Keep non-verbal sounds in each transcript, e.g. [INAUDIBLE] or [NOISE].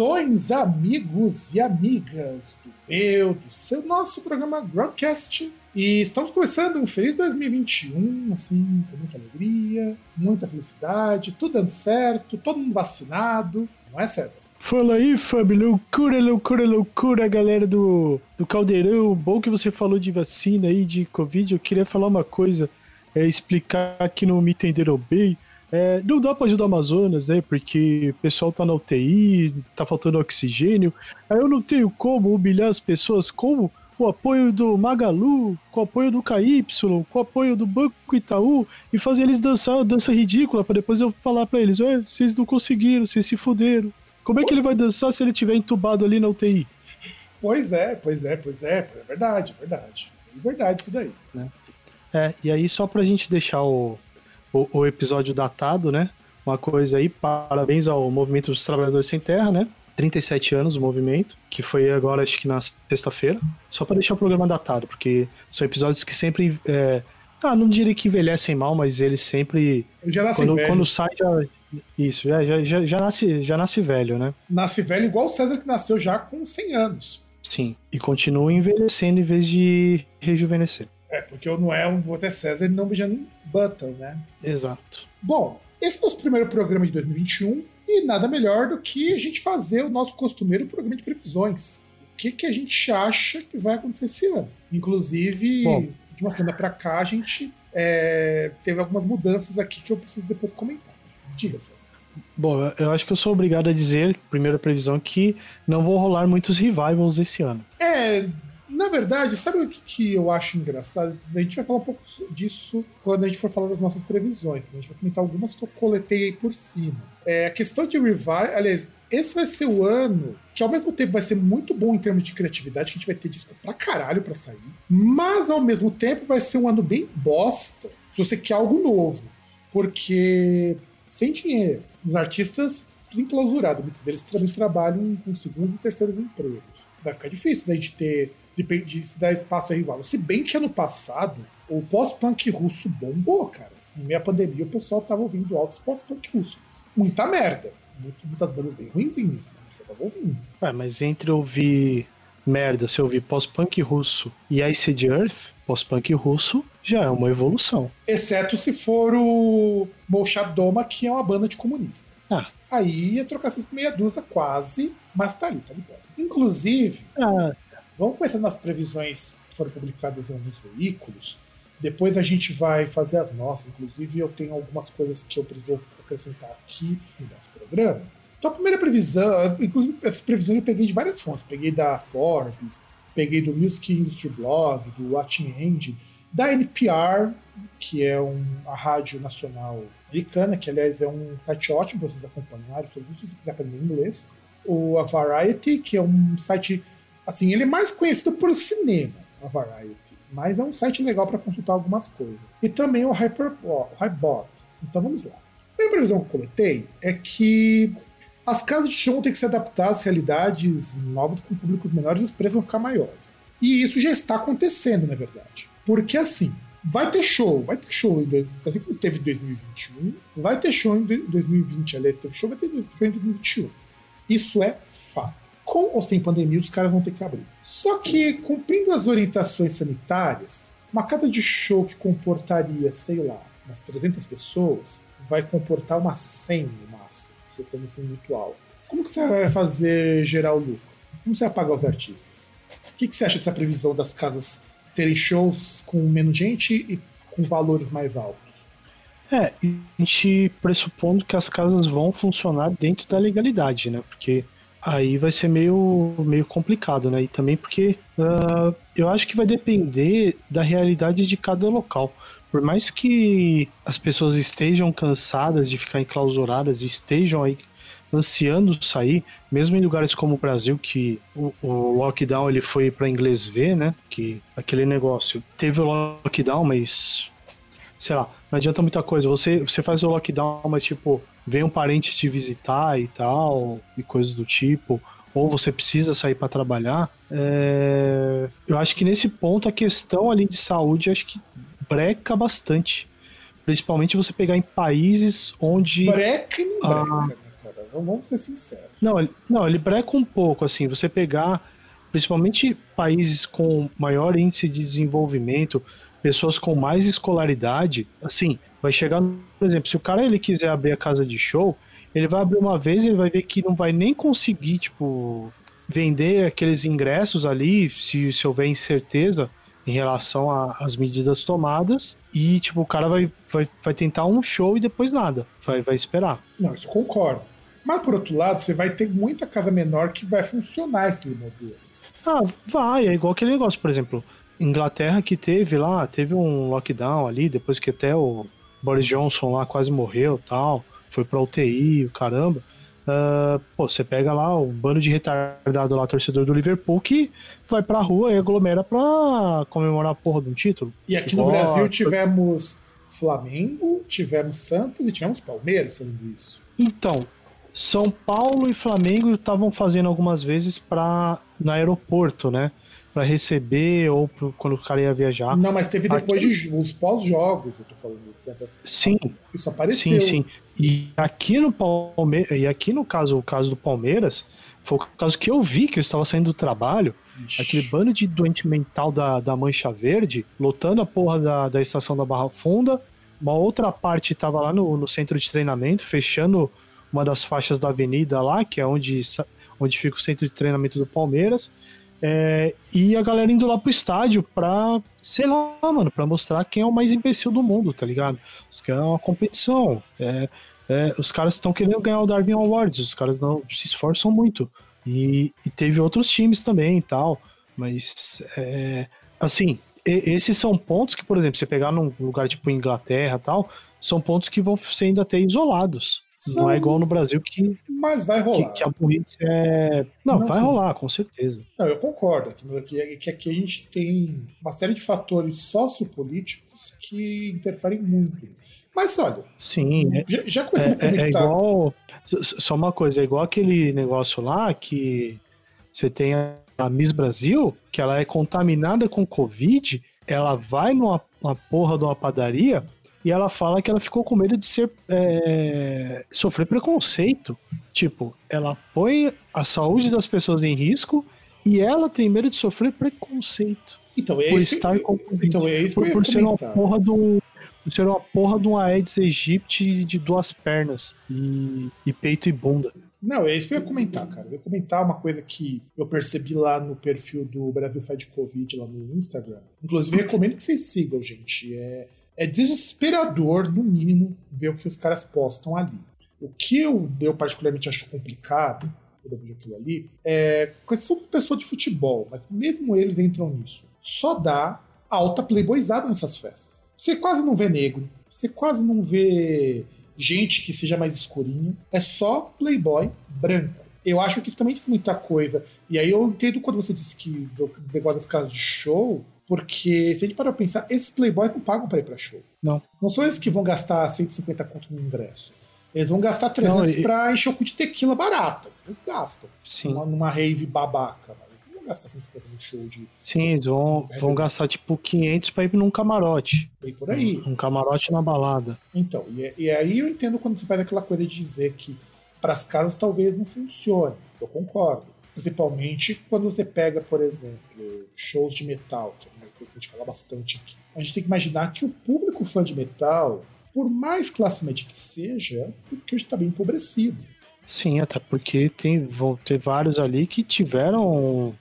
Saudações, amigos e amigas do meu, do seu nosso programa Groundcast. E estamos começando um feliz 2021, assim, com muita alegria, muita felicidade, tudo dando certo, todo mundo vacinado, não é, César? Fala aí, Fábio, loucura, loucura, loucura, galera do, do Caldeirão. Bom que você falou de vacina aí, de Covid. Eu queria falar uma coisa, é, explicar que não me entenderam bem. É, não dá para ajudar o Amazonas, né? Porque o pessoal tá na UTI, tá faltando oxigênio. Aí eu não tenho como humilhar as pessoas como o apoio do Magalu, com o apoio do KY, com o apoio do Banco Itaú e fazer eles dançar uma dança ridícula para depois eu falar para eles: "Ué, vocês não conseguiram, vocês se fuderam". Como é que ele vai dançar se ele tiver entubado ali na UTI? Pois é, pois é, pois é, é verdade, é verdade. É verdade isso daí. É, e aí só pra gente deixar o, o, o episódio datado, né? Uma coisa aí, parabéns ao Movimento dos Trabalhadores Sem Terra, né? 37 anos o movimento, que foi agora, acho que na sexta-feira. Só para deixar o programa datado, porque são episódios que sempre. É, ah, não diria que envelhecem mal, mas eles sempre. Já nasce Quando, velho. quando sai, já. Isso, já, já, já, já nasce, já nasce velho, né? Nasce velho igual o César que nasceu já com 100 anos. Sim. E continua envelhecendo em vez de rejuvenescer. É, porque eu não é um vou até César e não Benjamin Button, né? Exato. Bom, esse é o nosso primeiro programa de 2021 e nada melhor do que a gente fazer o nosso costumeiro programa de previsões. O que, que a gente acha que vai acontecer esse ano? Inclusive, Bom. de uma semana pra cá, a gente é, teve algumas mudanças aqui que eu preciso depois comentar. Mas diga. Bom, eu acho que eu sou obrigado a dizer, primeira previsão, que não vão rolar muitos revivals esse ano. É, na verdade, sabe o que, que eu acho engraçado? A gente vai falar um pouco disso quando a gente for falar das nossas previsões. A gente vai comentar algumas que eu coletei aí por cima. É, a questão de revival, aliás, esse vai ser o ano que ao mesmo tempo vai ser muito bom em termos de criatividade, que a gente vai ter disco pra caralho pra sair, mas ao mesmo tempo vai ser um ano bem bosta se você quer algo novo. Porque sem dinheiro, os artistas enclausurados, muitos deles também trabalham com segundos e terceiros empregos. Vai ficar difícil da gente ter de, se dar espaço a rival. Se bem que ano passado o pós-punk russo bombou, cara. Em meia pandemia o pessoal tava ouvindo altos pós-punk russo. Muita merda. Muito- muitas bandas bem ruinzinhas, mas você tava ouvindo. Ué, mas entre ouvir merda, se ouvir pós-punk russo e Ice Earth, pós-punk russo já é uma evolução. Exceto se for o Molchat Doma, que é uma banda de comunista. Ah. Aí ia trocar essas meia dúzia quase, mas tá ali, tá de boa. Inclusive, Ah, Vamos começar nas previsões que foram publicadas em alguns veículos. Depois a gente vai fazer as nossas. Inclusive, eu tenho algumas coisas que eu preciso acrescentar aqui no nosso programa. Então, a primeira previsão, inclusive, essas previsões eu peguei de várias fontes. Peguei da Forbes, peguei do Music Industry Blog, do Watching Engine, da NPR, que é um, a rádio nacional americana, que aliás é um site ótimo para vocês acompanharem, se você quiser aprender inglês. O a Variety, que é um site Assim, ele é mais conhecido por cinema, a Variety, mas é um site legal para consultar algumas coisas. E também o Hyperbot. Então vamos lá. A primeira previsão que eu coletei é que as casas de show ter que se adaptar às realidades novas com públicos menores e os preços vão ficar maiores. E isso já está acontecendo, na verdade. Porque assim, vai ter show, vai ter show, assim como teve em 2021, vai ter show em dois- 2020, aliás, teve show, vai ter show em 2021. Isso é fato com ou sem pandemia, os caras vão ter que abrir. Só que, cumprindo as orientações sanitárias, uma casa de show que comportaria, sei lá, umas 300 pessoas, vai comportar umas 100 no máximo, se eu estou muito alto. Como que você vai fazer gerar o lucro? Como você vai pagar os artistas? O que, que você acha dessa previsão das casas terem shows com menos gente e com valores mais altos? É, a gente pressupondo que as casas vão funcionar dentro da legalidade, né? Porque aí vai ser meio, meio complicado, né? E também porque uh, eu acho que vai depender da realidade de cada local. Por mais que as pessoas estejam cansadas de ficar enclausuradas, estejam aí ansiando sair, mesmo em lugares como o Brasil, que o, o lockdown ele foi para inglês ver, né? Que aquele negócio teve o lockdown, mas sei lá, não adianta muita coisa. Você, você faz o lockdown, mas tipo, vem um parente te visitar e tal, e coisas do tipo, ou você precisa sair para trabalhar. É... Eu acho que nesse ponto a questão ali de saúde acho que breca bastante. Principalmente você pegar em países onde. Breca e não breca, ah, né, cara? Vamos ser sinceros. Não, ele, não, ele breca um pouco, assim. Você pegar, principalmente países com maior índice de desenvolvimento, pessoas com mais escolaridade, assim, vai chegar, por exemplo, se o cara ele quiser abrir a casa de show, ele vai abrir uma vez e ele vai ver que não vai nem conseguir, tipo, vender aqueles ingressos ali, se, se houver incerteza em relação às medidas tomadas. E, tipo, o cara vai, vai, vai tentar um show e depois nada. Vai, vai esperar. Não, isso concordo. Mas, por outro lado, você vai ter muita casa menor que vai funcionar esse modelo. Ah, vai. É igual aquele negócio, por exemplo. Inglaterra que teve lá, teve um lockdown ali, depois que até o Boris Johnson lá quase morreu tal, foi pra UTI, o caramba. Uh, pô, você pega lá o bando de retardado lá, torcedor do Liverpool, que vai pra rua e aglomera pra comemorar a porra de um título. E aqui no Brasil tivemos Flamengo, tivemos Santos e tivemos Palmeiras fazendo isso. Então, São Paulo e Flamengo estavam fazendo algumas vezes para no aeroporto, né? Para receber ou pro, quando o cara ia viajar. Não, mas teve depois aqui... de os pós-jogos, eu tô falando. Sim. Isso apareceu. Sim, sim. E aqui no Palmeiras, e aqui no caso, o caso do Palmeiras, foi o caso que eu vi que eu estava saindo do trabalho, Ixi. aquele bando de doente mental da, da Mancha Verde, lotando a porra da, da estação da Barra Funda. Uma outra parte estava lá no, no centro de treinamento, fechando uma das faixas da avenida lá, que é onde, onde fica o centro de treinamento do Palmeiras. É, e a galera indo lá pro estádio pra, sei lá, mano, pra mostrar quem é o mais imbecil do mundo, tá ligado? Os caras é uma competição. É, é, os caras estão querendo ganhar o Darwin Awards, os caras não se esforçam muito. E, e teve outros times também e tal. Mas, é, assim, e, esses são pontos que, por exemplo, você pegar num lugar tipo Inglaterra tal, são pontos que vão sendo até isolados. São... Não é igual no Brasil que. Mas vai rolar. Que, que a polícia é. Não, não vai sim. rolar, com certeza. Não, eu concordo. Que, que aqui a gente tem uma série de fatores sociopolíticos que interferem muito. Mas olha. Sim. É- já, já começamos é, a comentar. É, é igual. Só uma coisa, é igual aquele negócio lá que você tem a Miss Brasil, que ela é contaminada com Covid, ela vai numa, numa porra de uma padaria e ela fala que ela ficou com medo de ser é, sofrer preconceito. Tipo, ela põe a saúde das pessoas em risco e ela tem medo de sofrer preconceito. Então, é por estar com então é isso por, por ser uma porra do por ser uma porra de um Aedes aegypti de duas pernas e, e peito e bunda. Não, é isso que eu ia comentar, cara. Eu ia comentar uma coisa que eu percebi lá no perfil do Brasil Fight Covid lá no Instagram. Inclusive, recomendo que vocês sigam, gente. É é desesperador, no mínimo, ver o que os caras postam ali. O que eu, eu particularmente acho complicado, quando eu vejo aquilo ali, é questão de pessoa de futebol, mas mesmo eles entram nisso. Só dá alta playboyzada nessas festas. Você quase não vê negro, você quase não vê gente que seja mais escurinha, é só playboy branco. Eu acho que isso também diz muita coisa. E aí eu entendo quando você disse que do negócio das casas de show, porque, se a gente parar pra pensar, esses playboys não pagam pra ir pra show. Não. Não são eles que vão gastar 150 conto no ingresso. Eles vão gastar 300 não, e... pra encher o cu de tequila barata. Eles gastam. Sim. Numa, numa rave babaca. Mas eles não vão gastar 150 no show de. Sim, eles vão, vão gastar tipo 500 pra ir num camarote. E por aí. Um, um camarote na balada. Então, e, e aí eu entendo quando você faz aquela coisa de dizer que para as casas talvez não funcione. Eu concordo. Principalmente quando você pega, por exemplo, shows de metal, que é coisa que a gente fala bastante aqui. A gente tem que imaginar que o público fã de metal, por mais classe média que seja, porque hoje está bem empobrecido. Sim, até porque tem, vão ter vários ali que tiveram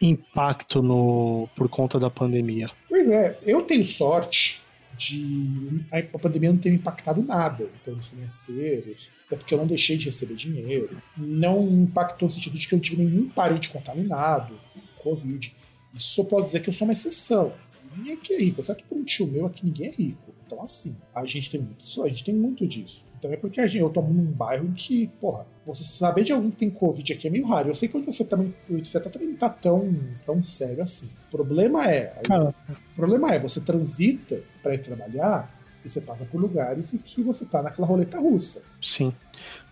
impacto no, por conta da pandemia. Pois é, eu tenho sorte de a pandemia não ter me impactado nada em termos financeiros, é porque eu não deixei de receber dinheiro. Não impactou no sentido de que eu não tive nenhum parente contaminado com Covid. Isso pode dizer que eu sou uma exceção. Ninguém aqui é rico, exceto por um tio meu aqui, ninguém é rico. Então, assim, a gente tem muito, a gente tem muito disso. Então é porque a gente, eu tô num bairro em que, porra, você saber de alguém que tem Covid aqui é meio raro. Eu sei que onde você também, você tá, também não tá tão, tão sério assim. O problema é. Cara. O problema é, você transita para ir trabalhar e você passa por lugares em que você tá naquela roleta russa. Sim.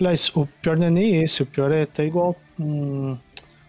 Aliás, o pior não é nem esse, o pior é até igual um,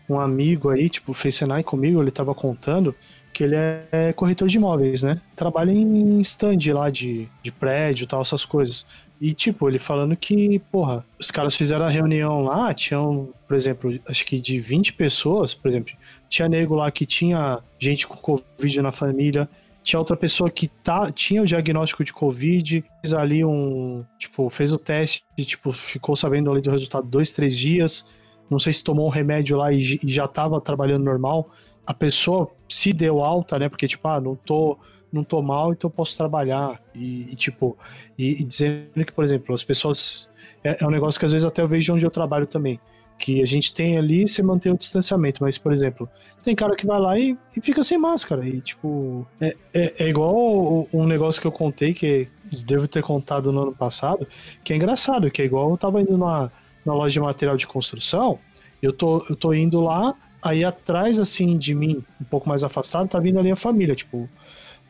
um amigo aí, tipo, fez Senai comigo, ele tava contando que ele é corretor de imóveis, né? Trabalha em stand lá de, de prédio tal, essas coisas. E, tipo, ele falando que, porra, os caras fizeram a reunião lá, tinham, por exemplo, acho que de 20 pessoas, por exemplo, tinha nego lá que tinha gente com Covid na família, tinha outra pessoa que tá, tinha o diagnóstico de Covid, fez ali um, tipo, fez o teste e, tipo, ficou sabendo ali do resultado dois, três dias, não sei se tomou um remédio lá e, e já tava trabalhando normal a pessoa se deu alta, né? Porque, tipo, ah, não tô, não tô mal, então posso trabalhar. E, e tipo, e, e, dizendo que, por exemplo, as pessoas. É, é, um negócio que às vezes até eu vejo onde eu trabalho também. Que a gente tem ali você mantém o distanciamento, mas, por exemplo, tem cara que vai lá e, e fica sem máscara. E, tipo, é, é, é igual um negócio que eu contei, que devo ter contado no ano passado, que é engraçado, que é igual eu tava indo na, na loja de material de construção, eu tô, eu tô indo lá, Aí atrás, assim, de mim, um pouco mais afastado, tá vindo ali a família, tipo,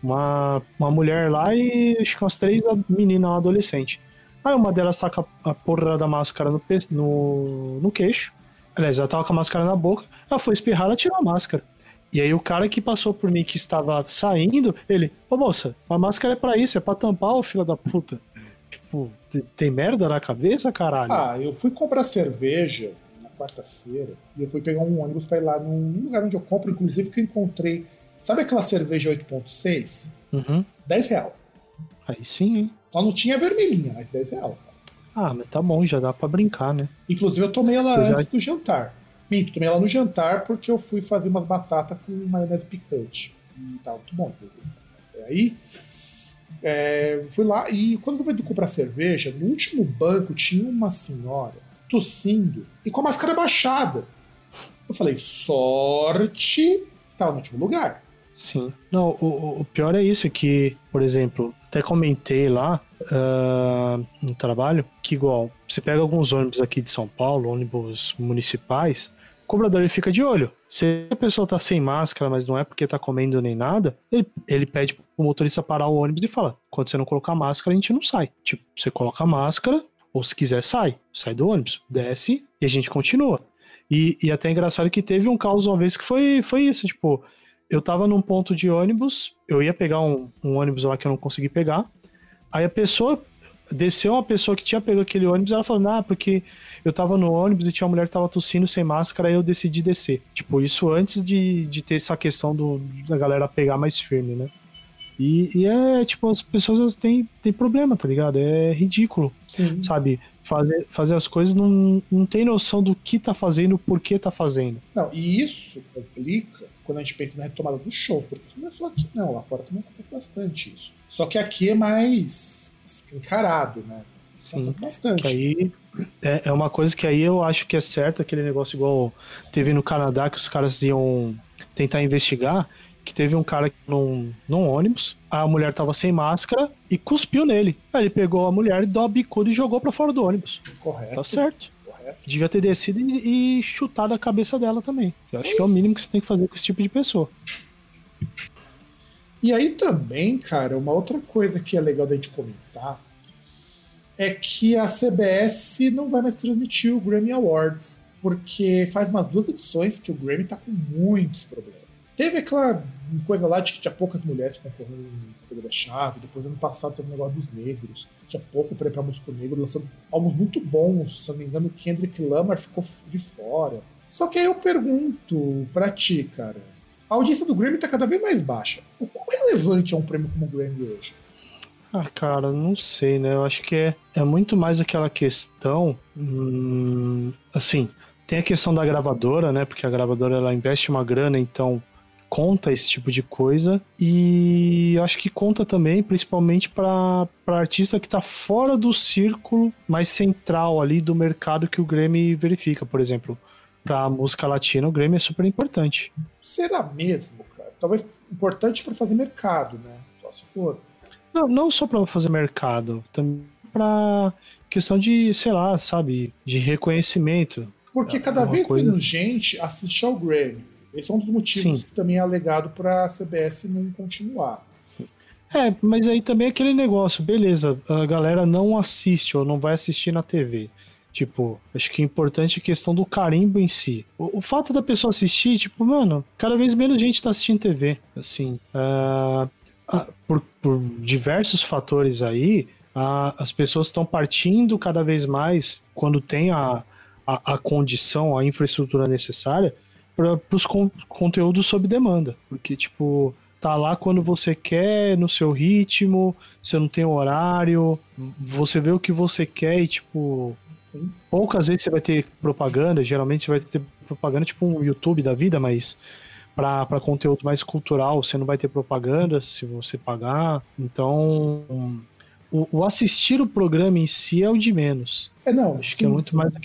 uma, uma mulher lá e acho que umas três meninas lá adolescente. Aí uma delas tá com a porra da máscara no, no, no queixo. Aliás, ela tava com a máscara na boca. Ela foi espirrar, ela tirou a máscara. E aí o cara que passou por mim que estava saindo, ele, ô moça, a máscara é para isso, é para tampar o filho da puta. Tipo, tem merda na cabeça, caralho? Ah, eu fui comprar cerveja quarta-feira, e eu fui pegar um ônibus para ir lá num lugar onde eu compro, inclusive que eu encontrei. Sabe aquela cerveja 8.6? Uhum. 10 real. Aí sim, hein? Só não tinha vermelhinha, mas 10 real. Ah, mas tá bom, já dá para brincar, né? Inclusive eu tomei ela antes do jantar. Minto, tomei ela no jantar porque eu fui fazer umas batatas com maionese picante. E tava muito bom. Aí é, fui lá e quando eu fui comprar cerveja, no último banco tinha uma senhora tossindo e com a máscara baixada. Eu falei, sorte que tava no último lugar. Sim. Não, o, o pior é isso, que, por exemplo, até comentei lá uh, no trabalho, que igual, você pega alguns ônibus aqui de São Paulo, ônibus municipais, o cobrador ele fica de olho. Se a pessoa tá sem máscara, mas não é porque tá comendo nem nada, ele, ele pede pro motorista parar o ônibus e fala: quando você não colocar máscara, a gente não sai. Tipo, você coloca a máscara, ou se quiser, sai. Sai do ônibus, desce e a gente continua. E, e até é engraçado que teve um caos uma vez que foi, foi isso, tipo, eu tava num ponto de ônibus, eu ia pegar um, um ônibus lá que eu não consegui pegar, aí a pessoa, desceu uma pessoa que tinha pego aquele ônibus, ela falou, ah, porque eu tava no ônibus e tinha uma mulher que tava tossindo sem máscara, aí eu decidi descer. Tipo, isso antes de, de ter essa questão do, da galera pegar mais firme, né? E, e, é, tipo, as pessoas têm, têm problema, tá ligado? É ridículo, Sim. sabe? Fazer, fazer as coisas não, não tem noção do que tá fazendo, por que tá fazendo. Não, e isso complica quando a gente pensa na retomada dos shows, porque não é só aqui, não. Lá fora também acontece bastante isso. Só que aqui é mais encarado, né? Sim, bastante. Que aí é, é uma coisa que aí eu acho que é certo, aquele negócio igual teve no Canadá que os caras iam tentar investigar, que teve um cara num, num ônibus, a mulher tava sem máscara e cuspiu nele. Aí ele pegou a mulher, deu a bicuda e jogou para fora do ônibus. Correto. Tá certo. Correto. Devia ter descido e, e chutado a cabeça dela também. Eu acho que é o mínimo que você tem que fazer com esse tipo de pessoa. E aí também, cara, uma outra coisa que é legal da gente comentar é que a CBS não vai mais transmitir o Grammy Awards, porque faz umas duas edições que o Grammy tá com muitos problemas. Teve aquela coisa lá de que tinha poucas mulheres concorrendo em categoria-chave. Depois, ano passado, teve o um negócio dos negros. Tinha pouco para ir pra músico negro, lançando álbuns muito bons. Se não me engano, Kendrick Lamar ficou de fora. Só que aí eu pergunto pra ti, cara. A audiência do Grammy tá cada vez mais baixa. O quão relevante é um prêmio como o Grammy hoje? Ah, cara, não sei, né? Eu acho que é, é muito mais aquela questão. Hum, assim, tem a questão da gravadora, né? Porque a gravadora ela investe uma grana, então conta esse tipo de coisa e acho que conta também, principalmente para artista que está fora do círculo mais central ali do mercado que o Grammy verifica, por exemplo. Para música latina, o Grammy é super importante. Será mesmo, cara? Talvez importante para fazer mercado, né? Só se for. Não, não só para fazer mercado, também para questão de, sei lá, sabe, de reconhecimento. Porque cada é vez coisa... menos gente assiste ao Grammy. Esse é um dos motivos Sim. que também é alegado para a CBS não continuar. Sim. É, mas aí também é aquele negócio, beleza, a galera não assiste ou não vai assistir na TV. Tipo, acho que é importante a questão do carimbo em si. O, o, fato da pessoa assistir, tipo, mano, cada vez menos gente tá assistindo TV. Assim, uh, por, por, diversos fatores aí, uh, as pessoas estão partindo cada vez mais, quando tem a, a, a condição, a infraestrutura necessária, para os con conteúdos sob demanda. Porque, tipo, tá lá quando você quer, no seu ritmo, você não tem horário, você vê o que você quer e, tipo. Sim. Poucas vezes você vai ter propaganda, geralmente você vai ter propaganda tipo um YouTube da vida, mas para conteúdo mais cultural você não vai ter propaganda se você pagar. Então, o, o, assistir o programa em si é o de menos. É, não. Acho sim, que é muito sim. mais a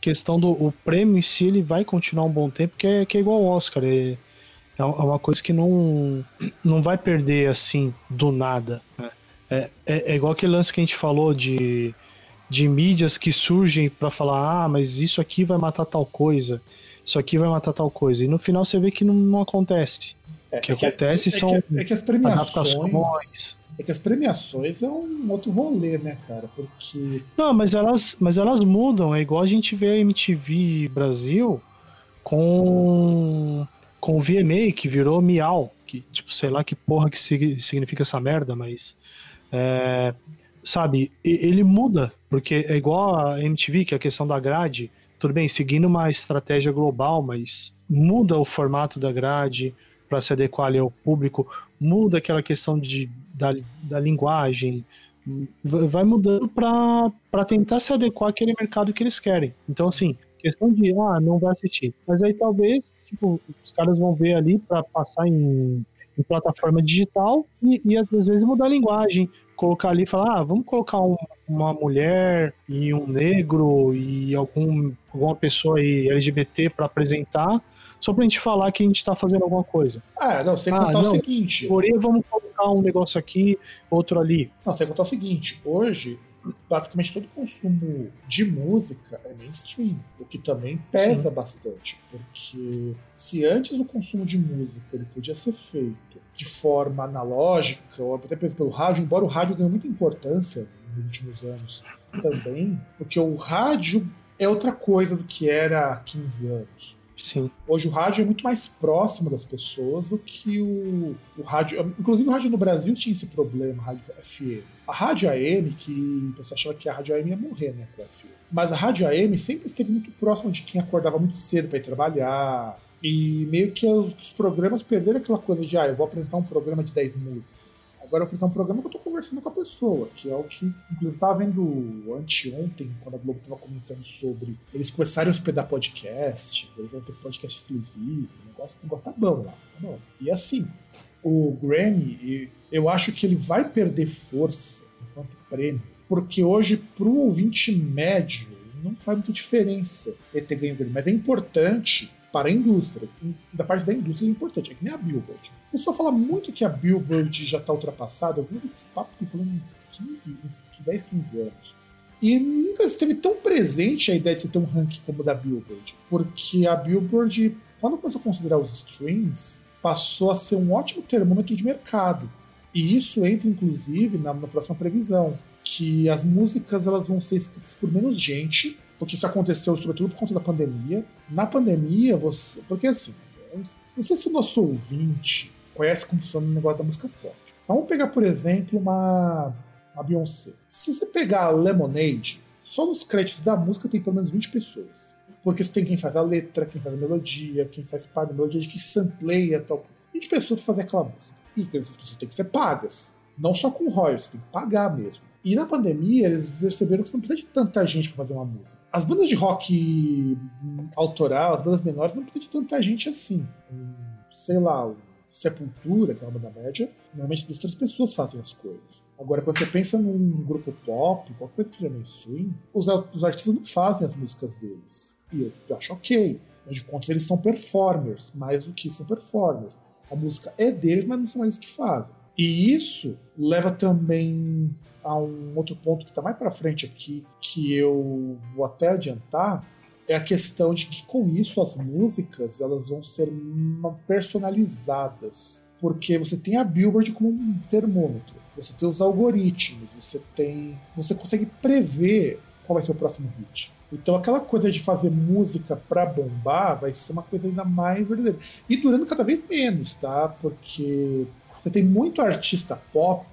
questão do o prêmio em si, ele vai continuar um bom tempo, que é, que é igual ao Oscar. É, é, é uma coisa que não, não vai perder assim do nada. Né? É, é, é, igual aquele lance que a gente falou de, de mídias que surgem para falar: ah, mas isso aqui vai matar tal coisa, isso aqui vai matar tal coisa. E no final você vê que não, não acontece. É, o que é acontece que, são é que, as premiações é que as premiações é um outro rolê, né, cara? Porque. Não, mas elas, mas elas mudam. É igual a gente vê a MTV Brasil com. com o VMA, que virou Miau. Que, tipo, sei lá que porra que significa essa merda, mas. É, sabe, ele muda, porque é igual a MTV, que é a questão da grade. Tudo bem, seguindo uma estratégia global, mas muda o formato da grade para se adequar ali ao público, muda aquela questão de da, da linguagem, vai mudando para tentar se adequar àquele mercado que eles querem. Então, assim, questão de, ah, não vai assistir. Mas aí talvez, tipo, os caras vão ver ali para passar em, em, plataforma digital e, e, às vezes mudar a linguagem. Colocar ali e falar, ah, vamos colocar um, uma mulher e um negro e algum, alguma pessoa aí LGBT para apresentar só pra gente falar que a gente tá fazendo alguma coisa. Ah, não, sem ah, contar não, o seguinte. Porém, vamos colocar um negócio aqui, outro ali. Não, sem contar o seguinte, hoje, basicamente todo consumo de música é mainstream, o que também pesa Sim. bastante, porque se antes o consumo de música ele podia ser feito de forma analógica, ou até pelo rádio, embora o rádio ganhe muita importância nos últimos anos também, porque o rádio é outra coisa do que era há 15 anos. Sim. Hoje o rádio é muito mais próximo das pessoas do que o, o rádio. Inclusive o rádio no Brasil tinha esse problema, rádio FM. A rádio AM, que o pessoal achava que a rádio AM ia morrer, né, com a FM. Mas a rádio AM sempre esteve muito próxima de quem acordava muito cedo para ir trabalhar. E meio que os, os, programas perderam aquela coisa de, ah, eu vou apresentar um programa de 10 músicas. Agora eu preciso um programa que eu tô conversando com a pessoa, que é o que, inclusive, tava vendo anteontem, quando a Globo tava comentando sobre eles começarem a hospedar podcasts, eles vão ter podcast exclusivo, o negócio, o negócio tá bom lá, tá bom. E assim, o Grammy, eu acho que ele vai perder força enquanto prêmio, porque hoje, pro ouvinte médio, não faz muita diferença ele ter ganho o Grammy, mas é importante para a indústria. Da parte da indústria é importante, é que nem a Billboard. O pessoal fala muito que a Billboard já está ultrapassada. Eu vi esse papo tem pelo menos 15, uns 10, 15 anos. E nunca esteve tão presente a ideia de você ter um ranking como o da Billboard. Porque a Billboard, quando começou a considerar os streams, passou a ser um ótimo termômetro de mercado. E isso entra, inclusive, na, na próxima previsão. Que as músicas elas vão ser escritas por menos gente, porque isso aconteceu sobretudo por conta da pandemia. Na pandemia, você. Porque assim, não sei se o nosso ouvinte conhece como funciona o negócio da música pop. Vamos pegar, por exemplo, uma a Beyoncé. Se você pegar a Lemonade, só nos créditos da música tem pelo menos 20 pessoas. Porque você tem quem faz a letra, quem faz a melodia, quem faz parte da melodia, quem sampleia tal. 20 pessoas para fazer aquela música. E as pessoas têm que ser pagas. Não só com royalties, tem que pagar mesmo. E na pandemia, eles perceberam que você não precisa de tanta gente para fazer uma música. As bandas de rock autoral, as bandas menores, não precisa de tanta gente assim. Sei lá, Sepultura, que é uma banda média, normalmente duas, três pessoas fazem as coisas. Agora, quando você pensa num grupo pop, qualquer coisa que seja mainstream, os, os artistas não fazem as músicas deles. E eu, eu acho ok. Mas de contas, eles são performers, mais do que são performers. A música é deles, mas não são eles que fazem. E isso leva também a um outro ponto que está mais para frente aqui, que eu vou até adiantar, é a questão de que com isso as músicas elas vão ser personalizadas. Porque você tem a Billboard como um termômetro, você tem os algoritmos, você tem. Você consegue prever qual vai ser o próximo hit. Então aquela coisa de fazer música para bombar vai ser uma coisa ainda mais verdadeira. E durando cada vez menos, tá? Porque você tem muito artista pop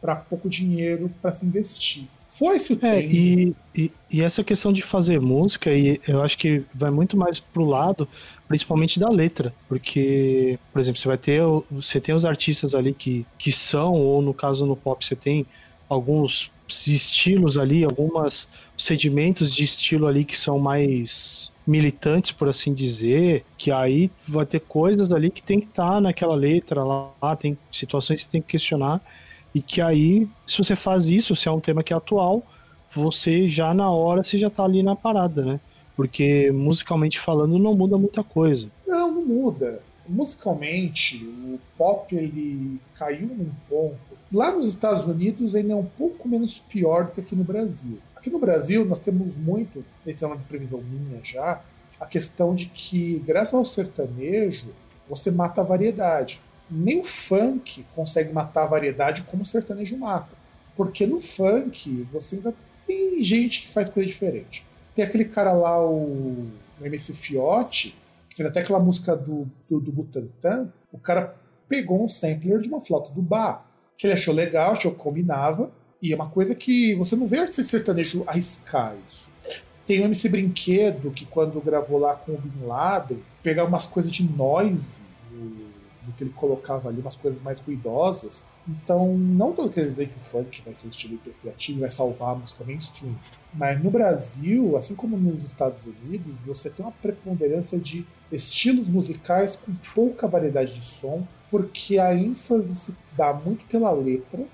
para pouco dinheiro para se investir. Foi-se o é, tempo. E, e, e, essa questão de fazer música, e eu acho que vai muito mais pro lado, principalmente da letra. Porque, por exemplo, você vai ter. Você tem os artistas ali que, que são, ou no caso no pop, você tem alguns estilos ali, alguns sedimentos de estilo ali que são mais militantes, por assim dizer, que aí vai ter coisas ali que tem que estar tá naquela letra lá, tem situações que você tem que questionar e que aí, se você faz isso, se é um tema que é atual, você já na hora você já tá ali na parada, né? Porque musicalmente falando não muda muita coisa. Não, não muda. Musicalmente, o pop ele caiu num ponto. Lá nos Estados Unidos ainda é um pouco menos pior do que aqui no Brasil. Aqui no Brasil nós temos muito, essa é uma previsão minha já, a questão de que, graças ao sertanejo, você mata a variedade nem o funk consegue matar a variedade como o sertanejo mata. Porque no funk você ainda tem gente que faz coisa diferente. Tem aquele cara lá, o, MC Fiote, que fez até aquela música do, do, do Butantan. O cara pegou um sampler de uma flauta do bar, que ele achou legal, achou que combinava. E é uma coisa que você não vê artista sertanejo arriscar isso. Tem o MC Brinquedo, que quando gravou lá com o Bin Laden, pegar umas coisas de noise do que ele colocava ali, umas coisas mais ruidosas. Então, não estou querendo dizer que o funk vai ser um estilo hiper criativo e vai salvar a música mainstream. Mas no Brasil, assim como nos Estados Unidos, você tem uma preponderância de estilos musicais com pouca variedade de som, porque a ênfase se dá muito pela letra,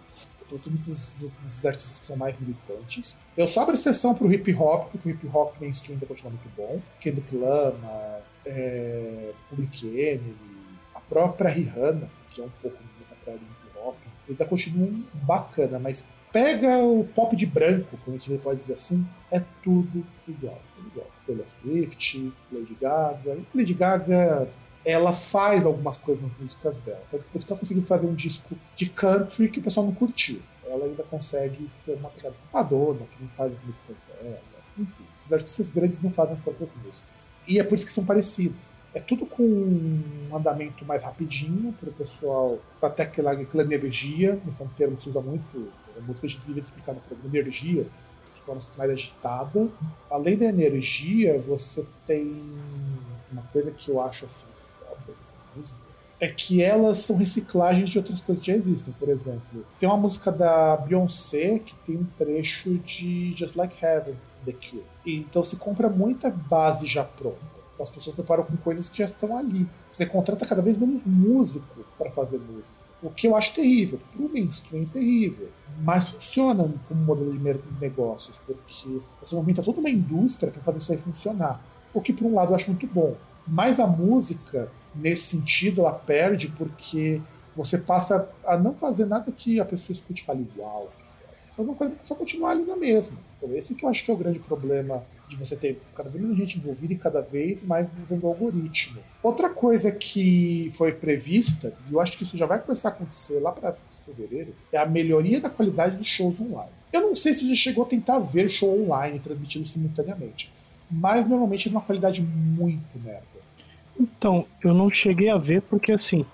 todos esses, esses, artistas que são mais militantes. Eu só abro exceção pro hip hop, porque o hip hop mainstream ainda continua muito bom. Kendrick Lamar, é, Public Enemy, própria Rihanna, que é um pouco do praia do hip hop, ele tá continuando bacana, mas pega o pop de branco, como a gente pode dizer assim, é tudo igual, tudo igual. Taylor Swift, Lady Gaga. Lady Gaga, ela faz algumas coisas nas músicas dela. Tanto que por isso que ela conseguiu fazer um disco de country que o pessoal não curtiu. Ela ainda consegue ter uma pegada Madonna, que não faz as músicas dela. Enfim, esses artistas grandes não fazem as próprias músicas. E é por isso que são parecidos. É tudo com um andamento mais rapidinho para o pessoal, até aquela, aquela energia, esse é um termo que se usa muito, a música a gente devia explicar no programa, energia, de forma mais agitada. Além da energia, você tem uma coisa que eu acho assim foda músicas, é que elas são reciclagens de outras coisas que já existem. Por exemplo, tem uma música da Beyoncé que tem um trecho de Just Like Heaven, The Cure. Então se compra muita base já pronta. As pessoas preparam com coisas que já estão ali. Você contrata cada vez menos músico para fazer música. O que eu acho terrível. Para o mainstream é terrível. Mas funciona como modelo de negócios, porque você movimenta toda uma indústria para fazer isso aí funcionar. O que, por um lado, eu acho muito bom. Mas a música, nesse sentido, ela perde porque você passa a não fazer nada que a pessoa escute e fale, uau. Só, coisa, só continuar ali na mesma. Então, esse que eu acho que é o grande problema de você ter cada vez menos gente envolvida e cada vez mais mudando o algoritmo. Outra coisa que foi prevista, e eu acho que isso já vai começar a acontecer lá para fevereiro, é a melhoria da qualidade dos shows online. Eu não sei se você chegou a tentar ver show online transmitido simultaneamente, mas normalmente é uma qualidade muito merda. Então, eu não cheguei a ver porque assim,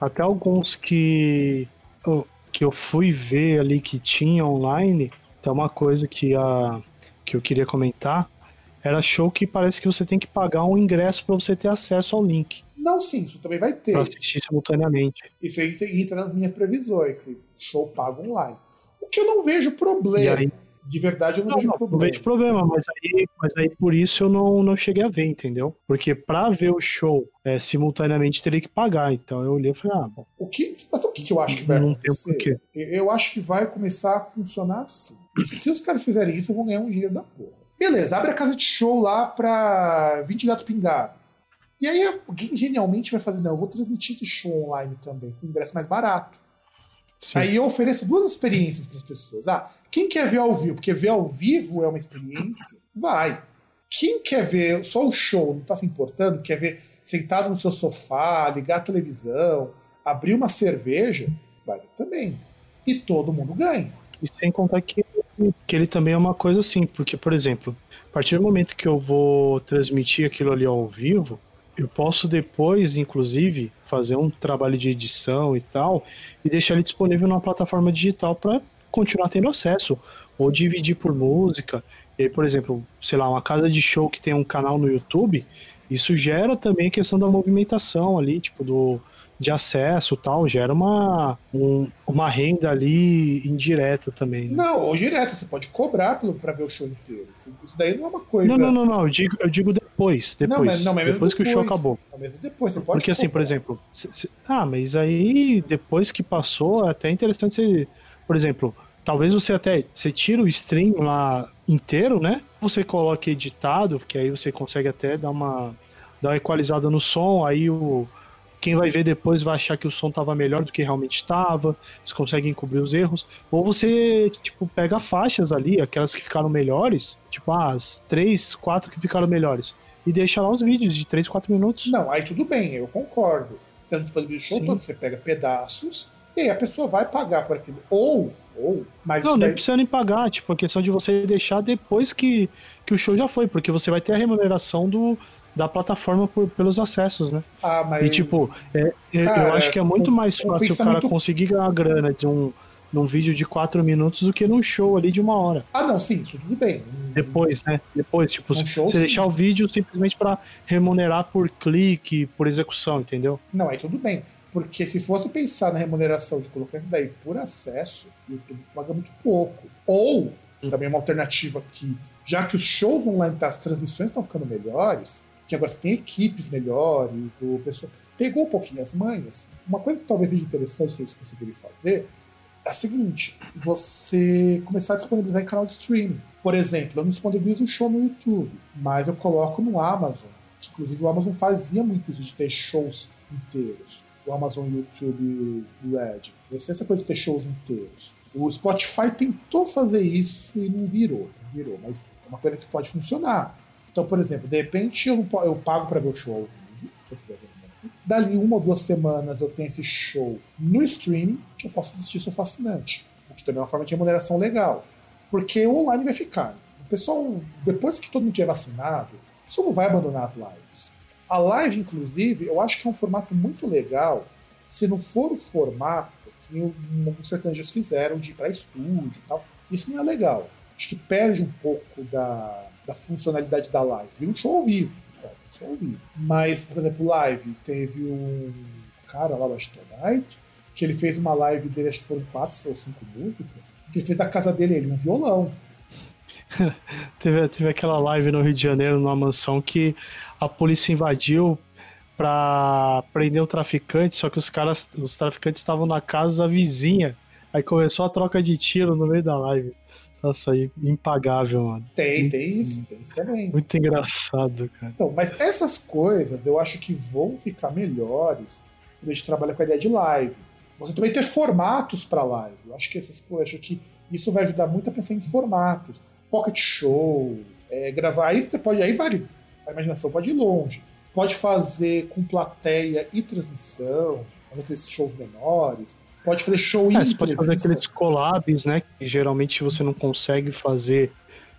até alguns que eu, que eu fui ver ali que tinha online, tem uma coisa que a que eu queria comentar era show que parece que você tem que pagar um ingresso para você ter acesso ao link. Não, sim, isso também vai ter. Pra assistir simultaneamente. Isso aí entra nas minhas previsões, que show pago online. O que eu não vejo problema De verdade, eu não, Não, vejo não, não problema. vejo problema, mas aí, mas aí por isso eu não, não cheguei a ver, entendeu? Porque pra ver o show é, simultaneamente teria que pagar. Então eu olhei e falei, ah, bom, O que, mas o que, que eu acho que vai não tem acontecer? porquê. Eu acho que vai começar a funcionar assim. E se os caras fizerem isso, vão ganhar um dinheiro da porra. Beleza, abre a casa de show lá pra 20 gato pingado. E aí alguém genialmente vai fazer, não, eu vou transmitir esse show online também, com ingresso mais barato. Sim. Aí eu ofereço duas experiências para as pessoas. Ah, quem quer ver ao vivo? Porque ver ao vivo é uma experiência, vai. Quem quer ver só o show, não tá se importando, quer ver sentado no seu sofá, ligar a televisão, abrir uma cerveja, vai também. E todo mundo ganha. E sem contar que, que ele também é uma coisa assim, porque, por exemplo, a partir do momento que eu vou transmitir aquilo ali ao vivo, eu posso depois, inclusive, fazer um trabalho de edição e tal, e deixar ele disponível numa plataforma digital para continuar tendo acesso, ou dividir por música. E aí, por exemplo, sei lá, uma casa de show que tem um canal no YouTube, isso gera também a questão da movimentação ali, tipo, do, de acesso e tal, gera uma, um- uma renda ali indireta também. né? Não, ou direto, você pode cobrar pra ver o show inteiro. Isso- daí não é uma coisa. Não, não, não, não, eu digo, eu digo depois, depois, Não, mas, não, mas mesmo depois que o show acabou. Não, mesmo depois, você pode Porque assim, por cobrar. exemplo, cê- cê- ah, mas aí depois que passou, é até interessante você, por exemplo, talvez você até você tira o stream lá inteiro, né? Você coloca editado, porque aí você consegue até dar uma dar uma equalizada no som, aí o quem vai ver depois vai achar que o som tava melhor do que realmente estava, você consegue encobrir os erros, ou você, tipo, pega faixas ali, aquelas que ficaram melhores, tipo, ah, as três, quatro que ficaram melhores, e deixa lá os vídeos de 3, 4 minutos. Não, aí tudo bem, eu concordo. Você não disponibiliza o show Sim. todo, você pega pedaços e aí a pessoa vai pagar por aquilo. Ou, ou, mas Não, nem daí- precisa nem pagar, tipo, a questão de você deixar depois que, que o show já foi, porque você vai ter a remuneração do, da plataforma por- pelos acessos, né? Ah, mas. E tipo, é, é- Cara, eu acho que é muito um- mais um fácil o cara conseguir ganhar grana de um, num vídeo de 4 minutos do que num show ali de uma hora. Ah, não, sim, isso tudo bem. Depois, né? Depois, tipo, Num show, você sim. deixar o vídeo simplesmente pra remunerar por clique, por execução, entendeu? Não, aí tudo bem. Porque se fosse pensar na remuneração de colocar isso daí por acesso, o YouTube paga muito pouco. Ou, Hum. também uma alternativa que, já que os shows online, tá, as transmissões estão ficando melhores, que agora você tem equipes melhores, o pessoal pegou um pouquinho as manhas. Uma coisa que talvez seja interessante se eles conseguirem fazer é a seguinte: você começar a disponibilizar em canal de streaming. Por exemplo, eu não disponibilizo um show no YouTube, mas eu coloco no Amazon. Que, inclusive o Amazon fazia muito isso de ter shows inteiros. O Amazon YouTube Red. Essa essa coisa de ter shows inteiros. O Spotify tentou fazer isso e não virou. Não virou, mas é uma coisa que pode funcionar. Então, por exemplo, de repente eu, eu pago para ver o show ao vivo, eu. Dali uma ou duas semanas eu tenho esse show no streaming que eu posso assistir, sou fascinante. O que também é uma forma de remuneração legal. Porque o online vai ficar. O pessoal, depois que todo mundo tiver vacinado, o pessoal não vai abandonar as lives. A live, inclusive, eu acho que é um formato muito legal. Se não for o formato que alguns sertanejos fizeram de ir para estúdio e tal, isso não é legal. Acho que perde um pouco da, da funcionalidade da live. Vira um show ao vivo. cara, um show ao vivo. Mas, por exemplo, live, teve um cara lá, o Astonite, que ele fez uma live dele, acho que foram quatro ou cinco músicas, que ele fez da casa dele, ele um violão. [LAUGHS] Teve, teve aquela live no Rio de Janeiro, numa mansão, que a polícia invadiu pra prender o traficante, só que os caras, os traficantes estavam na casa vizinha. Aí começou a troca de tiro no meio da live. Nossa, aí, impagável, mano. Tem, tem isso, tem isso também. Muito engraçado, cara. Então, mas essas coisas eu acho que vão ficar melhores quando a gente trabalha com a ideia de live. Você também ter formatos para live. Eu acho que essas coisas, acho que isso vai ajudar muito a pensar em formatos. Pocket show, é, gravar. Aí você pode, aí vale. A imaginação pode ir longe. Pode fazer com plateia e transmissão, fazer aqueles shows menores. Pode fazer show É, você pode fazer aqueles collabs, né? Que geralmente você não consegue fazer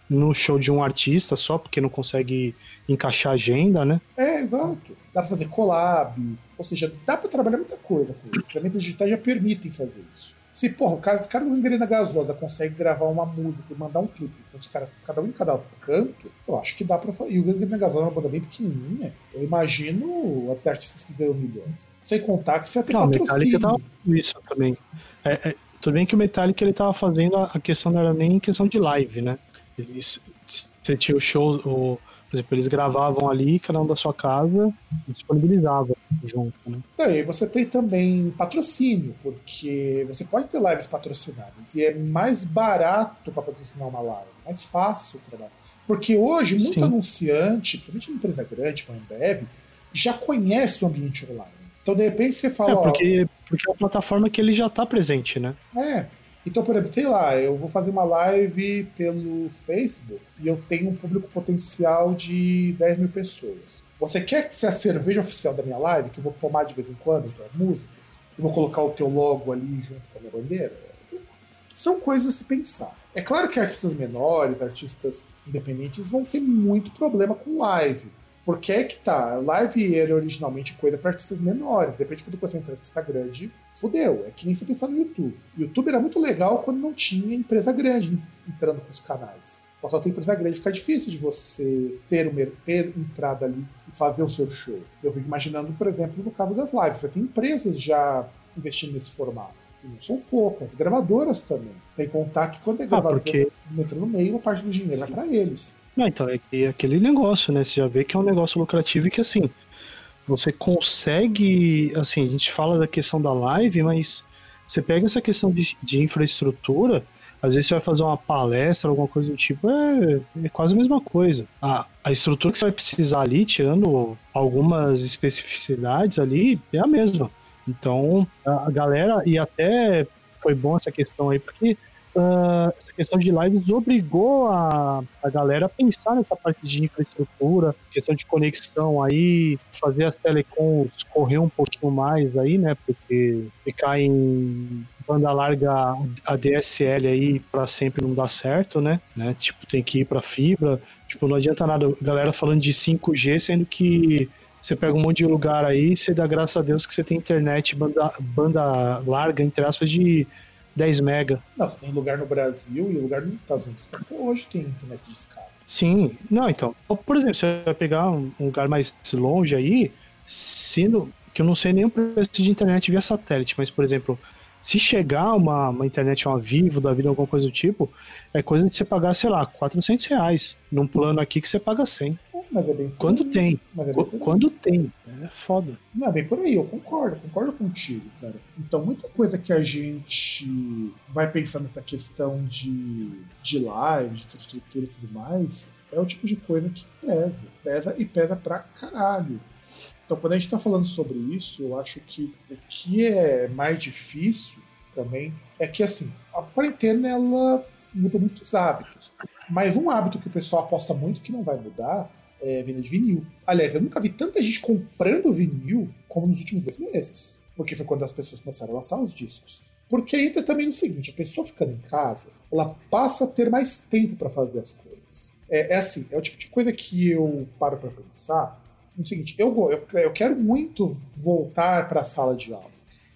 no show de um artista só, porque não consegue encaixar agenda, né? É, exato. Dá pra fazer collab, ou seja, dá pra trabalhar muita coisa com isso. As ferramentas digitais já permitem fazer isso. Se, porra, o cara, o cara do Engrena Gasosa consegue gravar uma música e mandar um clipe com os caras, cada um em cada canto, eu acho que dá pra fazer. E o Engrena Gasosa é uma banda bem pequenininha. Eu imagino até artistas que ganham milhões. Sem contar que você tem Não, a patrocínio. Metallica tá isso também. É, é, Tudo bem que o Metallica ele tava fazendo a questão não era nem questão de live, né? Eles, você tinha o show, o, por exemplo, eles gravavam ali, cada um da sua casa, e disponibilizava junto, né? Não, e aí você tem também patrocínio, porque você pode ter lives patrocinadas e é mais barato para patrocinar uma live, mais fácil o trabalho. Porque hoje, muito Sim. anunciante, principalmente empresa grande, como a Ambev, já conhece o ambiente online. Então, de repente, você fala, É, ó, porque, porque é uma plataforma que ele já tá presente, né? É. Então, por exemplo, sei lá, eu vou fazer uma live pelo Facebook e eu tenho um público potencial de 10 mil pessoas. Você quer ser a cerveja oficial da minha live, que eu vou tomar de vez em quando entre as músicas? Eu vou colocar o teu logo ali junto com a minha bandeira? São coisas a se pensar. É claro que artistas menores, artistas independentes vão ter muito problema com live. Porque é que tá, live era originalmente coisa para artistas menores. Depende quando você entra artista grande, fudeu. É que nem você pensar no YouTube. O YouTube era muito legal quando não tinha empresa grande entrando com os canais. Mas só tem empresa grande, fica difícil de você ter, uma, ter entrada ali e fazer o seu show. Eu fico imaginando, por exemplo, no caso das lives. Você tem empresas já investindo nesse formato. E não são poucas, gravadoras também. Tem que contar que quando é Ah, gravadora porque. entra no meio, uma parte do dinheiro vai para eles. Não, então, é é aquele negócio, né? Você já vê que é um negócio lucrativo e que assim. Você consegue. Assim, a gente fala da questão da live, mas você pega essa questão de, de infraestrutura. Às vezes você vai fazer uma palestra, alguma coisa do tipo, é, é quase a mesma coisa. A, a estrutura que você vai precisar ali, tirando algumas especificidades ali, é a mesma. Então, a, a galera, e até foi bom essa questão aí, porque ah, essa questão de lives obrigou a, a galera a pensar nessa parte de infraestrutura, questão de conexão aí, fazer as telecoms correr um pouquinho mais aí, né? Porque ficar em banda larga a DSL aí para sempre não dá certo, né? né? Tipo, tem que ir para fibra. Tipo, não adianta nada galera falando de 5G, sendo que você pega um monte de lugar aí, você dá graças a Deus que você tem internet banda, banda larga, entre aspas, de 10 mega. Não, você tem lugar no Brasil e lugar nos Estados Unidos que até hoje tem internet de escada. Sim, não, então. Por exemplo, você vai pegar um lugar mais longe aí, sendo que eu não sei nem o preço de internet via satélite, mas, por exemplo, se chegar uma, uma internet, uma Vivo da vida, alguma coisa do tipo, é coisa de você pagar, sei lá, 400 reais. Num plano aqui que você paga 100. Mas é bem por Quando aí. tem. É Qu-. Quando tem. É foda. Não, é bem por aí, eu concordo, concordo contigo, cara. Então, muita coisa que a gente vai pensar nessa questão de, de live, de infraestrutura e tudo mais, é o tipo de coisa que pesa. Pesa e pesa pra caralho. Então, quando a gente tá falando sobre isso, eu acho que o que é mais difícil também é que, assim, a quarentena, ela muda muitos hábitos. Mas um hábito que o pessoal aposta muito que não vai mudar é venda de vinil. Aliás, eu nunca vi tanta gente comprando vinil como nos últimos dois meses. Porque foi quando as pessoas começaram a lançar os discos. Porque entra também no seguinte: a pessoa ficando em casa, ela passa a ter mais tempo para fazer as coisas. É, é assim, é o tipo de coisa que eu paro para pensar. No seguinte, eu, eu, eu quero muito voltar para a sala de aula.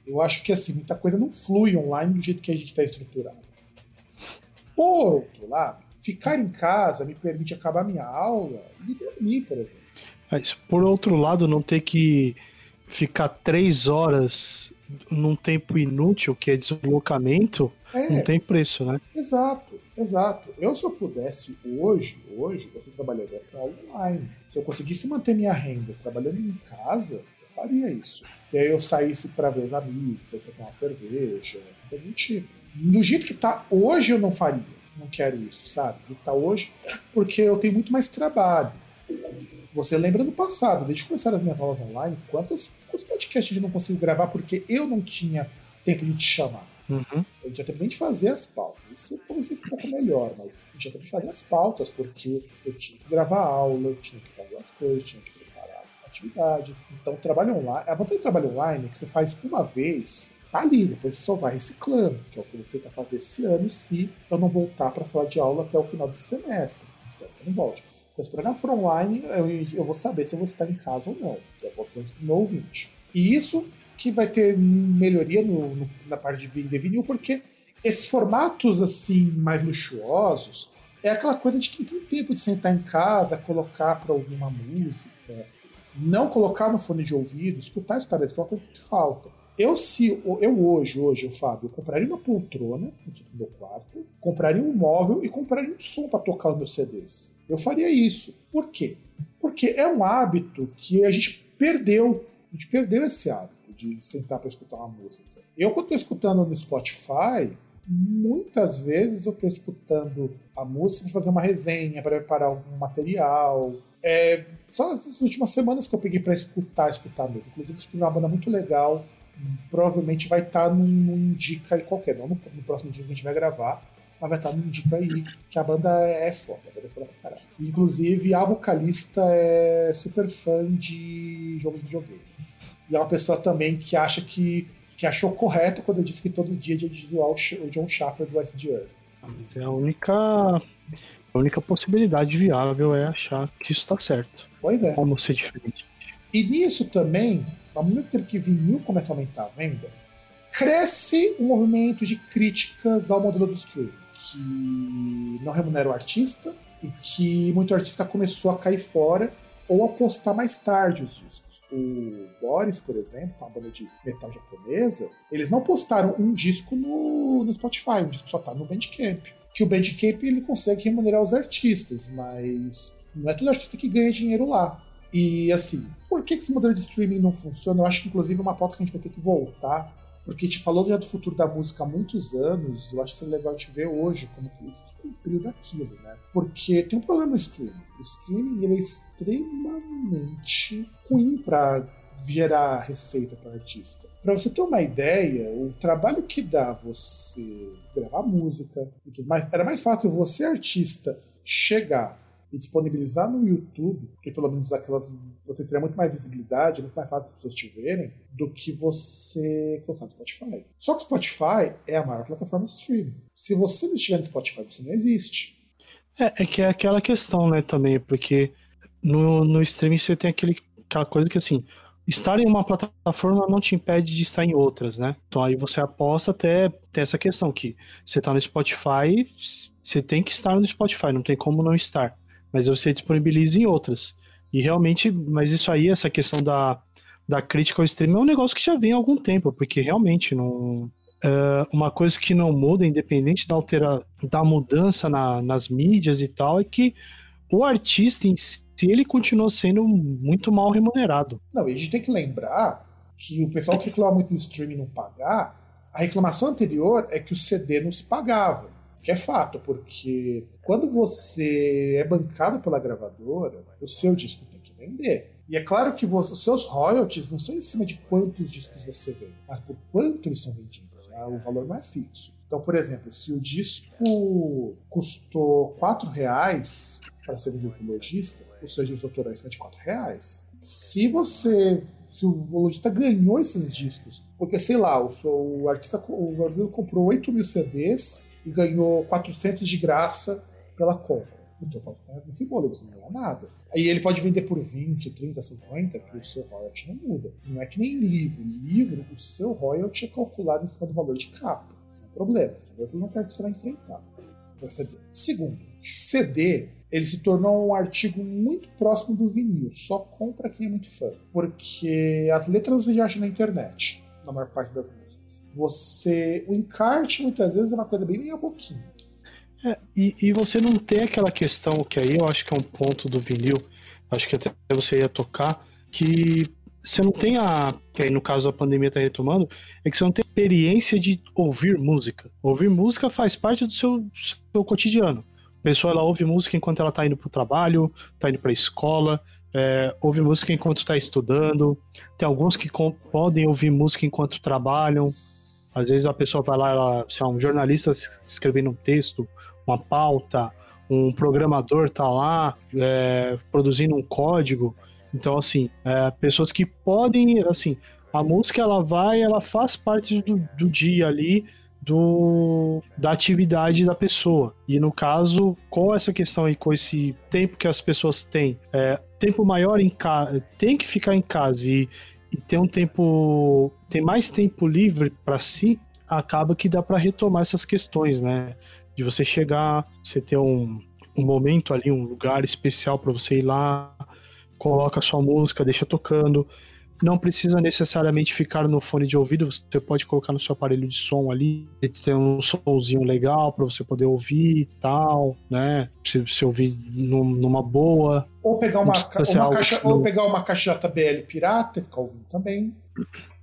Eu acho que assim, muita coisa não flui online do jeito que a gente está estruturado. Por outro lado, ficar em casa me permite acabar minha aula e dormir, por exemplo. Mas, por outro lado, não ter que ficar três horas num tempo inútil, que é deslocamento, É, não tem preço, né? exato, exato. Eu, se eu pudesse hoje, hoje, eu sou trabalhador com aula online. Se eu conseguisse manter minha renda trabalhando em casa, eu faria isso. E aí eu saísse para ver os amigos, pra tomar uma cerveja, do tipo. Do jeito que tá hoje, eu não faria. Não quero isso, sabe? Que tá hoje, porque eu tenho muito mais trabalho. Você lembra do passado, desde que começaram as minhas aulas online, quantos, quantos podcasts gente não conseguiu gravar porque eu não tinha tempo de te chamar? Uhum. Eu tinha tempo nem de fazer as pautas. Isso talvez fique um pouco melhor, mas não tinha tempo de fazer as pautas, porque eu tinha que gravar aula, eu tinha que fazer as coisas, tinha que preparar a atividade. Então, trabalho online. A vantagem do trabalho online é que você faz uma vez, tá ali, depois só vai reciclando, que é o que eu vou tentar fazer esse ano, se eu não voltar para a sala de aula até o final desse semestre. Espero que eu não volte. Mas se o programa for online, eu, eu vou saber se eu vou estar em casa ou não. Eu vou avisando isso meu ouvinte. E isso que vai ter melhoria no- no- na parte de vinil, porque esses formatos assim mais luxuosos é aquela coisa de quem tem tempo de sentar em casa, colocar para ouvir uma música, não colocar no fone de ouvido, escutar cara, que é uma coisa que falta. Eu, se eu hoje, hoje, eu, Fábio, eu compraria uma poltrona aqui no meu quarto, compraria um móvel e compraria um som para tocar os meus CDs. Eu faria isso. Por quê? Porque é um hábito que a gente perdeu. A gente perdeu esse hábito de sentar para escutar uma música. Eu, quando estou escutando no Spotify, muitas vezes eu estou escutando a música para fazer uma resenha, para preparar um material. É, só essas últimas semanas que eu peguei para escutar, escutar mesmo. Inclusive, descobri uma banda muito legal. Provavelmente vai estar tá num, num Indica aí qualquer, não no, no, próximo dia que a gente vai gravar, mas vai estar tá num Indica aí, que a banda é, foda, a banda é foda pra caralho. Inclusive, a vocalista é super fã de jogo de videogame. E é uma pessoa também que acha que, que achou correto quando eu disse que todo dia dia de zoar o John Schaffer do West Earth. Mas é a única, a única possibilidade viável é achar que isso está certo. Pois é. Como ser diferente. E nisso também, ao mesmo tempo que vinil começa a aumentar a venda, cresce um movimento de críticas ao modelo do streaming, que não remunera o artista e que muito artista começou a cair fora ou a postar mais tarde os discos. O Boris, por exemplo, com a banda de metal japonesa, eles não postaram um disco no, no Spotify, um disco só tá no Bandcamp. Que o Bandcamp ele consegue remunerar os artistas, mas não é todo artista que ganha dinheiro lá. E assim, por que esse modelo de streaming não funciona? Eu acho que inclusive é uma pauta que a gente vai ter que voltar, porque a gente falou já do futuro da música há muitos anos, eu acho que seria legal gente ver hoje como que cumpriu daquilo, né? Porque tem um problema no streaming. O streaming ele é extremamente ruim para gerar receita para artista. Para você ter uma ideia, o trabalho que dá você gravar música e tudo mais, era mais fácil você artista chegar e disponibilizar no YouTube, que pelo menos aquelas você teria muito mais visibilidade, muito mais fácil as pessoas te verem, do que você colocar no Spotify. Só que o Spotify é a maior plataforma de streaming. Se você não estiver no Spotify, você não existe. É, é que é aquela questão, né, também, porque no, no streaming você tem aquele, aquela coisa que assim, estar em uma plataforma não te impede de estar em outras, né? Então aí você aposta até ter essa questão que você está no Spotify, você tem que estar no Spotify, não tem como não estar mas você disponibiliza em outras. E realmente, mas isso aí, essa questão da, da crítica ao streaming é um negócio que já vem há algum tempo, porque realmente não. Uh, uma coisa que não muda, independente da, altera, da mudança na, nas mídias e tal, é que o artista em si ele continua sendo muito mal remunerado. Não, e a gente tem que lembrar que o pessoal que reclama muito do streaming não pagar, a reclamação anterior é que o CD não se pagava. Que é fato, porque quando você é bancado pela gravadora, o seu disco tem que vender. E é claro que você, os seus royalties não são em cima de quantos discos você vende, mas por quanto eles são vendidos. Né? O valor não é fixo. Então, por exemplo, se o disco custou 4 reais para ser vendido lojista, o seu direito autorais é de 4 reais. Se você se o lojista ganhou esses discos, porque sei lá, o, seu, o artista o artista comprou 8 mil CDs e ganhou 400 de graça pela compra. Então pode ficar nesse bolo, você não ganha nada. Aí ele pode vender por 20, 30, 50, que o seu royalty não muda. Não é que nem livro. Livro, o seu royalty é calculado em cima do valor de capa. Isso é um problema. É um problema que artista vai enfrentar. CD. Segundo, CD ele se tornou um artigo muito próximo do vinil. Só compra quem é muito fã. Porque as letras você já acha na internet, na maior parte das. Você. O encarte muitas vezes é uma coisa bem meia boquinha. É, e, e você não tem aquela questão que aí eu acho que é um ponto do vinil, acho que até você ia tocar, que você não tem a. Que aí no caso a pandemia está retomando, é que você não tem experiência de ouvir música. Ouvir música faz parte do seu, seu cotidiano. A pessoa ela ouve música enquanto ela está indo para o trabalho, está indo para a escola, é, ouve música enquanto está estudando. Tem alguns que podem ouvir música enquanto trabalham. Às vezes a pessoa vai lá, ela, se é um jornalista escrevendo um texto, uma pauta, um programador tá lá é, produzindo um código. Então, assim, é, pessoas que podem, assim, a música ela vai, ela faz parte do, do dia ali, do, da atividade da pessoa. E no caso, com essa questão aí, com esse tempo que as pessoas têm, é, tempo maior em casa, tem que ficar em casa e e ter um tempo, ter mais tempo livre para si, acaba que dá para retomar essas questões, né? De você chegar, você ter um, um momento ali, um lugar especial para você ir lá, coloca sua música, deixa tocando. Não precisa necessariamente ficar no fone de ouvido, você pode colocar no seu aparelho de som ali, tem um somzinho legal para você poder ouvir e tal, né? Se, se ouvir num, numa boa. Ou pegar uma, uma caixa, ou pegar uma caixa JBL pirata e ficar ouvindo também.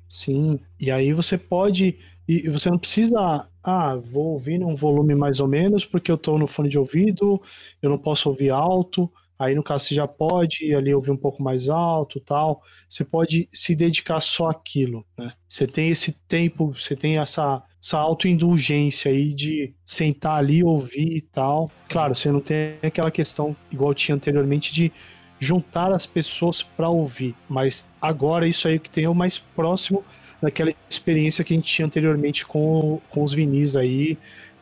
Sim, e aí você pode. E você não precisa. Ah, vou ouvir num volume mais ou menos, porque eu estou no fone de ouvido, eu não posso ouvir alto. Aí, no caso, você já pode ali ouvir um pouco mais alto tal. Você pode se dedicar só àquilo, né? Você tem esse tempo, você tem essa, essa autoindulgência aí de sentar ali, ouvir e tal. Claro, você não tem aquela questão, igual tinha anteriormente, de juntar as pessoas para ouvir. Mas agora isso aí que tem é o mais próximo daquela experiência que a gente tinha anteriormente com, com os vinis aí.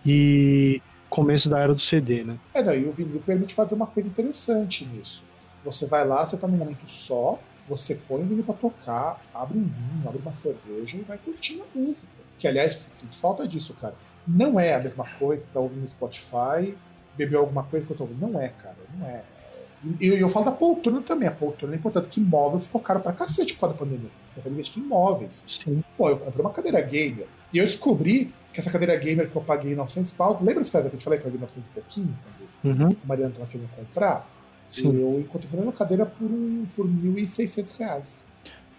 E começo da era do CD, né? É, daí o vinil permite fazer uma coisa interessante nisso. Você vai lá, você tá num momento só, você põe o vinil pra tocar, abre um vinho, abre uma cerveja e vai curtindo a música. Que, aliás, sinto falta disso, cara. Não é a mesma coisa, tá ouvindo no Spotify, bebeu alguma coisa que eu tô ouvindo. Não é, cara, não é. E eu, eu, falo da poltrona também. A poltrona é importante, que imóvel ficou caro pra cacete por causa da pandemia. Eu falei investir em imóveis. Sim. Pô, eu comprei uma cadeira gamer. E eu descobri que essa cadeira gamer que eu paguei 900 pau, lembra, que eu te falei que eu paguei 900 e pouquinho? Uhum. o Mariano estava querendo comprar? Sim. Eu encontrei uma cadeira por, por 1.600 reais.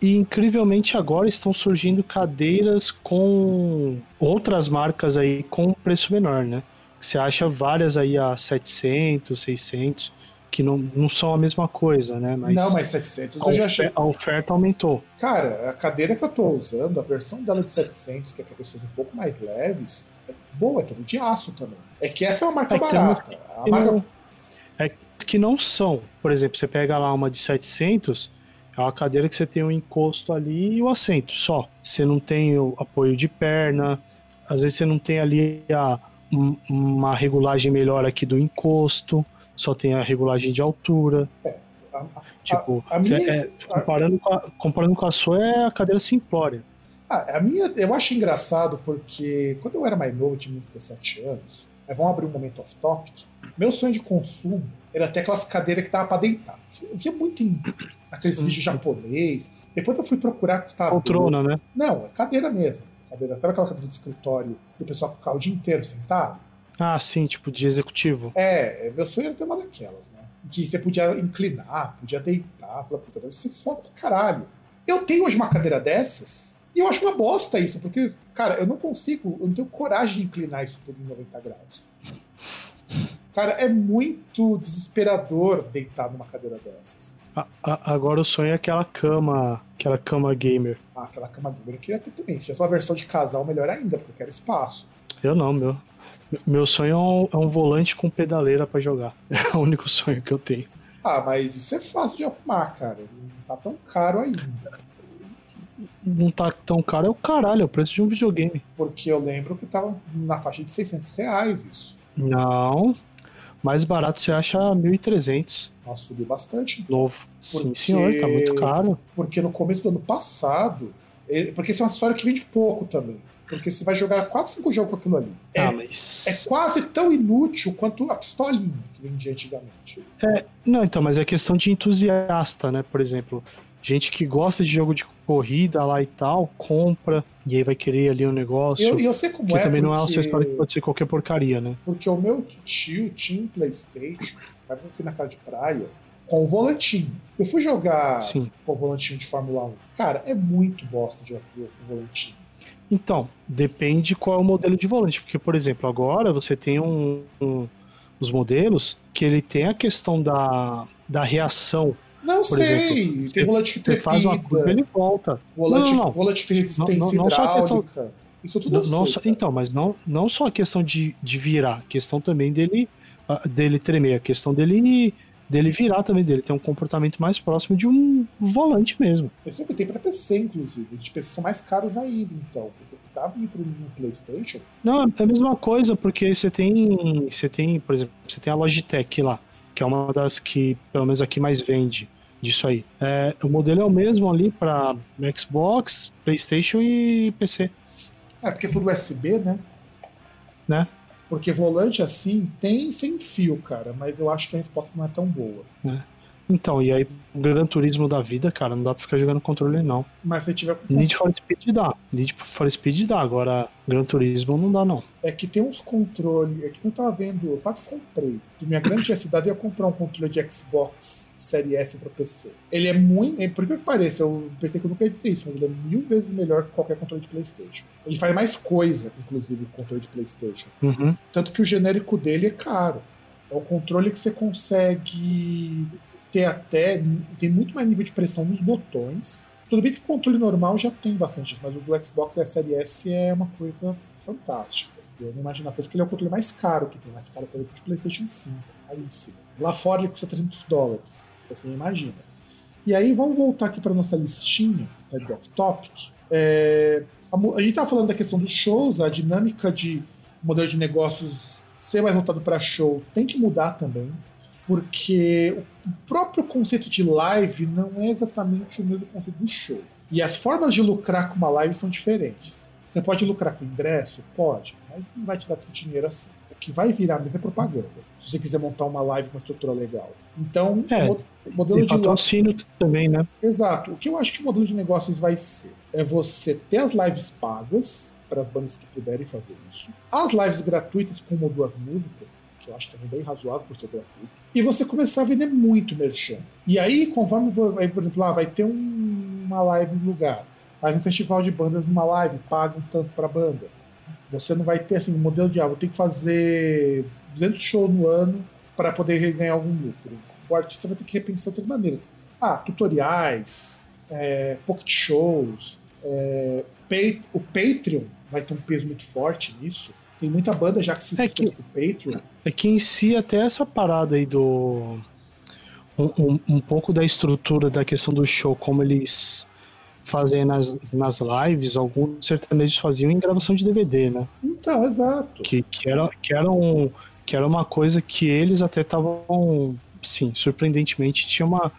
E incrivelmente agora estão surgindo cadeiras com outras marcas aí com preço menor, né? Você acha várias aí a 700, 600 que não, não são a mesma coisa, né? Mas não, mas 700 eu já achei. A oferta aumentou. Cara, a cadeira que eu tô usando, a versão dela de 700, que é para pessoas um pouco mais leves, é boa, é tudo de aço também. É que essa é uma marca é barata. A marca... Não, é que não são. Por exemplo, você pega lá uma de 700, é uma cadeira que você tem o um encosto ali e o assento só. Você não tem o apoio de perna, às vezes você não tem ali a, uma regulagem melhor aqui do encosto só tem a regulagem de altura. É, a, a, tipo, a, minha, é, comparando, com a, comparando com a sua, é a cadeira simplória. Ah, a minha, eu acho engraçado porque quando eu era mais novo, tinha 17 anos, aí vamos abrir um momento off-topic, meu sonho de consumo era até aquelas cadeiras que dava pra deitar. Eu via muito em aqueles vídeos japonês. Depois eu fui procurar que tava. Poltrona, né? Não, é cadeira mesmo. Cadeira, sabe aquela cadeira de escritório que o pessoal ficar o dia inteiro sentado? Ah, sim, tipo de executivo. É, meu sonho era ter uma daquelas, né? Que você podia inclinar, podia deitar. Falar, puta, deve ser foda pra caralho. Eu tenho hoje uma cadeira dessas e eu acho uma bosta isso, porque, cara, eu não consigo, eu não tenho coragem de inclinar isso tudo em 90 graus. Cara, é muito desesperador deitar numa cadeira dessas. A, a, agora o sonho é aquela cama, aquela cama gamer. Ah, aquela cama gamer eu queria ter também. Se tivesse uma versão de casal, melhor ainda, porque eu quero espaço. Eu não, meu. Meu sonho é um, é um volante com pedaleira para jogar. [LAUGHS] É o único sonho que eu tenho. Ah, mas isso é fácil de arrumar, cara. Não tá tão caro ainda. Não tá tão caro, é o caralho, é o preço de um videogame. Porque eu lembro que tava na faixa de 600 reais isso. Não, mais barato você acha 1.300. Nossa, subiu bastante. Novo. Porque... Sim, senhor, tá muito caro. Porque no começo do ano passado, porque esse é uma história que vende pouco também. Porque você vai jogar 4, 5 jogos com aquilo ali. É, ah, mas... é quase tão inútil quanto a pistolinha que vendia antigamente. É, não, então, mas é questão de entusiasta, né? Por exemplo, gente que gosta de jogo de corrida lá e tal, compra, e aí vai querer ali um negócio. Eu, eu sei como que é. também porque... não é uma história que pode ser qualquer porcaria, né? Porque o meu tio tinha um Playstation, mas eu fui na casa de praia, com o volantinho. Eu fui jogar Sim. com o volantinho de Fórmula 1. Cara, é muito bosta de jogar com o volantinho. Então, depende qual é o modelo de volante, porque, por exemplo, agora você tem um, um os modelos que ele tem a questão da, da reação. Não por sei, exemplo, tem volante que trepida. faz uma curva, ele volta. Volante, não, não. volante que tem resistência não, não, hidráulica. Questão, Isso tudo não, sei, só, Então, mas não, não só a questão de, de virar, a questão também dele, dele tremer, a questão dele dele virar também, dele ter um comportamento mais próximo de um volante mesmo. Eu sei que tem pra PC, inclusive. Os de PC são mais caros ainda, então. Porque você tava entrando no PlayStation. Não, é a mesma coisa, porque você tem. Você tem, por exemplo, você tem a Logitech lá, que é uma das que, pelo menos aqui, mais vende disso aí. É, o modelo é o mesmo ali para Xbox, PlayStation e PC. É, porque é tudo USB, né? Né? Porque volante assim tem sem fio, cara, mas eu acho que a resposta não é tão boa. É. Então, e aí, o Gran Turismo da vida, cara, não dá pra ficar jogando controle, não. Mas se tiver Need for Speed dá. Need for Speed dá, agora Gran Turismo não dá, não. É que tem uns controles. É que não tava vendo. Eu quase comprei. De minha grande [COUGHS] necessidade, eu ia comprar um controle de Xbox Série S pra PC. Ele é muito. É, por que pareça, eu pensei que eu nunca ia dizer isso, mas ele é mil vezes melhor que qualquer controle de PlayStation. Ele faz mais coisa, inclusive, que o controle de PlayStation. Uhum. Tanto que o genérico dele é caro. É o controle que você consegue ter até. Tem muito mais nível de pressão nos botões. Tudo bem que o controle normal já tem bastante, mas o do Xbox Series S é uma coisa fantástica. Eu não imagino por isso que ele é o controle mais caro que tem, mais caro até o PlayStation 5, caríssimo. Lá fora ele custa 300 dólares, então você imagina. E aí vamos voltar aqui para nossa listinha tá, de off-topic. É, a, gente estava falando da questão dos shows, a dinâmica de modelo de negócios ser mais voltado para show tem que mudar também porque o próprio conceito de live não é exatamente o mesmo conceito do show. E as formas de lucrar com uma live são diferentes. Você pode lucrar com ingresso? Pode, mas não vai te dar tanto dinheiro assim. O que vai virar mesmo é propaganda. Se você quiser montar uma live com uma estrutura legal. Então, é, o modelo de patrocínio também, né? Exato. O que eu acho que o modelo de negócios vai ser é você ter as lives pagas para as bandas que puderem fazer isso. As lives gratuitas com uma ou duas músicas, que eu acho também bem razoável por ser gratuito e você começar a vender muito merchan. E aí, conforme, por exemplo, lá, vai ter um, uma live no lugar, faz um festival de bandas numa live, paga um tanto para a banda. Você não vai ter assim, um modelo de, ah, vou ter que fazer 200 shows no ano para poder ganhar algum lucro. O artista vai ter que repensar outras maneiras. Ah, tutoriais, é, pocket shows, é, o Patreon vai ter um peso muito forte nisso. Tem muita banda já que se é que, com o Patreon. É que em si até essa parada aí do. Um, um, um, pouco da estrutura da questão do show, como eles fazem nas, nas lives, alguns sertanejos faziam em gravação de DVD, né? Então, exato. Que, que, era, que, era, um, que era uma coisa que eles até estavam, sim, surpreendentemente, tinha uma,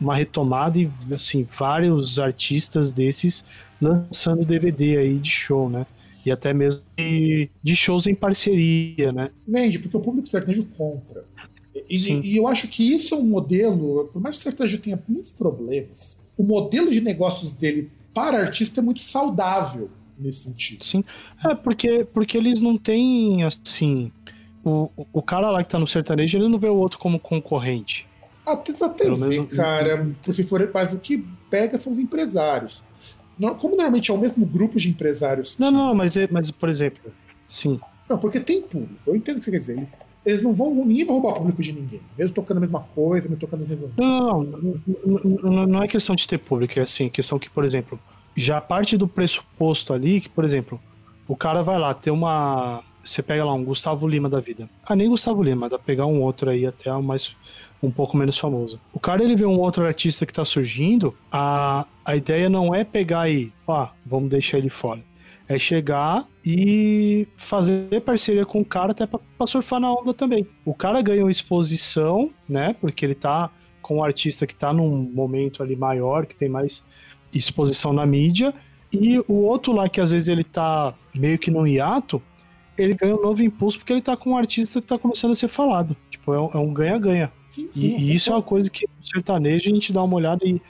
uma retomada e, assim, vários artistas desses lançando DVD aí de show, né? e até mesmo de, de shows em parceria, né? Vende, porque o público sertanejo compra. E, e, eu acho que isso é um modelo, por mais que o sertanejo tenha muitos problemas, o modelo de negócios dele para artista é muito saudável nesse sentido. Sim, é porque, porque eles não têm, assim, o, o cara lá que tá no sertanejo, ele não vê o outro como concorrente. Até, até vê, menos... cara, se for, mas o que pega são os empresários. Como normalmente é o mesmo grupo de empresários. Não, não, mas, é, mas por exemplo, sim. Não, porque tem público. Eu entendo o que você quer dizer. Eles não vão. Ninguém vai roubar público de ninguém. Mesmo tocando a mesma coisa, mesmo tocando as mesmas não, não, não, é questão de ter público, é assim, questão que, por exemplo, já parte do pressuposto ali que, por exemplo, o cara vai lá ter uma. Você pega lá um Gustavo Lima da vida. Ah, nem Gustavo Lima, dá pra pegar um outro aí até mais um pouco menos famoso. O cara ele vê um outro artista que tá surgindo, a, a ideia não é pegar aí, ah, vamos deixar ele fora. É chegar e fazer parceria com o cara até pra, pra surfar na onda também. O cara ganha uma exposição, né? Porque ele tá com um artista que tá num momento ali maior, que tem mais exposição na mídia. E o outro lá, que às vezes ele tá meio que no hiato, ele ganha um novo impulso porque ele tá com um artista que tá começando a ser falado. Tipo, é um ganha-ganha. Sim, sim, e, e isso é uma coisa que no sertanejo a gente dá uma olhada e,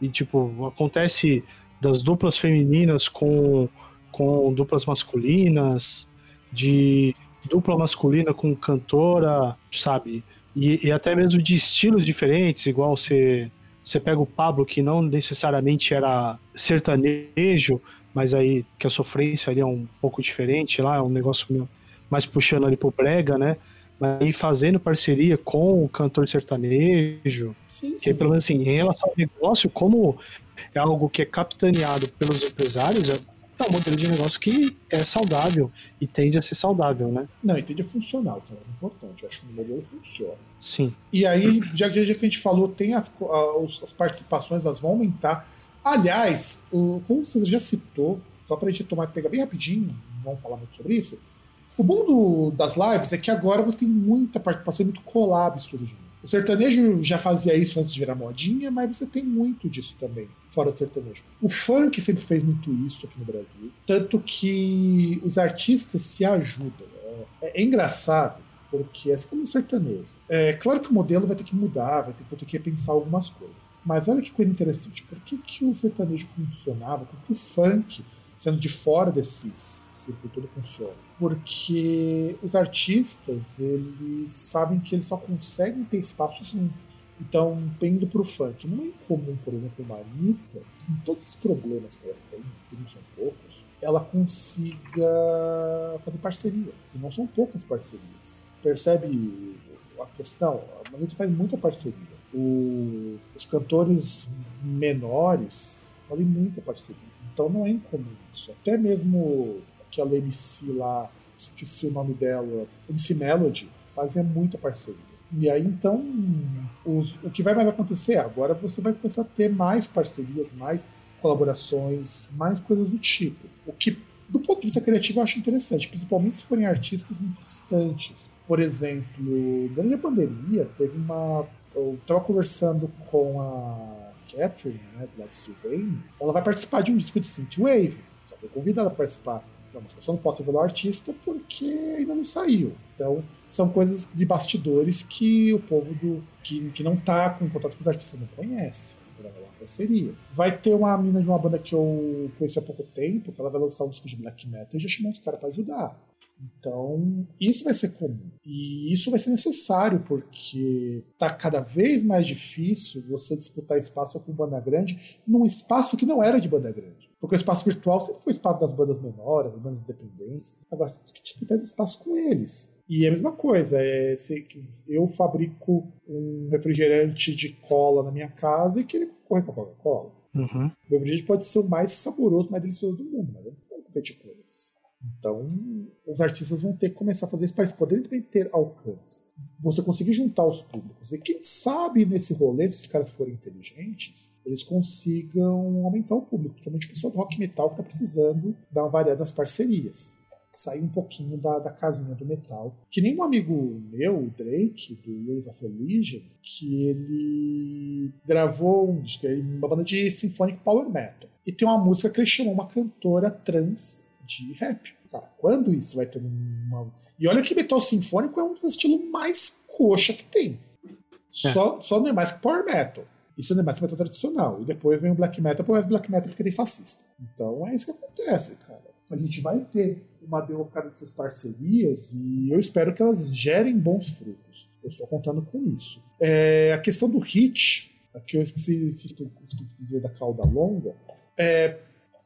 e tipo, acontece das duplas femininas com, com duplas masculinas, de dupla masculina com cantora, sabe? E, e até mesmo de estilos diferentes, igual você, você pega o Pablo, que não necessariamente era sertanejo, mas aí que a sofrência ali é um pouco diferente lá, é um negócio mais puxando ali pro brega, né? Mas aí fazendo parceria com o cantor sertanejo, sim, que pelo menos assim, em relação ao negócio, como é algo que é capitaneado pelos empresários, é um modelo de negócio que é saudável e tende a ser saudável, né? Não, e tende a funcionar, que é importante. Eu acho que o modelo funciona. Sim. E aí, já, já que a gente falou, tem as, as participações, elas vão aumentar. Aliás, o, como você já citou, só para a gente tomar pegar bem rapidinho, não vamos falar muito sobre isso. O bom do, das lives é que agora você tem muita participação e muito collab surgindo. O sertanejo já fazia isso antes de virar modinha, mas você tem muito disso também, fora do sertanejo. O funk sempre fez muito isso aqui no Brasil, tanto que os artistas se ajudam. É, é engraçado porque é assim como um sertanejo. É claro que o modelo vai ter que mudar, vai ter, vai ter que repensar algumas coisas. Mas olha que coisa interessante, por que, que o sertanejo funcionava, por que o funk, sendo de fora desses circuito todo funciona? Porque os artistas, eles sabem que eles só conseguem ter espaço juntos. Então, indo pro funk, não é incomum, por exemplo, uma Anitta, com todos os problemas que ela tem, que não são poucos, ela consiga fazer parceria. E não são poucas parcerias. Percebe a questão? A Anitta faz muita parceria. O, os cantores menores fazem muita parceria. Então não é incomum isso. Até mesmo aquela MC lá, esqueci o nome dela, MC Melody, fazia muita parceria. E aí, então, os, o que vai mais acontecer? Agora você vai começar a ter mais parcerias, mais colaborações, mais coisas do tipo. O que, do ponto de vista criativo, eu acho interessante, principalmente se forem artistas muito distantes. Por exemplo, durante a pandemia, teve uma. Eu estava conversando com a Catherine, né, do lado de ela vai participar de um disco de Synthwave. Ela foi convidada a participar da música. Só não posso revelar o artista porque ainda não saiu. Então, são coisas de bastidores que o povo do que, que não tá com contato com os artistas não conhece. Uma parceria. Vai ter uma mina de uma banda que eu conheci há pouco tempo, que ela vai lançar um disco de black metal e já chamou os caras para ajudar. Então, isso vai ser comum. E isso vai ser necessário, porque tá cada vez mais difícil você disputar espaço com banda grande num espaço que não era de banda grande. Porque o espaço virtual sempre foi espaço das bandas menores, das bandas independentes. Agora você tem que disputar espaço com eles. E é a mesma coisa, é, eu fabrico um refrigerante de cola na minha casa e querer concorrer com a Coca-Cola. Uhum. Meu refrigerante pode ser o mais saboroso, mais delicioso do mundo, mas eu não vou competir com. Então, os artistas vão ter que começar a fazer isso para eles poderem também ter alcance. Você conseguir juntar os públicos. E quem sabe nesse rolê, se os caras forem inteligentes, eles consigam aumentar o público. Principalmente o pessoal do rock metal que está precisando dar uma variada nas parcerias. Sair um pouquinho da, da casinha do metal. Que nem um amigo meu, o Drake, do Wave of Religion, que ele gravou um disco, uma banda de symphonic power metal. E tem uma música que ele chamou uma cantora trans de rap. Cara, quando isso vai ter uma. E olha que metal sinfônico é um dos estilos mais coxa que tem. É. Só, só não é mais que power metal. Isso não é mais que metal tradicional. E depois vem o black metal, mas black metal que tem fascista. Então é isso que acontece, cara. A gente vai ter uma derrocada dessas parcerias e eu espero que elas gerem bons frutos. Eu estou contando com isso. É, a questão do hit, que eu esqueci, esqueci de dizer da cauda longa, é,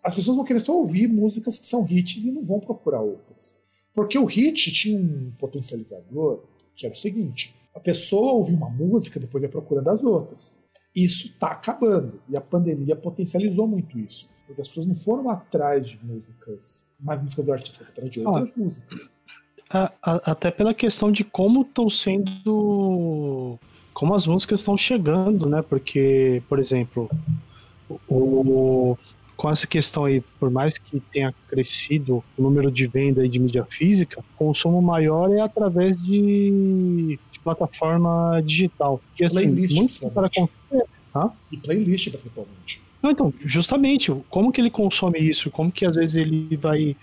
as pessoas vão querer só ouvir músicas que são hits e não vão procurar outras. Porque o hit tinha um potencializador que era o seguinte: a pessoa ouviu uma música, depois ia procurando as outras. Isso está acabando. E a pandemia potencializou muito isso. Porque as pessoas não foram atrás de músicas, mais música do artista, atrás de outras ah, músicas. A, a, até pela questão de como estão sendo. Como as músicas estão chegando, né? Porque, por exemplo, o, com essa questão aí, por mais que tenha crescido o número de venda de mídia física, o consumo maior é através de, de plataforma digital. E assim, playlist, muito para ah? E playlist, principalmente. Não, então, justamente, como que ele consome isso? Como que às vezes ele vai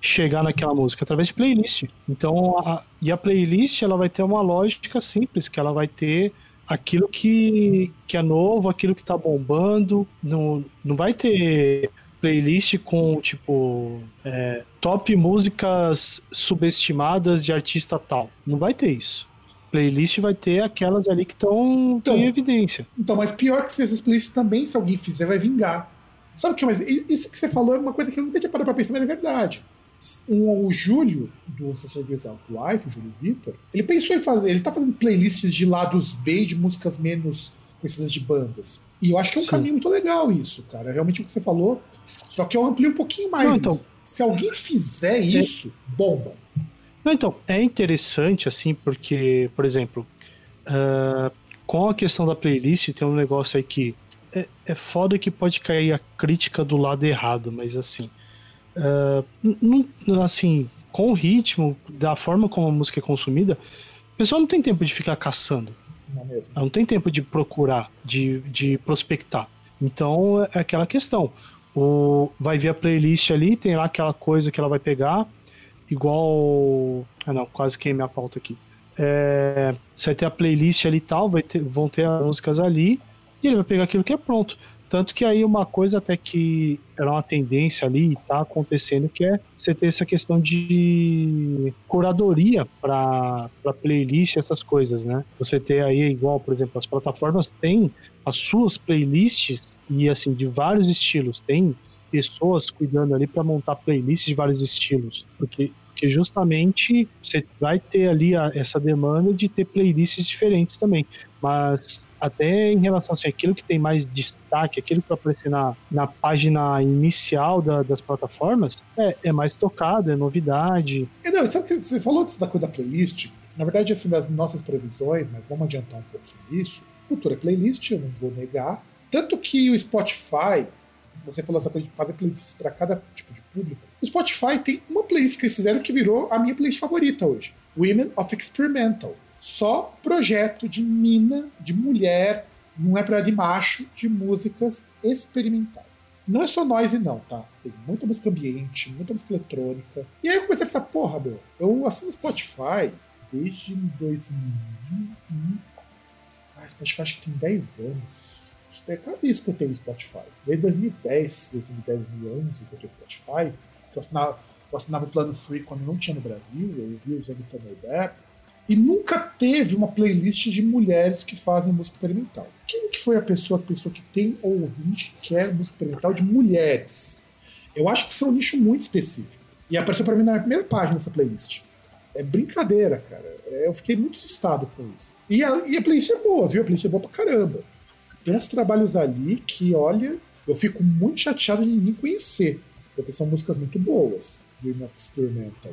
chegar naquela música? Através de playlist. Então, a, e a playlist ela vai ter uma lógica simples, que ela vai ter aquilo que, que é novo, aquilo que tá bombando. Não, não vai ter playlist com, tipo, é, top músicas subestimadas de artista tal. Não vai ter isso. Playlist vai ter aquelas ali que estão então, em evidência. Então, mas pior que essas playlists também, se alguém fizer, vai vingar. Sabe o que mais? Isso que você falou é uma coisa que eu nunca tinha parado pra pensar, mas é verdade o Júlio, do Assessor Visual Life, o Júlio Vitor, ele pensou em fazer, ele tá fazendo playlists de lados B de músicas menos conhecidas de bandas. E eu acho que é um Sim. caminho muito legal isso, cara. Realmente o que você falou. Só que eu amplio um pouquinho mais. Não, então, Se alguém fizer é isso, bomba. Não, então, é interessante, assim, porque, por exemplo, uh, com a questão da playlist, tem um negócio aí que é, é foda que pode cair a crítica do lado errado, mas assim, Uh, assim, com o ritmo, da forma como a música é consumida, o pessoal não tem tempo de ficar caçando. Não, mesmo. não tem tempo de procurar, de, de prospectar. Então é aquela questão. O, vai ver a playlist ali, tem lá aquela coisa que ela vai pegar, igual. Ah não, quase queimei a pauta aqui. é, você vai ter a playlist ali e tal, vai ter, vão ter as músicas ali, e ele vai pegar aquilo que é pronto. Tanto que aí uma coisa até que era uma tendência ali e tá acontecendo, que é você ter essa questão de curadoria para playlist, essas coisas, né? Você ter aí, igual, por exemplo, as plataformas têm as suas playlists e assim, de vários estilos. Tem pessoas cuidando ali para montar playlists de vários estilos. Porque porque justamente você vai ter ali a, essa demanda de ter playlists diferentes também. Mas até em relação a assim, aquilo que tem mais destaque, aquilo que vai aparecer na, na página inicial da, das plataformas, é, é mais tocado, é novidade. É, não, sabe que você falou da coisa da playlist? Na verdade, assim, das nossas previsões, mas vamos adiantar um pouquinho isso. Futura playlist, eu não vou negar. Tanto que o Spotify, você falou essa coisa de fazer playlists para cada tipo de público. O Spotify tem uma playlist que eles fizeram que virou a minha playlist favorita hoje: Women of Experimental. Só projeto de mina, de mulher, não é pra de macho, de músicas experimentais. Não é só noise, não, tá? Tem muita música ambiente, muita música eletrônica. E aí eu comecei a pensar, porra, meu, eu assino Spotify desde 2000. Ah, Spotify acho que tem 10 anos. É quase isso que eu tenho no Spotify. Desde 2010, 2010, 2011 que eu tenho Spotify. Eu assinava, eu assinava o plano free quando não tinha no Brasil, eu vi usando o Thunderbird. E nunca teve uma playlist de mulheres que fazem música experimental. Quem que foi a pessoa que pensou que tem ou ouvinte que quer música experimental de mulheres? Eu acho que isso é um nicho muito específico. E apareceu para mim na primeira página dessa playlist. É brincadeira, cara. É, eu fiquei muito assustado com isso. E a, e a playlist é boa, viu? A playlist é boa pra caramba. Tem uns trabalhos ali que, olha, eu fico muito chateado de ninguém conhecer porque são músicas muito boas, Dream of Experimental.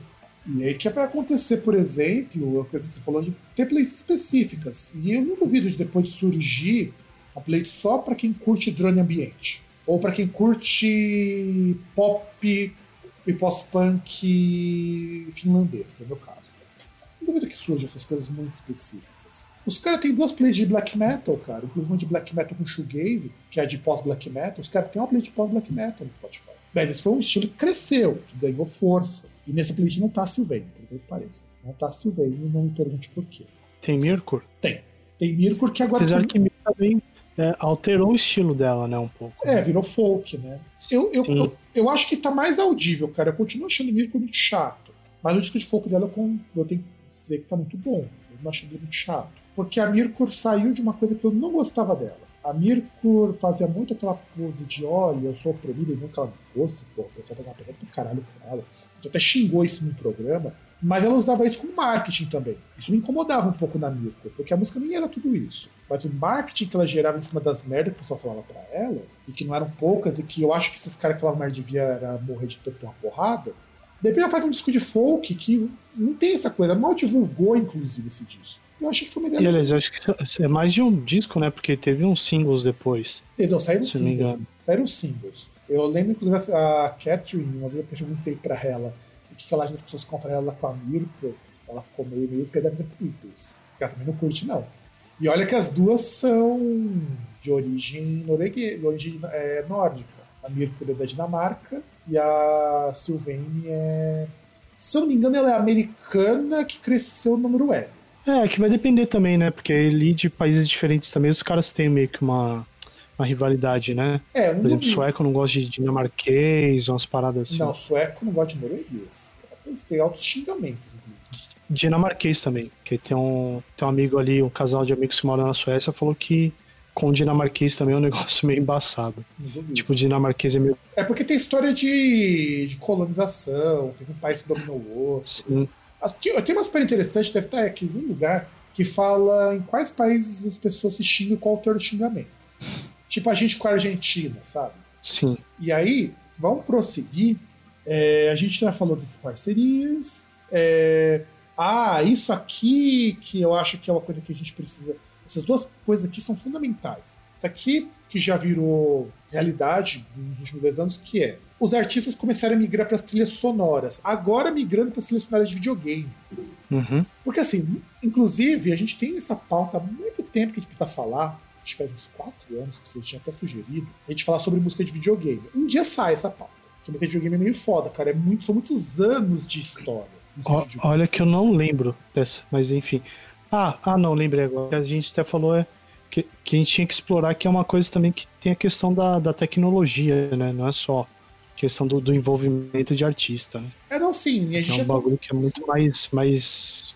E aí que vai acontecer, por exemplo, coisa que você falou de ter playlists específicas. E eu não duvido de depois de surgir uma playlist só para quem curte drone ambiente. Ou para quem curte pop e pós-punk finlandês, que é o meu caso. Não duvido que surjam essas coisas muito específicas. Os caras têm duas playlists de black metal, cara. Inclusive uma de black metal com shoegaze, que é de pós-black metal. Os caras têm uma playlist de pós-black metal no Spotify. Mas esse foi um estilo que cresceu, que ganhou força. E nessa playlist não tá Sylvain, por que pareça. Não tá Sylvain, não me pergunte por quê. Tem Mirkur? Tem. Tem Mirkur que agora... Apesar que Mirkur também é, alterou o estilo dela, né, um pouco. É, virou folk, né? Eu, eu, eu, eu, acho que tá mais audível, cara. Eu continuo achando Mirkur muito chato. Mas o disco de folk dela eu, eu tenho que dizer que tá muito bom. Eu não achei ele muito chato. Porque a Mirkur saiu de uma coisa que eu não gostava dela a Mirkur fazia muito aquela pose de olha, eu sou oprimida e nunca ela fosse, pô, o pessoal tava pegando do caralho com ela. A gente até xingou isso no programa, mas ela usava isso como marketing também. Isso me incomodava um pouco na Mirko, porque a música nem era tudo isso. Mas o marketing que ela gerava em cima das merdas que o pessoal falava para ela, e que não eram poucas, e que eu acho que esses caras que falavam merda devia morrer de tanto uma porrada. Depois ela faz um disco de folk que não tem essa coisa, mal divulgou, inclusive, esse disco. Eu achei que foi uma ideia. E aliás, eu acho que é mais de um disco, né? Porque teve uns singles depois. Então, saíram se singles. Saíram singles. Eu lembro, inclusive, a Catherine, uma vez eu perguntei pra ela o que, ela acha das pessoas compram ela com a Mirko. Ela ficou meio, meio pé da vida. Que ela também não curte, não. E olha que as duas são de origem norueguesa, de origem é, nórdica. A Mirko é da Dinamarca e a Sylvain é. Se eu não me engano, ela é americana que cresceu no Noruega. É, que vai depender também, né? Porque ali de países diferentes também os caras têm meio que uma, uma rivalidade, né? É, Por exemplo, sueco não gosta de dinamarquês, umas paradas assim. Não, sueco não gosta de norueguês. Eles têm altos xingamentos. Dinamarquês também, que tem um, tem um amigo ali, um casal de amigos que mora na Suécia, falou que com o dinamarquês também é um [LAUGHS] negócio meio embaçado. Tipo, o dinamarquês é meio. É porque tem história de, de colonização, teve um país que dominou o outro. Sim. Tem uma super interessante, deve estar aqui em algum lugar, que fala em quais países as pessoas se xingam e qual o autor xingamento. Tipo a gente com a Argentina, sabe? Sim. E aí, vamos prosseguir. É, a gente já falou das parcerias. É, ah, isso aqui que eu acho que é uma coisa que a gente precisa. Essas duas coisas aqui são fundamentais. Isso aqui que já virou realidade nos últimos dois anos, que é os artistas começaram a migrar para as trilhas sonoras, agora migrando para as trilhas sonoras de videogame. Uhum. Porque assim, inclusive, a gente tem essa pauta há muito tempo que a gente precisa falar, acho que faz uns quatro anos que você tinha até sugerido, a gente falar sobre música de videogame. Um dia sai essa pauta. Porque música de videogame é meio foda, cara. É muito, são muitos anos de história. olha que eu não lembro dessa, mas enfim. Ah, ah não, lembrei agora. A gente até falou é, que, que a gente tinha que explorar que é uma coisa também que tem a questão da, da tecnologia, né? Não é só questão do, do envolvimento de artista, né? É, não, sim. a gente é um bagulho que é muito mais, mais,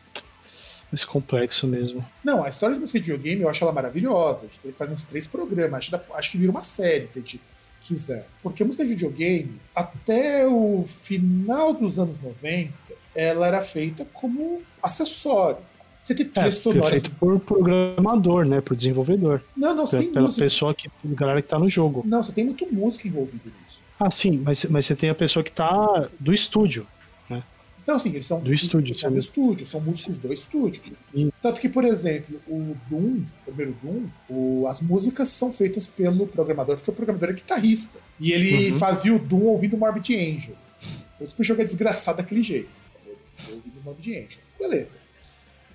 mais complexo mesmo. Não, a história de música de videogame eu acho ela maravilhosa. A gente tem que fazer uns três programas. Acho, acho que vira uma série, se a gente quiser. Porque a música de videogame, até o final dos anos 90, ela era feita como acessório. Você tem trilhas é, sonoras. Feito por programador, né? Por desenvolvedor. Não, não, você pela, tem pela música. pessoa que. galera que tá no jogo. Não, você tem muito música envolvida nisso. Ah, sim, mas, mas você tem a pessoa que tá do estúdio. Né? Então, sim, eles são do estúdio. São do estúdio, são músicos do estúdio. E... Tanto que, por exemplo, o Doom, o primeiro Doom, o, as músicas são feitas pelo programador, porque o programador é guitarrista. E ele uhum. fazia o Doom ouvindo Morbid Angel. Por isso que o jogo é desgraçado daquele jeito. Ouvindo Morbid Angel. Beleza.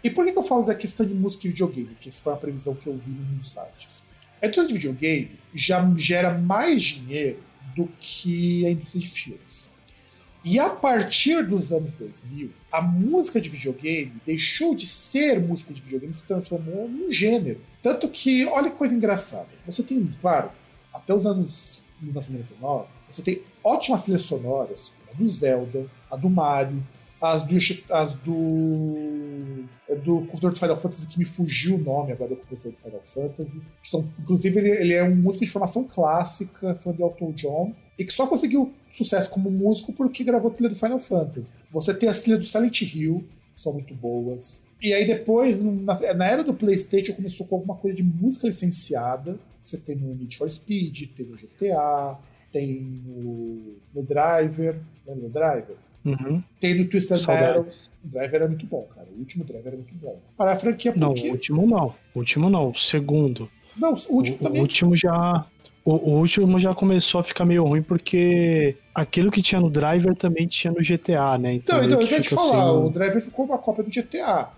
E por que, eu falo da questão de música e videogame? Que essa foi uma previsão que eu vi nos sites. A indústria de videogame já gera mais dinheiro do que a indústria de filmes. E a partir dos anos 2000, a música de videogame deixou de ser música de videogame se transformou num gênero. Tanto que, olha que coisa engraçada. Você tem, claro, até os anos 1999, você tem ótimas trilhas sonoras, a do Zelda, a do Mario, as do, as do, é do compositor de Final Fantasy, que me fugiu o nome agora do compositor de Final Fantasy. Que são, inclusive, ele, ele, é um músico de formação clássica, fã de Elton John, e que só conseguiu sucesso como músico porque gravou trilha do Final Fantasy. Você tem as trilhas do Silent Hill, que são muito boas. E aí depois, na, na era do PlayStation, começou com alguma coisa de música licenciada. Você tem no Need for Speed, tem no GTA, tem no, no Driver. Lembra do Driver? Uhum. Tem no Twisted Metal. O Driver é muito bom, cara. O último Driver é muito bom. Para a franquia, por Não, o último não. O último não. O segundo. Não, o último o, também. O último já. O, o, último já começou a ficar meio ruim porque aquilo que tinha no Driver também tinha no GTA, né? Então, então eu quero te falar, assim... o Driver ficou uma cópia do GTA.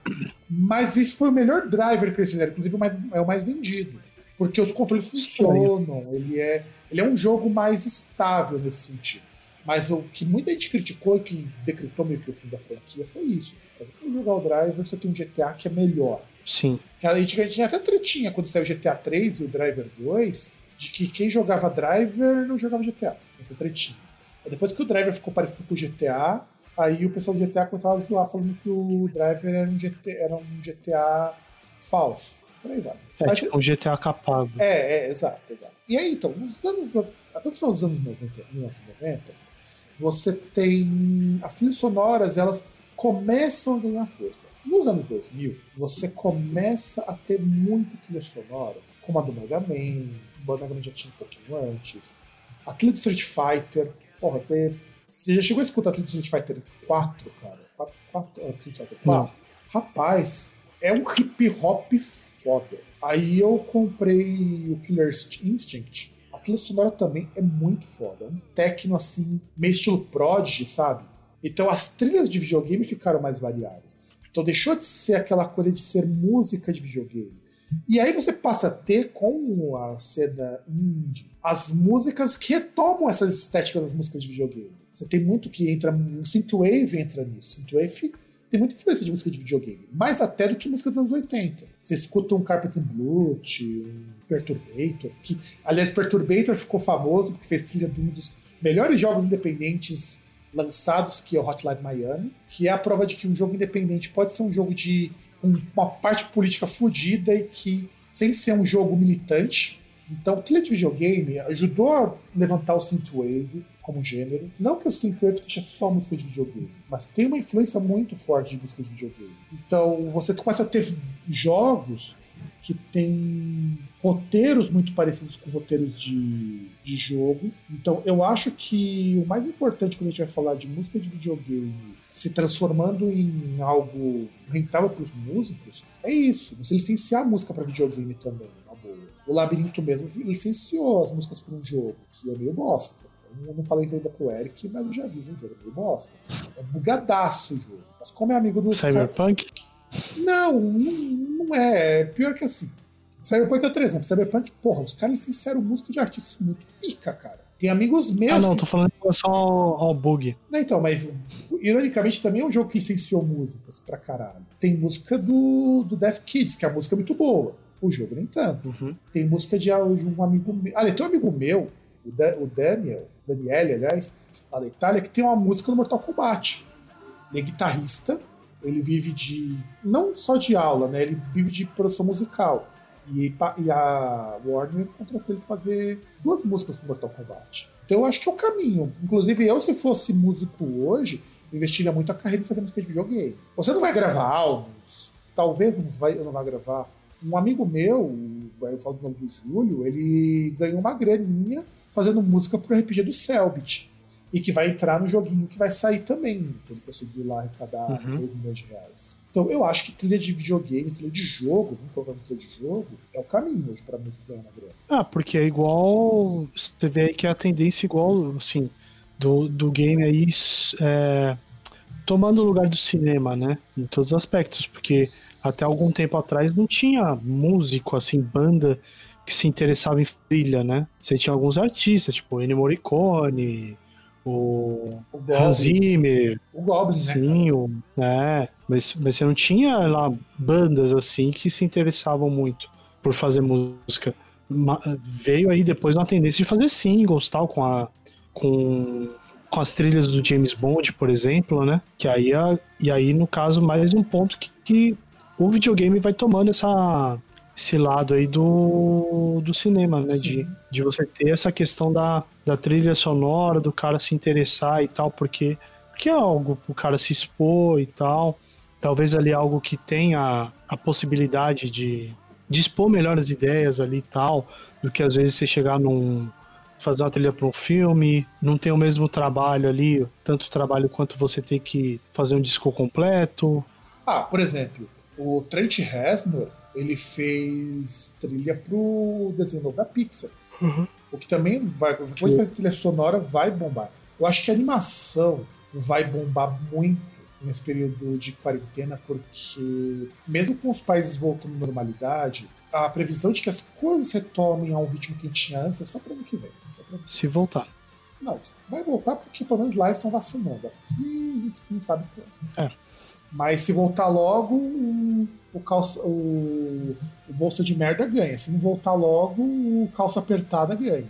Mas isso foi o melhor Driver que eles fizeram, inclusive o mais, é o mais vendido. Porque os controles funcionam, ele é, ele é um jogo mais estável nesse sentido. Mas o que muita gente criticou e que decretou meio que o fim da franquia foi isso. Para jogar o Driver, você tem um GTA que é melhor. Sim. A gente, a gente tinha até tretinha quando saiu o GTA 3 e o Driver 2, de que quem jogava Driver não jogava GTA. Essa tretinha. E depois que o Driver ficou parecido com o GTA, aí o pessoal do GTA começava a zoar falando que o Driver era um GTA, era um GTA falso. Por aí vai. É, Mas, tipo um GTA capado. É, é, exato, exato. E aí, então, nos anos. Até o final dos anos 90, 1990, você tem. As trilhas sonoras, elas começam a ganhar força. Nos anos 2000, você começa a ter muita trilha sonora, como a do Mega Man, o Mega Man já tinha um pouquinho antes, a trilha do Street Fighter. Porra, você, você já chegou a escutar a trilha do Street Fighter 4, cara? 4, 4, uh, Street Fighter 4? Não. Rapaz, é um hip hop foda. Aí eu comprei o Killer Instinct a trilha sonora também é muito foda. É um techno assim, meio estilo Prodigy, sabe? Então as trilhas de videogame ficaram mais variadas. Então deixou de ser aquela coisa de ser música de videogame. E aí você passa a ter com a cena indie as músicas que retomam essas estéticas das músicas de videogame. Você tem muito que entra. O Synthwave entra nisso. Synthwave tem muita influência de música de videogame, mais até do que música dos anos 80. Você escuta um Carpet Brut, um Perturbator, que, aliás, Perturbator ficou famoso porque fez trilha de um dos melhores jogos independentes lançados, que é o Hotline Miami, que é a prova de que um jogo independente pode ser um jogo de uma parte política fodida e que, sem ser um jogo militante, então, trilha de videogame ajudou a levantar o synthwave, como gênero. Não que o synthwave seja só música de videogame, mas tem uma influência muito forte de música de videogame. Então você começa a ter jogos que tem roteiros muito parecidos com roteiros de, de jogo. Então eu acho que o mais importante quando a gente vai falar de música de videogame se transformando em algo rentável para os músicos é isso. Você licenciar a música para videogame também, na boa. O Labirinto mesmo licenciou as músicas para um jogo, que é meio bosta. Eu não falei isso ainda pro Eric, mas eu já aviso o jogo é meio bosta. É bugadaço o jogo. Mas como é amigo do Cyberpunk? Não, não é. É pior que assim. Cyberpunk é outro exemplo. Cyberpunk, porra, os caras licenciaram música de artistas muito pica, cara. Tem amigos meus. Ah, não, que... tô falando relação ao, ao bug. Não, então, mas ironicamente também é um jogo que licenciou músicas pra caralho. Tem música do, do Death Kids, que é a música muito boa. O jogo nem tanto. Uhum. Tem música de um amigo meu. Ah, tem um amigo meu, o, da, o Daniel, Daniele, aliás, lá da Itália, que tem uma música no Mortal Kombat. Ele é guitarrista, ele vive de. não só de aula, né? Ele vive de produção musical. E, e a Warner contratou ele para fazer duas músicas pro Mortal Kombat. Então eu acho que é o caminho. Inclusive, eu, se fosse músico hoje, investiria muito a carreira em fazer música de videogame. Você não vai gravar álbuns, talvez não vai, não vá gravar. Um amigo meu, eu falo do nome do Júlio, ele ganhou uma graninha fazendo música pro RPG do Selbit. E que vai entrar no joguinho que vai sair também. Que ele conseguiu lá arrecadar uhum. 2 milhões de reais. Então eu acho que trilha de videogame, trilha de jogo, vamos colocar no trilha de jogo, é o caminho hoje pra música ganhar na grana. Ah, porque é igual. Você vê aí que é a tendência igual, assim, do, do game aí é, tomando o lugar do cinema, né? Em todos os aspectos. Porque até algum tempo atrás não tinha músico, assim, banda que se interessava em trilha, né? Você tinha alguns artistas, tipo Ennio Morricone, o, o Hans Zimmer. O Goblin, né, sim, né? O, é, mas, mas você não tinha lá bandas assim que se interessavam muito por fazer música. Veio aí depois uma tendência de fazer singles, tal, com a. com com as trilhas do James Bond, por exemplo, né? Que aí, e aí no caso, mais um ponto que, que o videogame vai tomando essa, esse lado aí do, do cinema, né? De, de você ter essa questão da, da trilha sonora, do cara se interessar e tal, porque, porque é algo pro cara se expor e tal. Talvez ali algo que tenha a possibilidade de, de expor melhores ideias ali e tal, do que às vezes você chegar num. fazer uma trilha para um filme, não tem o mesmo trabalho ali, tanto trabalho quanto você ter que fazer um disco completo. Ah, por exemplo, o Trent Reznor, ele fez trilha pro desenho novo da Pixar. Uhum. O que também vai. Depois da trilha sonora vai bombar. Eu acho que a animação vai bombar muito nesse período de quarentena, porque mesmo com os países voltando à normalidade, a previsão de que as coisas retomem ao ritmo que a gente tinha antes é só para ano que vem. Se voltar. Não, vai voltar porque pelo menos lá estão vacinando. Aqui não sabe quando. É. Mas se voltar logo, o, calça, o, o bolsa de merda ganha. Se não voltar logo, o calça apertada ganha.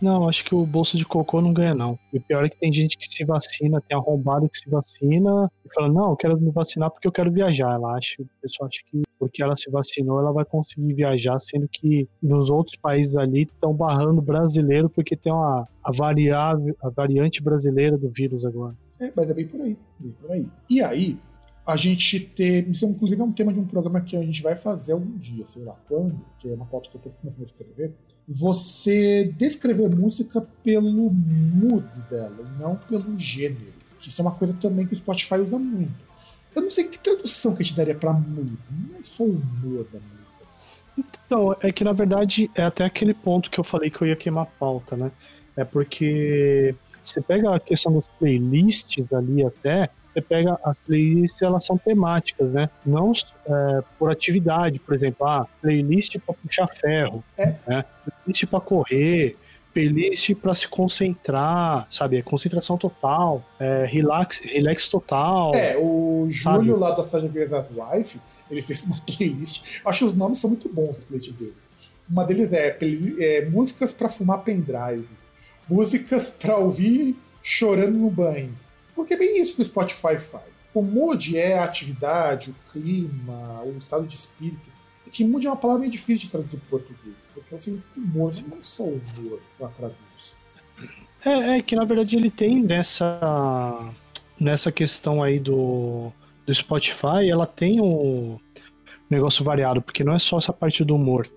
Não, acho que o bolso de cocô não ganha, não. E o pior é que tem gente que se vacina, tem arrombado que se vacina e fala, não, eu quero me vacinar porque eu quero viajar. Ela acha, o pessoal acha que porque ela se vacinou, ela vai conseguir viajar, sendo que nos outros países ali estão barrando brasileiro porque tem uma, a, variável, a variante brasileira do vírus agora. É, mas é bem por aí. Bem por aí. E aí, a gente ter. Isso, inclusive, é um tema de um programa que a gente vai fazer algum dia, sei lá quando, que é uma pauta que eu estou começando a escrever. Você descrever música pelo mood dela, e não pelo gênero. Que isso é uma coisa também que o Spotify usa muito. Eu não sei que tradução que a gente daria para mood. Não é só o humor da música. Então, é que na verdade é até aquele ponto que eu falei que eu ia queimar a pauta, né? É porque você pega a questão das playlists ali até, você pega as playlists, elas são temáticas, né? Não é, por atividade, por exemplo, ah, playlist para puxar ferro, é. né? playlist para correr, playlist para se concentrar, sabe? É concentração total, é, relax, relax total. É, o Júlio lá da Sagittarius Wife, ele fez uma [LAUGHS] playlist. Acho que os nomes são muito bons, as playlists dele. Uma deles é, é músicas para fumar pendrive, músicas para ouvir chorando no banho porque é bem isso que o Spotify faz. O mood é a atividade, o clima, o estado de espírito. E que mood é uma palavra meio difícil de traduzir para português, porque ela significa humor, não é só humor que ela traduz. É, é, que na verdade ele tem nessa, nessa questão aí do, do Spotify, ela tem um negócio variado, porque não é só essa parte do humor.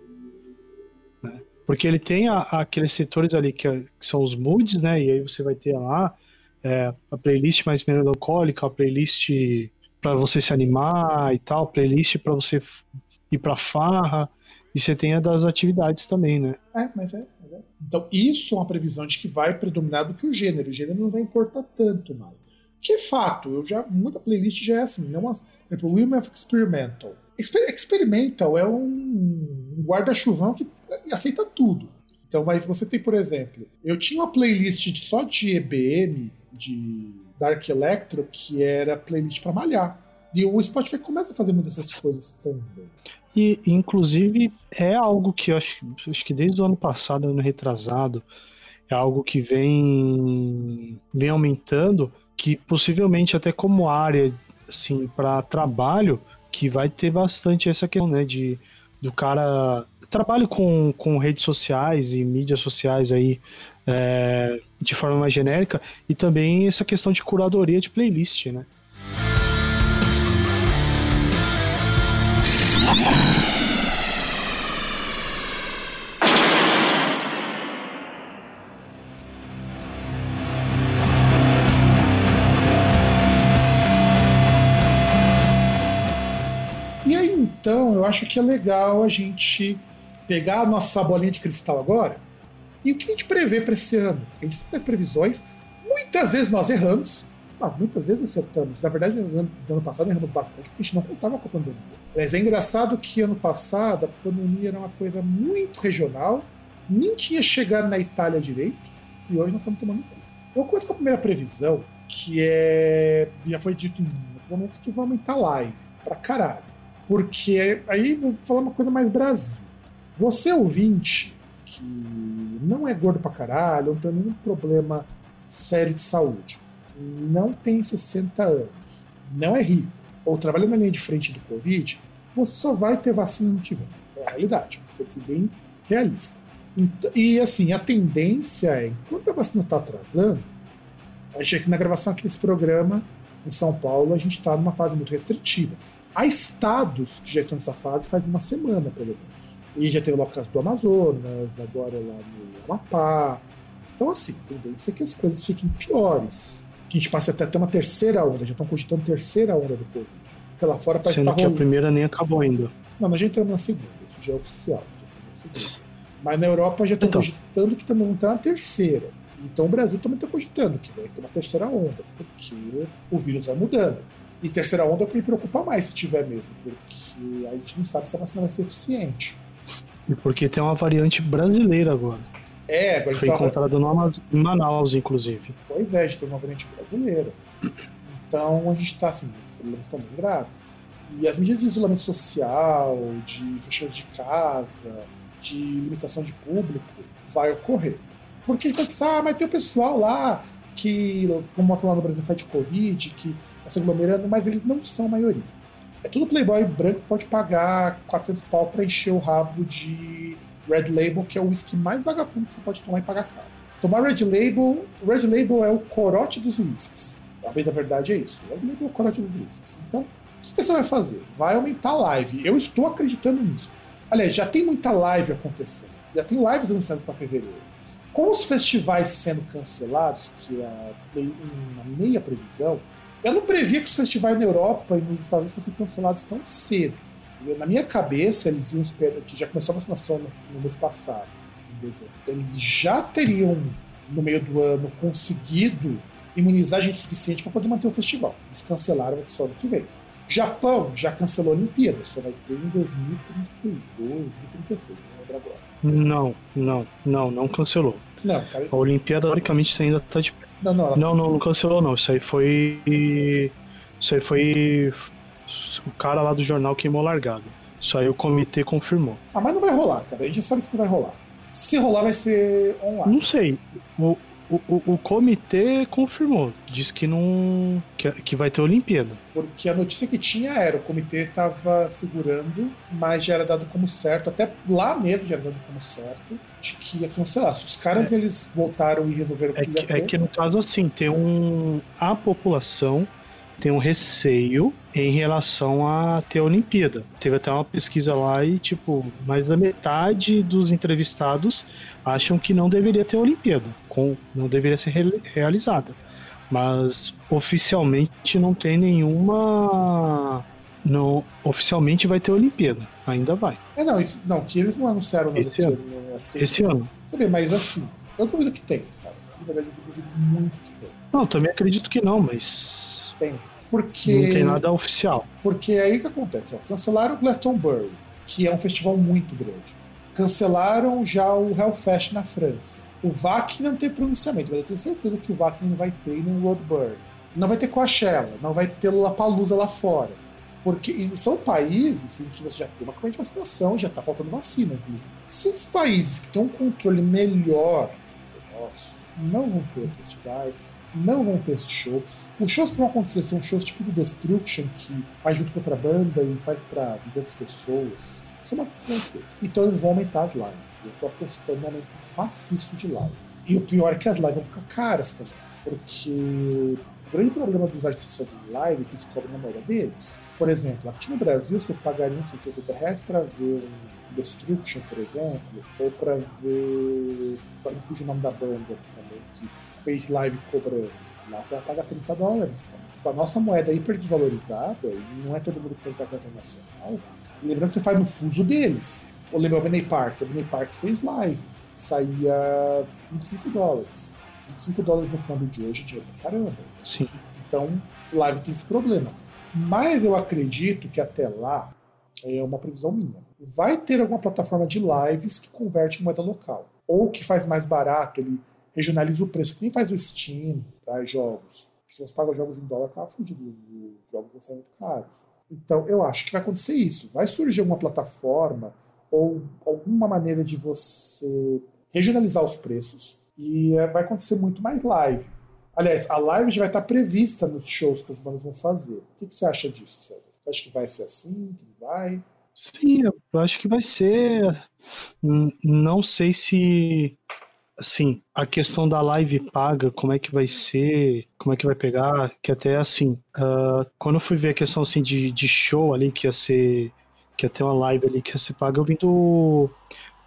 Porque ele tem a, aqueles setores ali que, que, são os moods, né? E aí você vai ter lá é, a playlist mais melancólica, a playlist para você se animar e tal, playlist para você ir para farra. E você tem a das atividades também, né? É, mas é, é. Então, isso é uma previsão de que vai predominar do que o gênero. O gênero não vai importar tanto mais. Que é fato, eu já, muita playlist já é assim. Não, por exemplo, Women of Experimental. Exper Experimental é um guarda-chuvão que aceita tudo. Então, mas você tem, por exemplo, eu tinha uma playlist de, só de EBM, de Dark Electro, que era playlist para malhar. E o Spotify começa a fazer muitas dessas coisas também. E, inclusive, é algo que eu acho, acho que desde o ano passado, ano retrasado, é algo que vem, vem aumentando, que possivelmente até como área, assim, para trabalho, que vai ter bastante essa questão, né, de do cara trabalho com, com redes sociais e mídias sociais aí é, de forma mais genérica e também essa questão de curadoria de playlist, né? Então, eu acho que é legal a gente pegar a nossa bolinha de cristal agora e o que a gente prevê para esse ano. A gente faz previsões, muitas vezes nós erramos, mas muitas vezes acertamos. Na verdade, no ano, no ano passado erramos bastante, porque a gente não contava com a pandemia. Mas é engraçado que ano passado a pandemia era uma coisa muito regional, nem tinha chegado na Itália direito, e hoje nós estamos tomando conta. Eu começo com a primeira previsão, que é. Já foi dito em momentos que vai aumentar live pra caralho. Porque aí vou falar uma coisa mais Brasil. Você ouvinte que não é gordo pra caralho, não tem nenhum problema sério de saúde, não tem 60 anos, não é rico, ou trabalha na linha de frente do Covid, você só vai ter vacina no que vem. É a realidade. Você ser bem realista. E assim, a tendência é, enquanto a vacina está atrasando, a gente aqui na gravação aqui desse programa, em São Paulo, a gente está numa fase muito restritiva. Há estados que já estão nessa fase faz uma semana, pelo menos. E já teve caso do Amazonas, agora lá no Amapá. Então, assim, a tendência é que as coisas fiquem piores. Que a gente passe até ter uma terceira onda, já estão cogitando terceira onda do Covid. Porque lá fora parece Sendo estar que a primeira nem acabou ainda. Não, mas já entramos na segunda, isso já é oficial. Já na segunda. Mas na Europa já estão Então. cogitando que estamos entrar na terceira. Então o Brasil também está cogitando que vai ter uma terceira onda, porque o vírus vai mudando. E terceira onda é o que me preocupa mais se tiver mesmo, porque a gente não sabe se a vacina vai ser eficiente. E porque tem uma variante brasileira agora. É, agora Foi encontrada no em Manaus, inclusive. Pois é, a gente tem uma variante brasileira. Então a gente está assim, os problemas estão bem graves. E as medidas de isolamento social, de fechamento de casa, de limitação de público, vai ocorrer. Porque ele vai pensar, ah, mas tem o pessoal lá que, como nós falamos no Brasil, faz de Covid, que está se aglomerando, mas eles não são a maioria. É tudo playboy branco pode pagar 400 pau para encher o rabo de Red Label, que é o whisky mais vagabundo que você pode tomar e pagar caro. Tomar Red Label, Red Label é o corote dos whiskies. A bem da verdade é isso. Red Label é o corote dos whiskies. Então, o que a pessoa vai fazer? Vai aumentar a live. Eu estou acreditando nisso. Aliás, já tem muita live acontecendo. Já tem lives anunciadas para fevereiro. Com os festivais sendo cancelados, que é uma meia previsão, eu não previa que os festivais na Europa e nos Estados Unidos fossem cancelados tão cedo. Eu, na minha cabeça, eles iam esperar que já começou a vacinação no, no mês passado, em dezembro. Eles já teriam, no meio do ano, conseguido imunizar gente suficiente para poder manter o festival. Eles cancelaram só ano que vem. Japão já cancelou a Olimpíada, só vai ter em 2032, 2036, não lembro agora. Não, não, não, não cancelou. Não, cara, A Olimpíada, teoricamente, ainda tá de. Não, não, ela Não, não, não cancelou, não. Isso aí foi. Isso aí foi. O cara lá do jornal queimou largado. Isso aí o comitê confirmou. Ah, mas não vai rolar, cara. A gente sabe que não vai rolar. Se rolar, vai ser online. Não sei. O, o, o, o comitê confirmou. Diz que não. Que, que vai ter Olimpíada. Porque a notícia que tinha era o comitê estava segurando, mas já era dado como certo, até lá mesmo já era dado como certo, de que ia cancelar. Se os caras eles voltaram e resolveram É que que, é ter, que no caso, assim, tem um. A população tem um receio em relação a ter a Olimpíada. Teve até uma pesquisa lá e, tipo, mais da metade dos entrevistados acham que não deveria ter a Olimpíada, com, não deveria ser re- realizada. Mas oficialmente não tem nenhuma. Não, oficialmente vai ter Olimpíada, ainda vai. É, não, isso, não, que eles não anunciaram nada Esse ano. ter. Esse ano. Sabe, mas assim, eu duvido que tem, cara. Na verdade, eu duvido muito que tem. Não, também acredito que não, mas Tem. Porque. não tem nada oficial. Porque aí o que acontece? Ó, cancelaram o Glastonbury, que é um festival muito grande. Cancelaram já o Hellfest na França. O VAC não tem pronunciamento, mas eu tenho certeza que o VAC não vai ter nem o Roadburn. Não vai ter Coachella, não vai ter Lollapalooza lá fora. Porque são países em que você já tem uma campanha de vacinação, já está faltando vacina, inclusive. Esses países que têm um controle melhor nosso, não vão ter festivais, não vão ter shows. Os shows que vão acontecer são shows tipo do Destruction, que faz junto com outra banda e faz para 200 pessoas. Isso é ter. Então eles vão aumentar as lives. Eu tô apostando no aumento maciço de live. E o pior é que as lives vão ficar caras também. Porque o grande problema dos artistas fazendo live é que eles cobram na moeda deles. Por exemplo, aqui no Brasil você pagaria uns 180 reais para ver um Destruction, por exemplo, ou para ver. Para não fugir o nome da banda também, que fez live cobrando. Lá você vai pagar 30 dólares, cara. Com a nossa moeda hiper desvalorizada, e não é todo mundo que tem cartão internacional, lembrando que você faz no fuso deles. Ou lembra o Benny Park? O Benny Park fez live, saía 25 dólares. 25 dólares no câmbio de hoje, dinheiro pra caramba. Sim. Então, live tem esse problema. Mas eu acredito que até lá, é uma previsão minha, vai ter alguma plataforma de lives que converte em moeda local. Ou que faz mais barato, ele regionaliza o preço. Quem faz o Steam para jogos? Se você paga jogos em dólar, tá fudido. Os jogos vão ser muito caros. Então, eu acho que vai acontecer isso. Vai surgir alguma plataforma ou alguma maneira de você regionalizar os preços e eh, vai acontecer muito mais live. Aliás, a live já vai estar prevista nos shows que as bandas vão fazer. O que, você acha disso, César? Você acha que vai ser assim? Que vai? Sim, eu acho que vai ser. Não sei se. Assim, a questão da live paga, como é que vai ser, como é que vai pegar, que até assim, uh, quando eu fui ver a questão assim de, de show ali, que ia ser, que ia ter uma live ali que ia ser paga, eu vim do,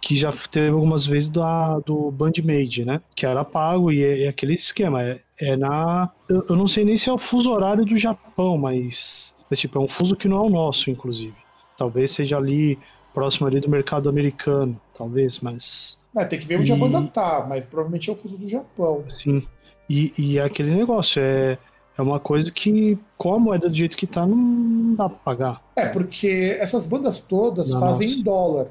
que já teve algumas vezes da, do Bandmade, né? Que era pago e é, é aquele esquema. É, é na. Eu, eu, não sei nem se é o fuso horário do Japão, mas. mas tipo, é um fuso que não é o nosso, inclusive. Talvez seja ali próximo ali do mercado americano, talvez, mas. É, tem que ver onde e... a banda tá, mas provavelmente é o fuso do Japão. Sim. E, e é aquele negócio, é, é uma coisa que, com a moeda do jeito que tá, não dá pra pagar. É, porque essas bandas todas não, fazem nossa. em dólar.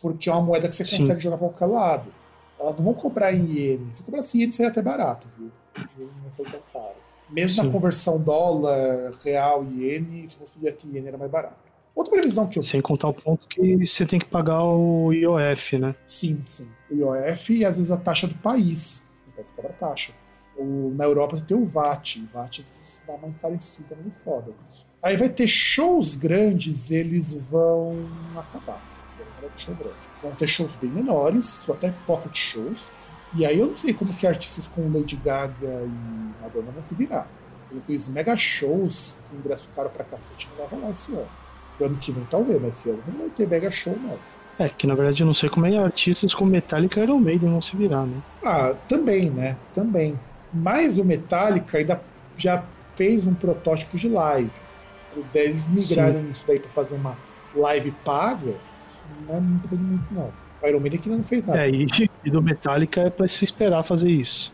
Porque é uma moeda que você Sim. consegue jogar pra qualquer lado. Elas não vão cobrar em iene. Se cobrasse iene, seria até barato, viu? Não tão caro. Mesmo Sim. na conversão dólar, real, iene, se você via que iene era mais barato. Outra previsão que eu. Sem contar o ponto que você tem que pagar o IOF, né? Sim, sim. O IOF e às vezes a taxa do país. Você cobra taxa. O, na Europa você tem o VAT. O VAT dá uma encarecida meio foda. Aí vai ter shows grandes, eles vão acabar. Você vai ter show grande. Vão ter shows bem menores, ou até pocket shows. E aí eu não sei como que artistas com Lady Gaga e Madonna vão se virar. Porque os mega shows, com ingresso caro pra cacete, não vai rolar esse ano. Ano que vem talvez, mas esse ano não vai ter mega show, não. É, que na verdade eu não sei como é artistas com Metallica e Iron Maiden vão se virar, né? Ah, também, né? Também. Mas o Metallica ainda já fez um protótipo de live. Deles migrarem Sim. isso daí pra fazer uma live paga, não é muito, não. O Iron Maiden aqui não fez nada. É, e, e do Metallica é pra se esperar fazer isso.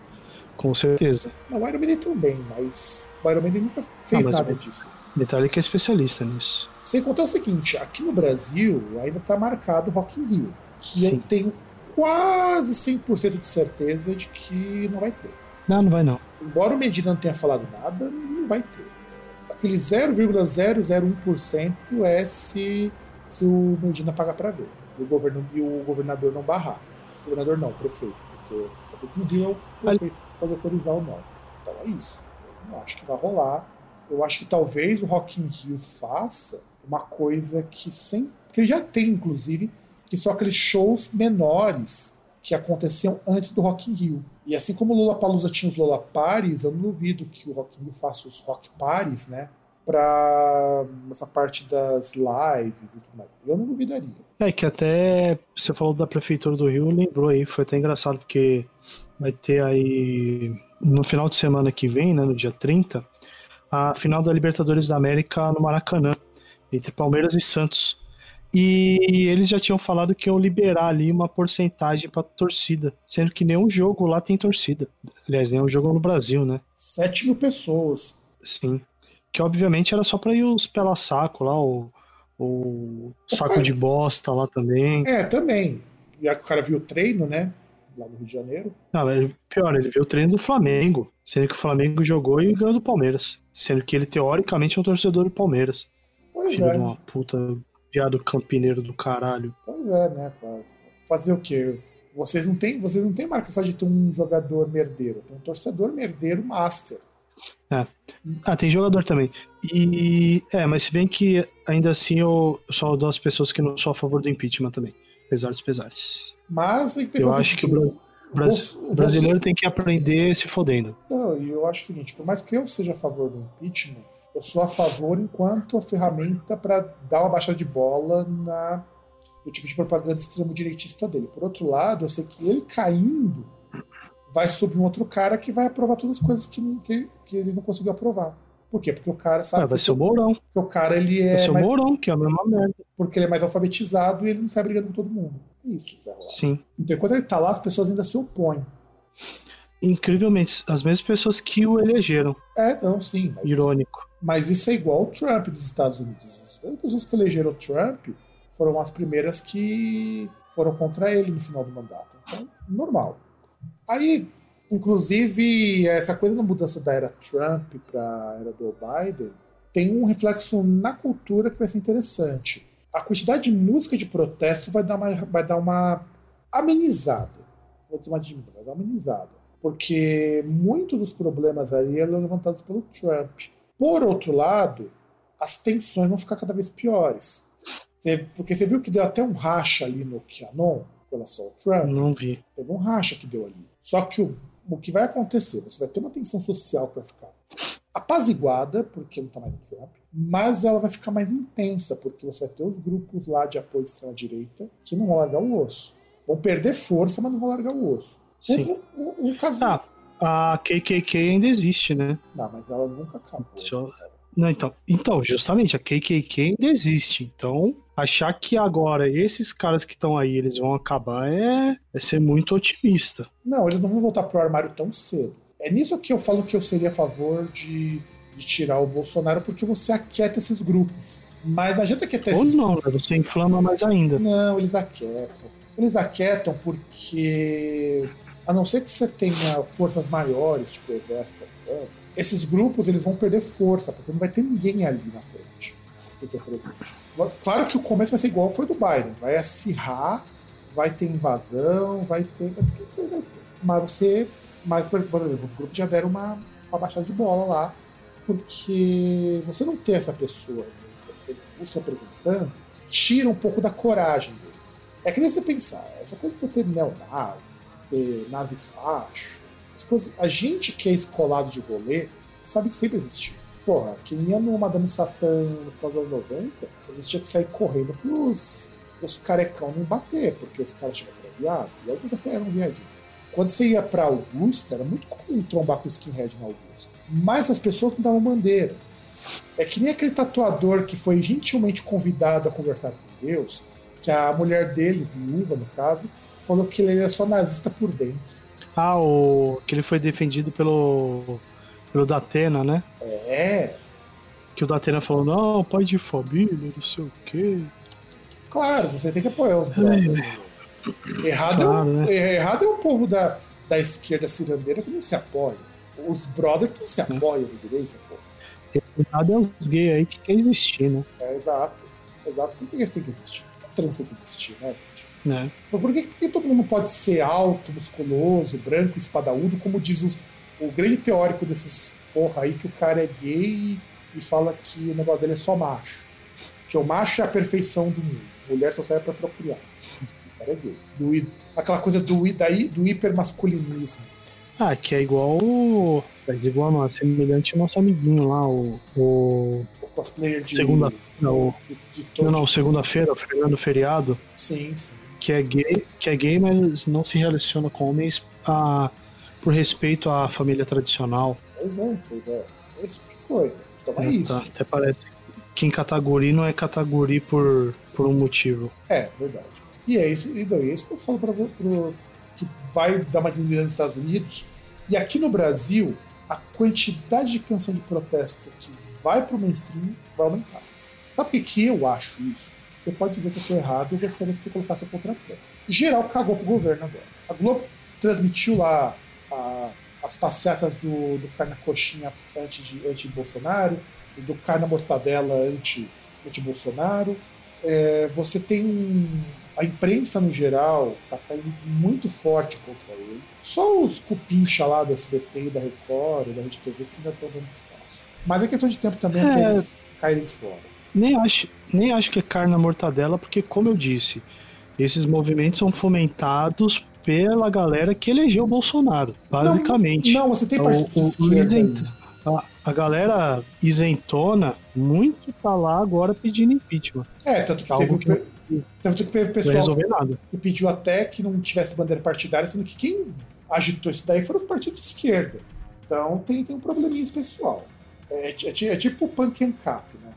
Com certeza. Não, o Iron Maiden também, mas o Iron Maiden nunca fez não, nada disso. Metallica é especialista nisso. Sem contar o seguinte, aqui no Brasil ainda está marcado Rock in Rio, que Sim. eu tenho quase 100% de certeza de que não vai ter. Não, não vai não. Embora o Medina não tenha falado nada, não vai ter. Aquele 0,001% é se, se o Medina pagar para ver. E o, governo, e o governador não barrar. O governador não, o prefeito. Porque o prefeito no Rio é o prefeito que pode autorizar ou não. Então é isso. Eu não acho que vai rolar. Eu acho que talvez o Rock in Rio faça uma coisa que sem que já tem inclusive que são aqueles shows menores que aconteciam antes do Rock in Rio. E assim como o Lula Palusa tinha os Lola Pares, eu não duvido que o Rock in Rio faça os Rock Pares, né? Para essa parte das lives e tudo mais. Eu não duvidaria. É que até você falou da Prefeitura do Rio, lembrou aí, foi até engraçado, porque vai ter aí no final de semana que vem, né, no dia 30, a final da Libertadores da América no Maracanã entre Palmeiras e Santos. E eles já tinham falado que iam liberar ali uma porcentagem para torcida, sendo que nenhum jogo lá tem torcida. Aliás, nenhum jogo no Brasil, né? 7 mil pessoas. Sim. Que obviamente era só para ir os pela saco lá, o, o saco de bosta lá também. É, também. já que o cara viu o treino, né? Lá no Rio de Janeiro. Não, ele, pior, ele viu o treino do Flamengo, sendo que o Flamengo jogou e ganhou do Palmeiras. Sendo que ele, teoricamente, é um torcedor do Palmeiras. Pois Filho é. de uma puta viado campineiro do caralho. Pois é, né? fa- Fazer o quê? Vocês não têm, vocês não têm marca só de ter um jogador merdeiro, tem um torcedor merdeiro master. Ah, tem jogador também. E. É, mas se bem que ainda assim eu sou uma das pessoas que não sou a favor do impeachment também. Apesar dos pesares. Mas Eu acho que o o brasileiro tem que aprender se fodendo. Não, e eu acho o seguinte, por mais que eu seja a favor do impeachment, eu sou a favor enquanto ferramenta para dar uma baixada de bola na, no tipo de propaganda extremo-direitista dele. Por outro lado, eu sei que ele caindo vai subir um outro cara que vai aprovar todas as coisas que, que, que ele não conseguiu aprovar. Por quê? Porque o cara sabe Ah, vai ser o Mourão. que o cara ele Vai é ser o mais, Mourão, que é a mesma merda. porque ele é mais alfabetizado e ele não sai brigando com todo mundo. Isso, vai rolar. Sim. Então, enquanto ele tá lá, as pessoas ainda se opõem. Incrivelmente, as mesmas pessoas que o elegeram. É, não, sim. Mas Irônico. Mas isso é igual ao Trump dos Estados Unidos. As pessoas que elegeram o Trump foram as primeiras que foram contra ele no final do mandato. Então, normal. Aí, inclusive, essa coisa da mudança da era Trump para a era do Biden tem um reflexo na cultura que vai ser interessante. A quantidade de música de protesto vai dar uma, vai dar uma amenizada. Vou dizer uma diminuída, vai dar uma amenizada. Porque muitos dos problemas aí eram levantados pelo Trump. Por outro lado, as tensões vão ficar cada vez piores. Porque você viu que deu até um racha ali no Qanon, com relação ao Trump. Não vi. Teve um racha que deu ali. Só que o, o que vai acontecer? Você vai ter uma tensão social que vai ficar apaziguada, porque não tá mais no Trump, mas ela vai ficar mais intensa, porque você vai ter os grupos lá de apoio de extrema-direita que não vão largar o osso. Vão perder força, mas não vão largar o osso. Sim. O, o, o caso. Ah, a KKK ainda existe, né? Não, mas ela nunca acabou. Só- Não, então, então, justamente, a KKK ainda existe. Então, achar que agora esses caras que estão aí, eles vão acabar é, é ser muito otimista. Não, eles não vão voltar pro armário tão cedo. É nisso que eu falo que eu seria a favor de, de tirar o Bolsonaro, porque você aquieta esses grupos. Mas não adianta aquietar Ou esses não, né? Você inflama mais ainda. Não, eles aquietam. Eles aquietam porque, a não ser que você tenha forças maiores, tipo o exército, esses grupos eles vão perder força, porque não vai ter ninguém ali na frente que. Mas, Claro que o começo vai ser igual foi do Biden. Vai acirrar, vai ter invasão, vai ter. vai- ter. Mas você. Mas, por exemplo, os grupos já deram uma, uma baixada de bola lá, porque você não ter essa pessoa né, os representando tira um pouco da coragem deles. É que nem você pensar, essa coisa de você ter neonazi, ter nazi facho, essas coisas, a gente que é escolado de rolê sabe que sempre existiu. Porra, quem ia no Madame Satã no final dos anos 90, às vezes tinha que sair correndo pros, pros carecão não bater, porque os caras tinham que era viado, e alguns até eram viadinhos. Quando você ia pra Augusta, era muito comum trombar com skinhead na Augusta. Mas as pessoas não davam bandeira. É que nem aquele tatuador que foi gentilmente convidado a conversar com Deus, que a mulher dele, viúva no caso, falou que ele era só nazista por dentro. Ah, o que ele foi defendido pelo pelo Datena, né? É, Que o Datena falou, não, pai de família, não sei o quê. claro, você tem que apoiar os brothers. Errado, Claro, é, o, né? errado é o povo da, da esquerda cirandeira que não se apoia. Os brothers que não se apoiam na direita, pô. Nada é os gays aí que quer existir, né? É, exato. Exato. Por que eles têm que existir? Por que trans tem que existir, né? Né? Mas Por que, que todo mundo pode ser alto, musculoso, branco, espadaúdo, como diz os- o grande teórico desses porra aí, que o cara é gay e, fala que o negócio dele é só macho. Que o macho é a perfeição do mundo. Mulher só serve pra procriar. O cara é gay. Do aquela coisa do, daí, do hipermasculinismo. Ah, que é igual. Mas igual não, é semelhante ao nosso amiguinho lá, o. o O cosplayer de. Segunda- não, de, de não, não, segunda-feira, Fernando Feriado, Sim, sim. Que é gay, que é gay, mas não se relaciona com homens ah, por respeito à família tradicional. Pois é, pois é. Esse tipo de coisa. Então é né, isso. tá? Até parece que em categoria não é categoria por, por um motivo. É, verdade. E é isso, e não, e é isso que eu falo para que vai dar uma diminuída nos Estados Unidos. E aqui no Brasil, a quantidade de canção de protesto que vai pro mainstream vai aumentar. Sabe por que, que eu acho isso? Você pode dizer que eu tô errado, eu gostaria que você colocasse o contraponto. geral cagou pro governo agora. A Globo transmitiu lá a, as passeatas do, do carne coxinha anti-Bolsonaro, anti do carne mortadela anti-Bolsonaro. Anti é, você tem um, a imprensa no geral tá caindo muito forte contra ele. Só os cupincha lá do SBT da Record, da Rede TV, que ainda estão dando espaço. Mas é questão de tempo também é... até eles caírem fora. Nem acho, nem acho que é carne na mortadela, porque, como eu disse, esses movimentos são fomentados pela galera que elegeu o Bolsonaro, basicamente. Não, não você tem partido o, esquerda a, a, galera isentona muito tá lá agora pedindo impeachment. É, tanto que teve, que tanto que teve pessoal que pediu até que não tivesse bandeira partidária, sendo que quem agitou isso daí foram os partidos de esquerda. Então tem, tem um probleminha pessoal. É, é, é tipo o punk and cap, né?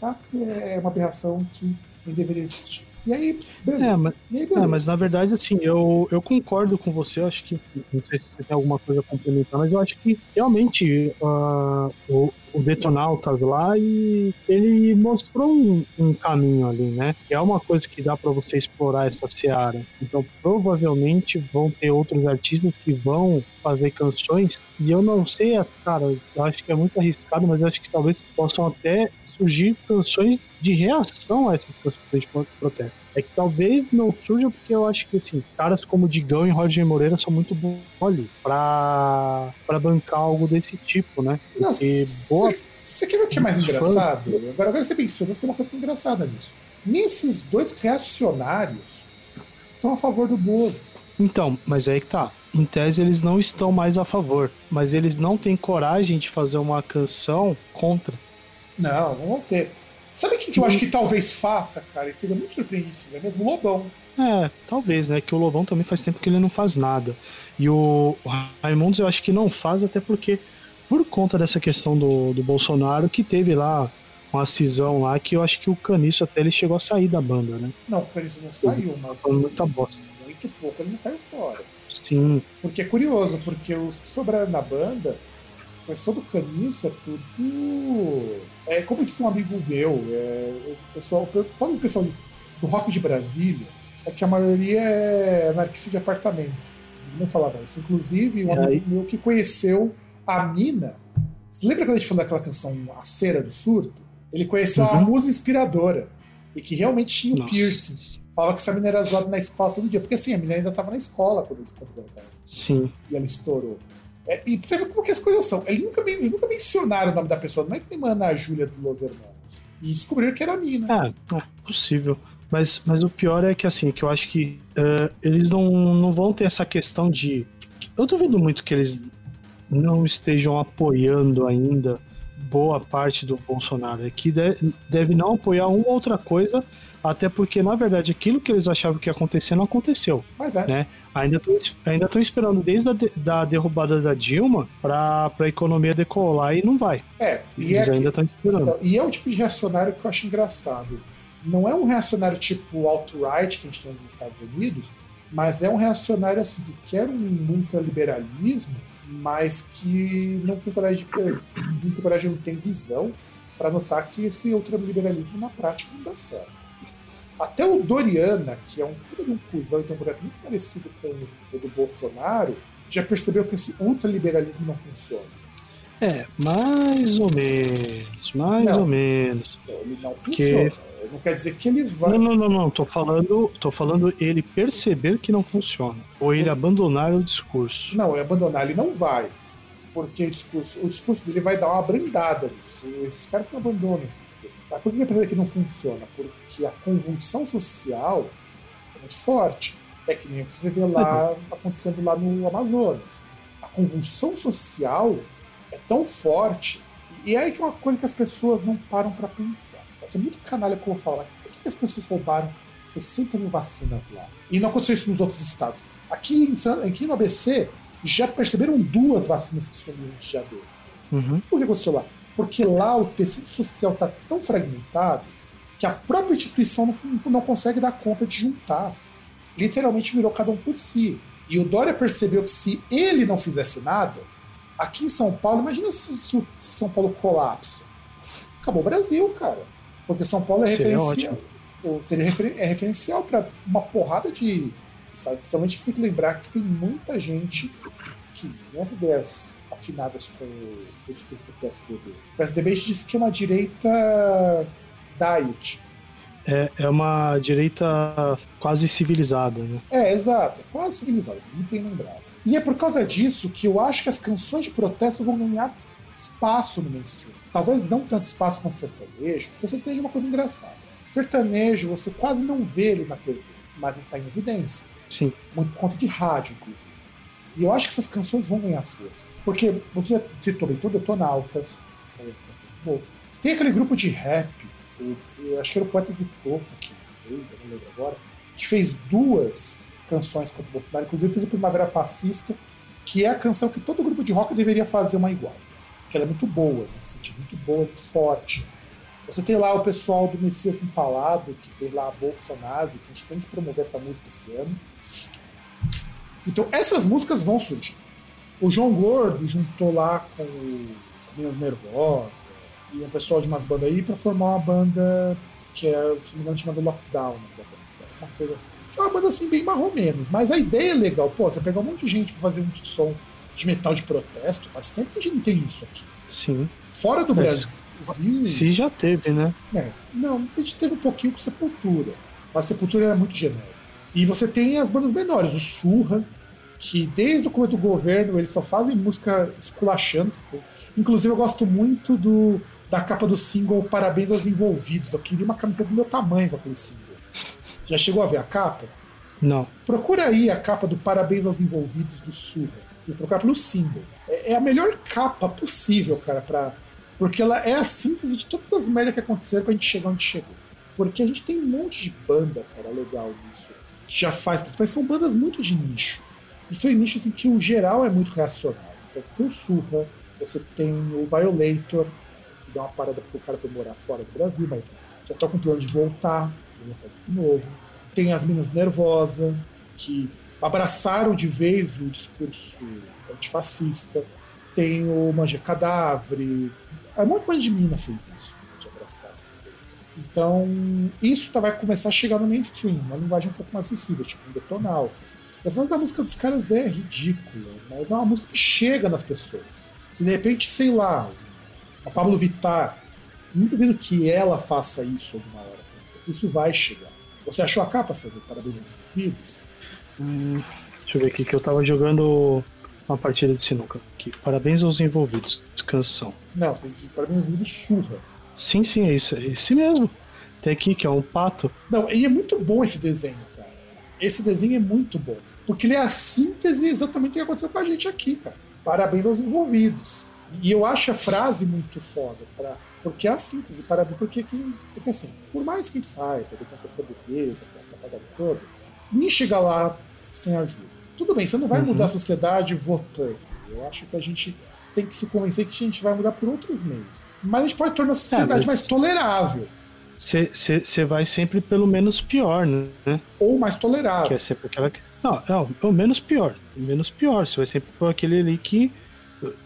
Cap é uma aberração que nem deveria existir. E aí, beleza. É, mas, aí, beleza. É, mas na verdade, assim, eu, eu concordo com você. Eu acho que. Não sei se você tem alguma coisa a complementar, mas eu acho que realmente uh, o, o Detonautas lá e ele mostrou um, um, caminho ali, né? Que é uma coisa que dá para você explorar essa seara. Então, provavelmente vão ter outros artistas que vão fazer canções e eu não sei, cara, eu acho que é muito arriscado, mas eu acho que talvez possam até surgir canções de reação a essas canções de protesto. É que talvez não surja porque eu acho que assim, caras como Digão e Roger Moreira são muito bons ali pra, pra bancar algo desse tipo, né? Porque boa. Você quer ver o que é mais engraçado? Agora, agora você pensou, mas tem uma coisa engraçada nisso. Nem esses dois reacionários estão a favor do Bozo. Então, mas é aí que tá. Em tese, eles não estão mais a favor, mas eles não têm coragem de fazer uma canção contra. Não, não vão ter. Sabe o que, que eu acho que talvez faça, cara? E seria muito surpreendente, é mesmo? O Lobão. É, talvez, né? Que o Lobão também faz tempo que ele não faz nada. E o, o Raimundos eu acho que não faz, até porque, por conta dessa questão do, do Bolsonaro, que teve lá uma cisão lá, que eu acho que o Caniço até ele chegou a sair da banda, né? Não, o Caniço não saiu, mas. Foi muita bosta. Muito pouco, ele não caiu fora. Sim. Porque é curioso, porque os que sobraram na banda mas só do caniço é tudo. É como disse um amigo meu, é, o pessoal, falando do pessoal do rock de Brasília, é que a maioria é anarquista de apartamento. Não falava isso. Inclusive, um amigo meu que conheceu a mina. Você lembra quando a gente falou daquela canção A Cera do Surto? Ele conheceu uhum. a musa inspiradora e que realmente tinha o Nossa. piercing. Falava que essa mina era zoada na escola todo dia. Porque assim, a mina ainda estava na escola quando eles contrataram. Sim. E ela estourou. É, e você vê como que as coisas são. Eles nunca, eles nunca mencionaram o nome da pessoa, não é que nem manda a Júlia do Los Hermanos. E descobriram que era a mina. É, é possível. Mas, mas o pior é que assim, que eu acho que uh, eles não, não vão ter essa questão de. Eu duvido muito que eles não estejam apoiando ainda boa parte do Bolsonaro. É que deve, deve não apoiar uma ou outra coisa, até porque, na verdade, aquilo que eles achavam que ia acontecer não aconteceu. Mas é. Né? Ainda estão ainda esperando desde a de, da derrubada da Dilma para a economia decolar e não vai. É, e Eles é ainda estão esperando. Então, e é o tipo de reacionário que eu acho engraçado. Não é um reacionário tipo alt-right que a gente tem nos Estados Unidos, mas é um reacionário assim que quer um ultraliberalismo, mas que não tem coragem, não tem, coragem, não tem visão para notar que esse ultraliberalismo na prática não dá certo. Até o Doriana, que é um puta de um cuzão e tem um projeto muito parecido com o do Bolsonaro, já percebeu que esse ultraliberalismo não funciona. É, mais ou menos, mais não, ou menos. Ele não funciona. Que... Não quer dizer que ele vai. Não, não, não, não. Tô falando, tô falando ele perceber que não funciona. Ou ele abandonar o discurso. Não, ele abandonar, ele não vai. Porque o discurso, o discurso dele vai dar uma brandada nisso. Esses caras não abandonam esse discurso. Mas por que percebe que não funciona? Porque a convulsão social é muito forte. É que nem o que você vê lá acontecendo lá no Amazonas. A convulsão social é tão forte. E é aí que é uma coisa que as pessoas não param para pensar. Vai ser muito canalha como eu falar. Por que, as pessoas roubaram 60 mil vacinas lá? E não aconteceu isso nos outros estados. Aqui, em, aqui no ABC, já perceberam duas vacinas que sumiram de janeiro. Uhum. Por que aconteceu lá? Porque lá o tecido social está tão fragmentado que a própria instituição não, não consegue dar conta de juntar. Literalmente virou cada um por si. E o Dória percebeu que se ele não fizesse nada, aqui em São Paulo, imagina se, se, São Paulo colapsa. Acabou o Brasil, cara. Porque São Paulo é referencial. Seria, seria refer, é referencial para uma porrada de, sabe? Principalmente você tem que lembrar que tem muita gente que tem as ideias afinadas com o discurso do PSDB. O PSDB a gente disse que é uma direita diet. É, é uma direita quase civilizada, né? É, exato. Quase civilizada, muito bem lembrado. E é por causa disso que eu acho que as canções de protesto vão ganhar espaço no mainstream. Talvez não tanto espaço quanto sertanejo, porque o sertanejo é uma coisa engraçada. Sertanejo você quase não vê ele na TV, mas ele está em evidência. Sim. Muito por conta de rádio, inclusive. E eu acho que essas canções vão ganhar força. Porque você já citou bem, então Detonautas, é, bom. tem aquele grupo de rap, eu, eu acho que era o Poetas do Topo que fez, eu não lembro agora, que fez duas canções contra o Bolsonaro, inclusive fez o Primavera Fascista, que é a canção que todo grupo de rock deveria fazer uma igual. Que ela é muito boa, nesse sentido, muito boa, muito forte. Você tem lá o pessoal do Messias Empalado, que fez lá a Bolsonaro, que a gente tem que promover essa música esse ano. Então, essas músicas vão surgir. O João Gordo juntou lá com o Menos Nervosa e um pessoal de umas bandas aí para formar uma banda que é, se não me engano, chamada Lockdown. Né, uma coisa assim. É uma banda assim bem marrom menos, mas a ideia é legal. Pô, você pegar um monte de gente pra fazer um som de metal de protesto, faz tempo que a gente não tem isso aqui. Sim. Fora do Brasil. Se já teve, né? É, não, a gente teve um pouquinho com Sepultura. Mas Sepultura era muito genérico. E você tem as bandas menores, o Surra, que desde o começo do governo eles só fazem música esculachando. Inclusive eu gosto muito do, da capa do single Parabéns aos Envolvidos. Eu queria uma camiseta do meu tamanho com aquele single. Já chegou a ver a capa? Não. Procura aí a capa do Parabéns aos Envolvidos do Surra. Tem que procurar pelo single. É, é a melhor capa possível, cara, pra, porque ela é a síntese de todas as merdas que aconteceram pra gente chegar onde chegou. Porque a gente tem um monte de banda, cara, legal nisso. Já faz, mas são bandas muito de nicho. E são nichos em que o geral é muito reacionário. Então você tem o Surra, você tem o Violator, que dá uma parada porque o cara foi morar fora do Brasil, mas já tá com o plano de voltar, de lançar disco novo. Tem as Minas Nervosa, que abraçaram de vez o discurso antifascista. Tem o Manja Cadáver. Um monte de mina fez isso, de abraçar coisa. Então, isso tá, vai começar a chegar no mainstream, uma linguagem um pouco mais acessível, tipo um Detonautas. Mas a música dos caras é ridícula, mas é uma música que chega nas pessoas. Se de repente, sei lá, a Pablo Vittar, não duvido que ela faça isso alguma hora também. Isso vai chegar. Você achou a capa, Sérgio? Parabéns aos envolvidos? Hum, deixa eu ver aqui, que eu tava jogando uma partida de sinuca. Aqui. Parabéns aos envolvidos. Canção. Não, você disse parabéns aos envolvidos surra. Sim, sim, é isso. É esse mesmo. Tem aqui que é um pato. Não, e é muito bom esse desenho, cara. Esse desenho é muito bom. Porque ele é a síntese exatamente do que aconteceu com a gente aqui, cara. Parabéns aos envolvidos. E eu acho a frase muito foda, pra, porque é a síntese, parabéns, porque, que, porque assim, por mais que saiba de que aconteceu burguesa, que é apagado todo, nem chega lá sem ajuda. Tudo bem, você não vai uhum. mudar a sociedade votando. Eu acho que a gente tem que se convencer que a gente vai mudar por outros meios. Mas a gente pode tornar a sociedade é, mais tolerável. Você vai sempre pelo menos pior, né? Ou mais tolerável. Que é sempre aquela. Não, não, é o menos pior. O menos pior. Você vai sempre por aquele ali que.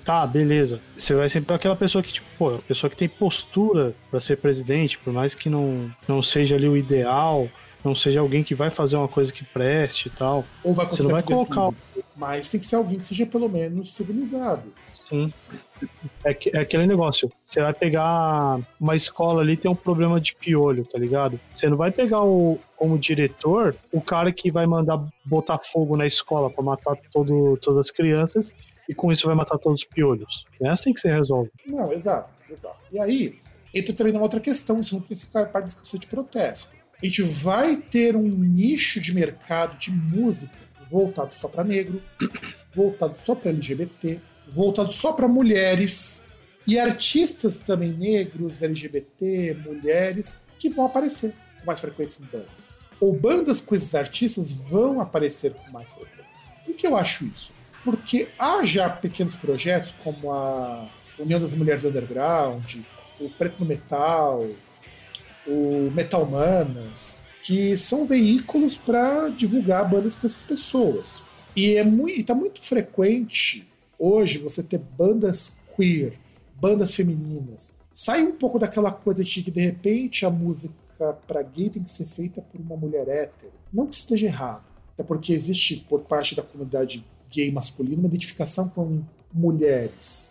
Tá, beleza. Você vai sempre por aquela pessoa que, tipo, pô, a pessoa que tem postura para ser presidente, por mais que não, não seja ali o ideal, não seja alguém que vai fazer uma coisa que preste e tal. Ou vai Você não vai colocar. Tudo. Mas tem que ser alguém que seja pelo menos civilizado. É, é, aquele negócio. Você vai pegar uma escola ali tem um problema de piolho, tá ligado? Você não vai pegar o, como diretor o cara que vai mandar botar fogo na escola para matar todo, todas as crianças e com isso vai matar todos os piolhos. É assim que você resolve. Não, exato, exato. E aí, entra também numa outra questão junto com esse parte da discussão de protesto. A gente vai ter um nicho de mercado de música voltado só para negro, voltado só para LGBT, voltado só para mulheres e artistas também negros, LGBT, mulheres, que vão aparecer com mais frequência em bandas. Ou bandas com esses artistas vão aparecer com mais frequência. Por que eu acho isso? Porque há já pequenos projetos como a União das Mulheres do Underground, o Preto no Metal, o Metal Manas, que são veículos para divulgar bandas com essas pessoas. E é muito, está muito frequente hoje você ter bandas queer, bandas femininas. Sai um pouco daquela coisa de que de repente a música para gay tem que ser feita por uma mulher hétero. Não que esteja errado, Até porque existe, por parte da comunidade gay masculina, uma identificação com mulheres.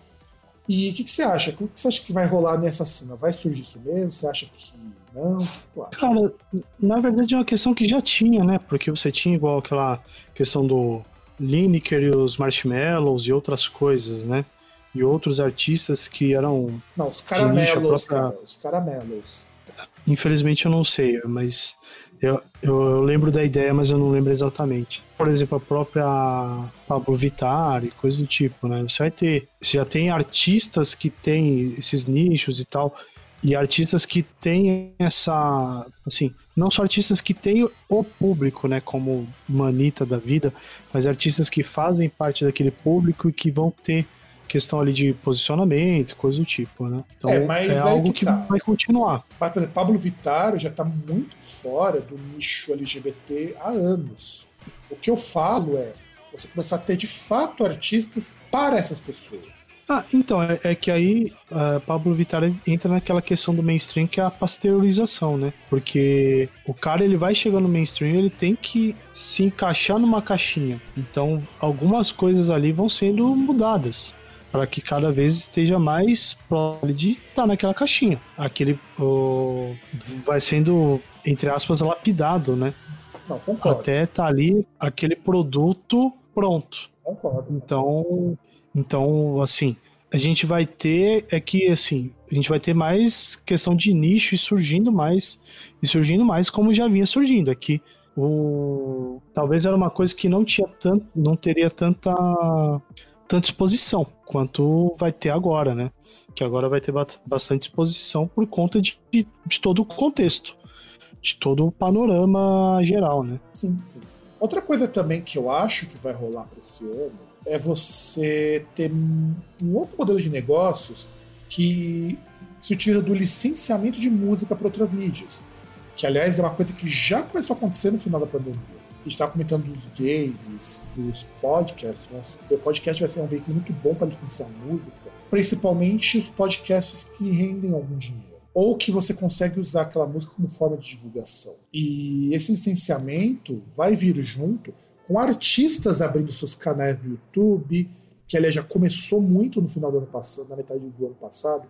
E o que, que, você acha? O que, você acha que vai rolar nessa cena? Vai surgir isso mesmo? Você acha que não? Cara, na verdade é uma questão que já tinha, né? Porque você tinha igual aquela questão do Lineker e os Marshmallows e outras coisas, né? E outros artistas que eram. Não, os caramelos, própria... cara, os caramelos. Infelizmente eu não sei, mas eu, eu, eu, lembro da ideia, mas eu não lembro exatamente. Por exemplo, a própria Pablo Vittar e coisa do tipo, né? Você vai ter. Você já tem artistas que têm esses nichos e tal. E artistas que têm essa. Assim, não só artistas que têm o público, né? Como Manita da vida, mas artistas que fazem parte daquele público e que vão ter questão ali de posicionamento, coisa do tipo, né? Então é, mas é algo que, que tá. vai continuar. Mas, por exemplo, Pablo Vittar já está muito fora do nicho LGBT há anos. O que eu falo é você começar a ter de fato artistas para essas pessoas. Ah, então, é, é que aí uh, Pablo Vittar entra naquela questão do mainstream que é a pasteurização, né? Porque o cara ele vai chegando no mainstream, ele tem que se encaixar numa caixinha. Então, algumas coisas ali vão sendo mudadas para que cada vez esteja mais próximo de estar tá naquela caixinha. Aquele vai sendo, entre aspas, lapidado, né? Não, concordo. Até tá ali aquele produto pronto. Concordo. Então, então, assim, a gente vai ter é que assim, a gente vai ter mais questão de nicho e surgindo mais e surgindo mais como já vinha surgindo aqui. O talvez era uma coisa que não tinha tanto, não teria tanta tanta exposição quanto vai ter agora, né? Que agora vai ter bastante exposição por conta de, de, de todo o contexto, de todo o panorama geral, né? Sim, sim, sim. Outra coisa também que eu acho que vai rolar para esse ano é você ter um outro modelo de negócios que se utiliza do licenciamento de música para outras mídias. Que, aliás, é uma coisa que já começou a acontecer no final da pandemia a gente estava comentando dos games, dos podcasts. O podcast vai ser um veículo muito bom para licenciar música, principalmente os podcasts que rendem algum dinheiro. Ou que você consegue usar aquela música como forma de divulgação. E esse licenciamento vai vir junto com artistas abrindo seus canais no YouTube, que aliás já começou muito no final do ano passado, na metade do ano passado,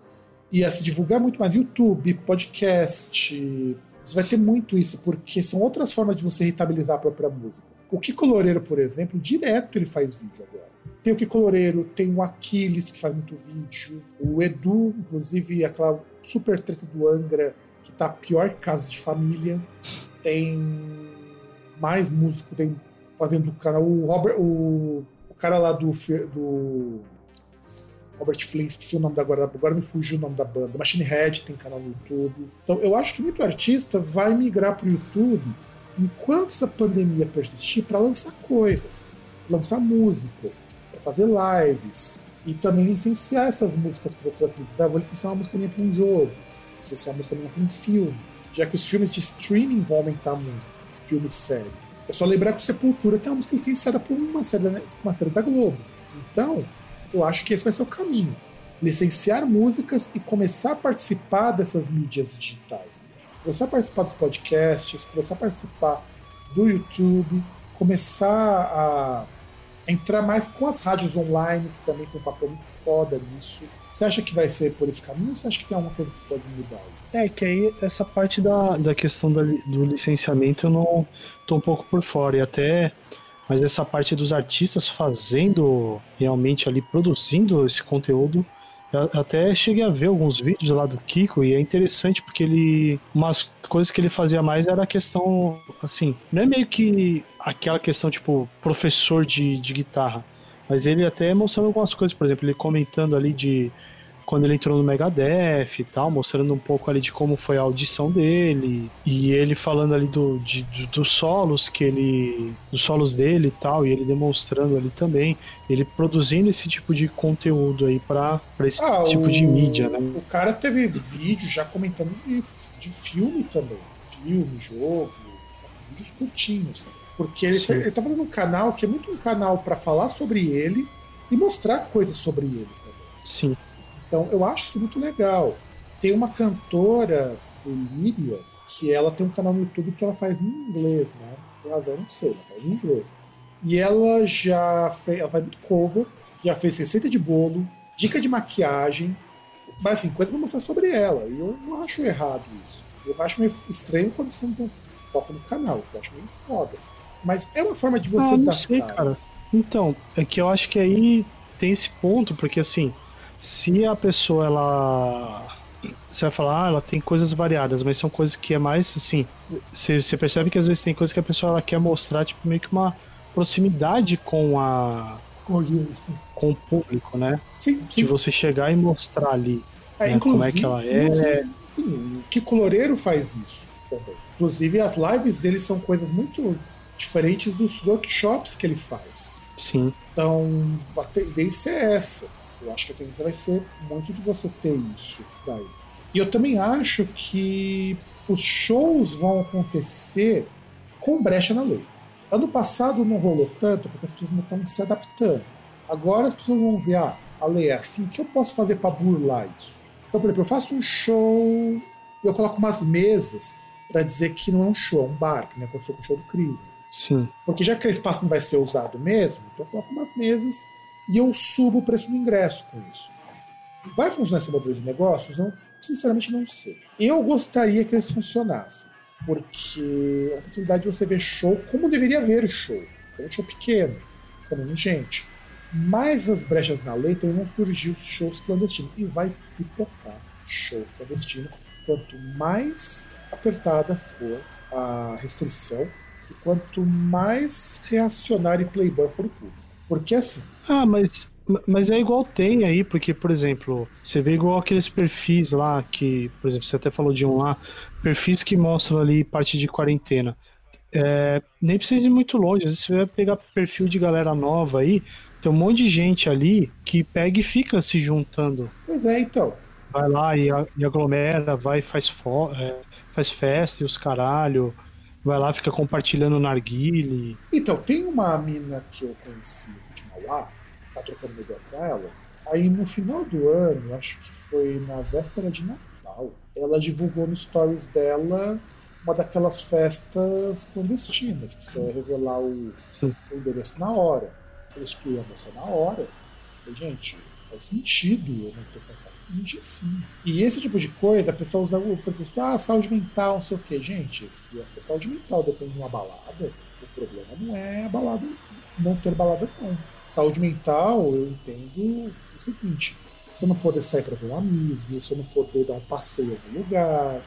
e a se divulgar muito mais YouTube, podcast, você vai ter muito isso, porque são outras formas de você rentabilizar a própria música. O Kiko Loureiro, por exemplo, direto ele faz vídeo agora. Tem o Kiko Loureiro, tem o Aquiles, que faz muito vídeo. O Edu, inclusive, aquela super treta do Angra, que tá pior que caso de família. Tem mais músico, tem fazendo o canal. O Robert, o, o cara lá do, do Robert Flynn, esqueci o nome da agora, agora me fugiu o nome da banda. Machine Head tem canal no YouTube. Então eu acho que muito artista vai migrar para o YouTube enquanto essa pandemia persistir para lançar coisas, lançar músicas, para fazer lives e também licenciar essas músicas para outras mídias. Ah, vou licenciar uma música minha para um jogo, licenciar uma música minha para um filme, já que os filmes de streaming vão aumentar muito, filme sério. É só lembrar que o Sepultura tem uma música licenciada por uma série, uma série da Globo. Então, eu acho que esse vai ser o caminho. Licenciar músicas e começar a participar dessas mídias digitais. Começar a participar dos podcasts, começar a participar do YouTube, começar a entrar mais com as rádios online, que também tem um papel muito foda nisso. Você acha que vai ser por esse caminho ou você acha que tem alguma coisa que pode mudar? É, que aí essa parte da, da questão da, do licenciamento eu não tô um pouco por fora. E até mas essa parte dos artistas fazendo realmente ali, produzindo esse conteúdo, eu até cheguei a ver alguns vídeos lá do Kiko e é interessante porque ele. Umas coisas que ele fazia mais era a questão. Assim, não é meio que aquela questão tipo professor de, de guitarra, mas ele até mostrando algumas coisas, por exemplo, ele comentando ali de quando ele entrou no Megadeth e tal, mostrando um pouco ali de como foi a audição dele, e ele falando ali do, de, dos solos que ele. dos solos dele e tal, e ele demonstrando ali também, ele produzindo esse tipo de conteúdo aí pra, pra esse ah, tipo o, de mídia, né? O cara teve vídeo já comentando de, de filme também. Filme, jogo, assim, vídeos curtinhos. Porque ele tá, ele tá fazendo um canal que é muito um canal para falar sobre ele e mostrar coisas sobre ele também. Sim. Então eu acho isso muito legal. Tem uma cantora, o Líria, que ela tem um canal no YouTube que ela faz em inglês, né? Tem razão, não sei, ela faz em inglês. E ela já fez, ela faz muito cover, já fez receita de bolo, dica de maquiagem, mas assim, coisa pra mostrar sobre ela. E eu não acho errado isso. Eu acho meio estranho quando você não tem foco no canal, eu acho meio foda. Mas é uma forma de você Ah, dar sei, caras. Então, é que eu acho que aí tem esse ponto, porque assim, se a pessoa ela. Você vai falar, ah, ela tem coisas variadas, mas são coisas que é mais assim. Você, você percebe que às vezes tem coisas que a pessoa ela quer mostrar, tipo, meio que uma proximidade com a. Sim, com o público, né? sim. De sim. você chegar e mostrar ali É, né, como é que ela é. Sim, o Kiko Loureiro faz isso também. Inclusive, as lives dele são coisas muito diferentes dos workshops que ele faz. Sim. Então, a tendência é essa. Eu acho que a tendência vai ser muito de você ter isso daí. E eu também acho que os shows vão acontecer com brecha na lei. Ano passado não rolou tanto porque as pessoas não estão se adaptando. Agora as pessoas vão ver, ah, a lei é assim, o que eu posso fazer para burlar isso? Então, por exemplo, eu faço um show, eu coloco umas mesas para dizer que não é um show, é um bar, que nem aconteceu com o show do Cris. Sim. Porque já que aquele espaço não vai ser usado mesmo, então eu coloco umas mesas e eu subo o preço do ingresso com isso. Vai funcionar esse modelo de negócios? Não, sinceramente não sei. Eu gostaria que eles funcionassem, porque é uma possibilidade de você ver show como deveria ver show. É um show pequeno, com menos gente. Mas as brechas na lei também vão surgir os shows clandestinos. E vai pipocar show clandestino. Quanto mais apertada for a restrição, e quanto mais reacionário e playboy for o público. Porque assim, Ah, mas, mas é igual tem aí, porque, por exemplo, você vê igual aqueles perfis lá que, por exemplo, você até falou de um lá, perfis que mostram ali parte de quarentena. É, nem precisa ir muito longe, às vezes você vai pegar perfil de galera nova aí, tem um monte de gente ali que pega e fica se juntando. pois é, então. Vai lá e, e aglomera, vai e faz, é, faz festa e os caralho. Vai lá, fica compartilhando narguile. Então, tem uma mina que eu conheci Mauá, tá trocando ideia com ela. Aí no final do ano, acho que foi na véspera de Natal, ela divulgou no stories dela uma daquelas festas clandestinas, que só ia revelar o, o endereço na hora. Eu excluí a moça na hora. Falei, gente, faz sentido eu não ter contato com ninguém assim. E esse tipo de coisa, a pessoa usa o pretexto, ah, saúde mental, não sei o quê. Gente, se a sua saúde mental depende de uma balada, o problema não é a balada, não ter balada, não. Saúde mental, eu entendo o seguinte: você não poder sair para ver um amigo, você não poder dar um passeio em algum lugar,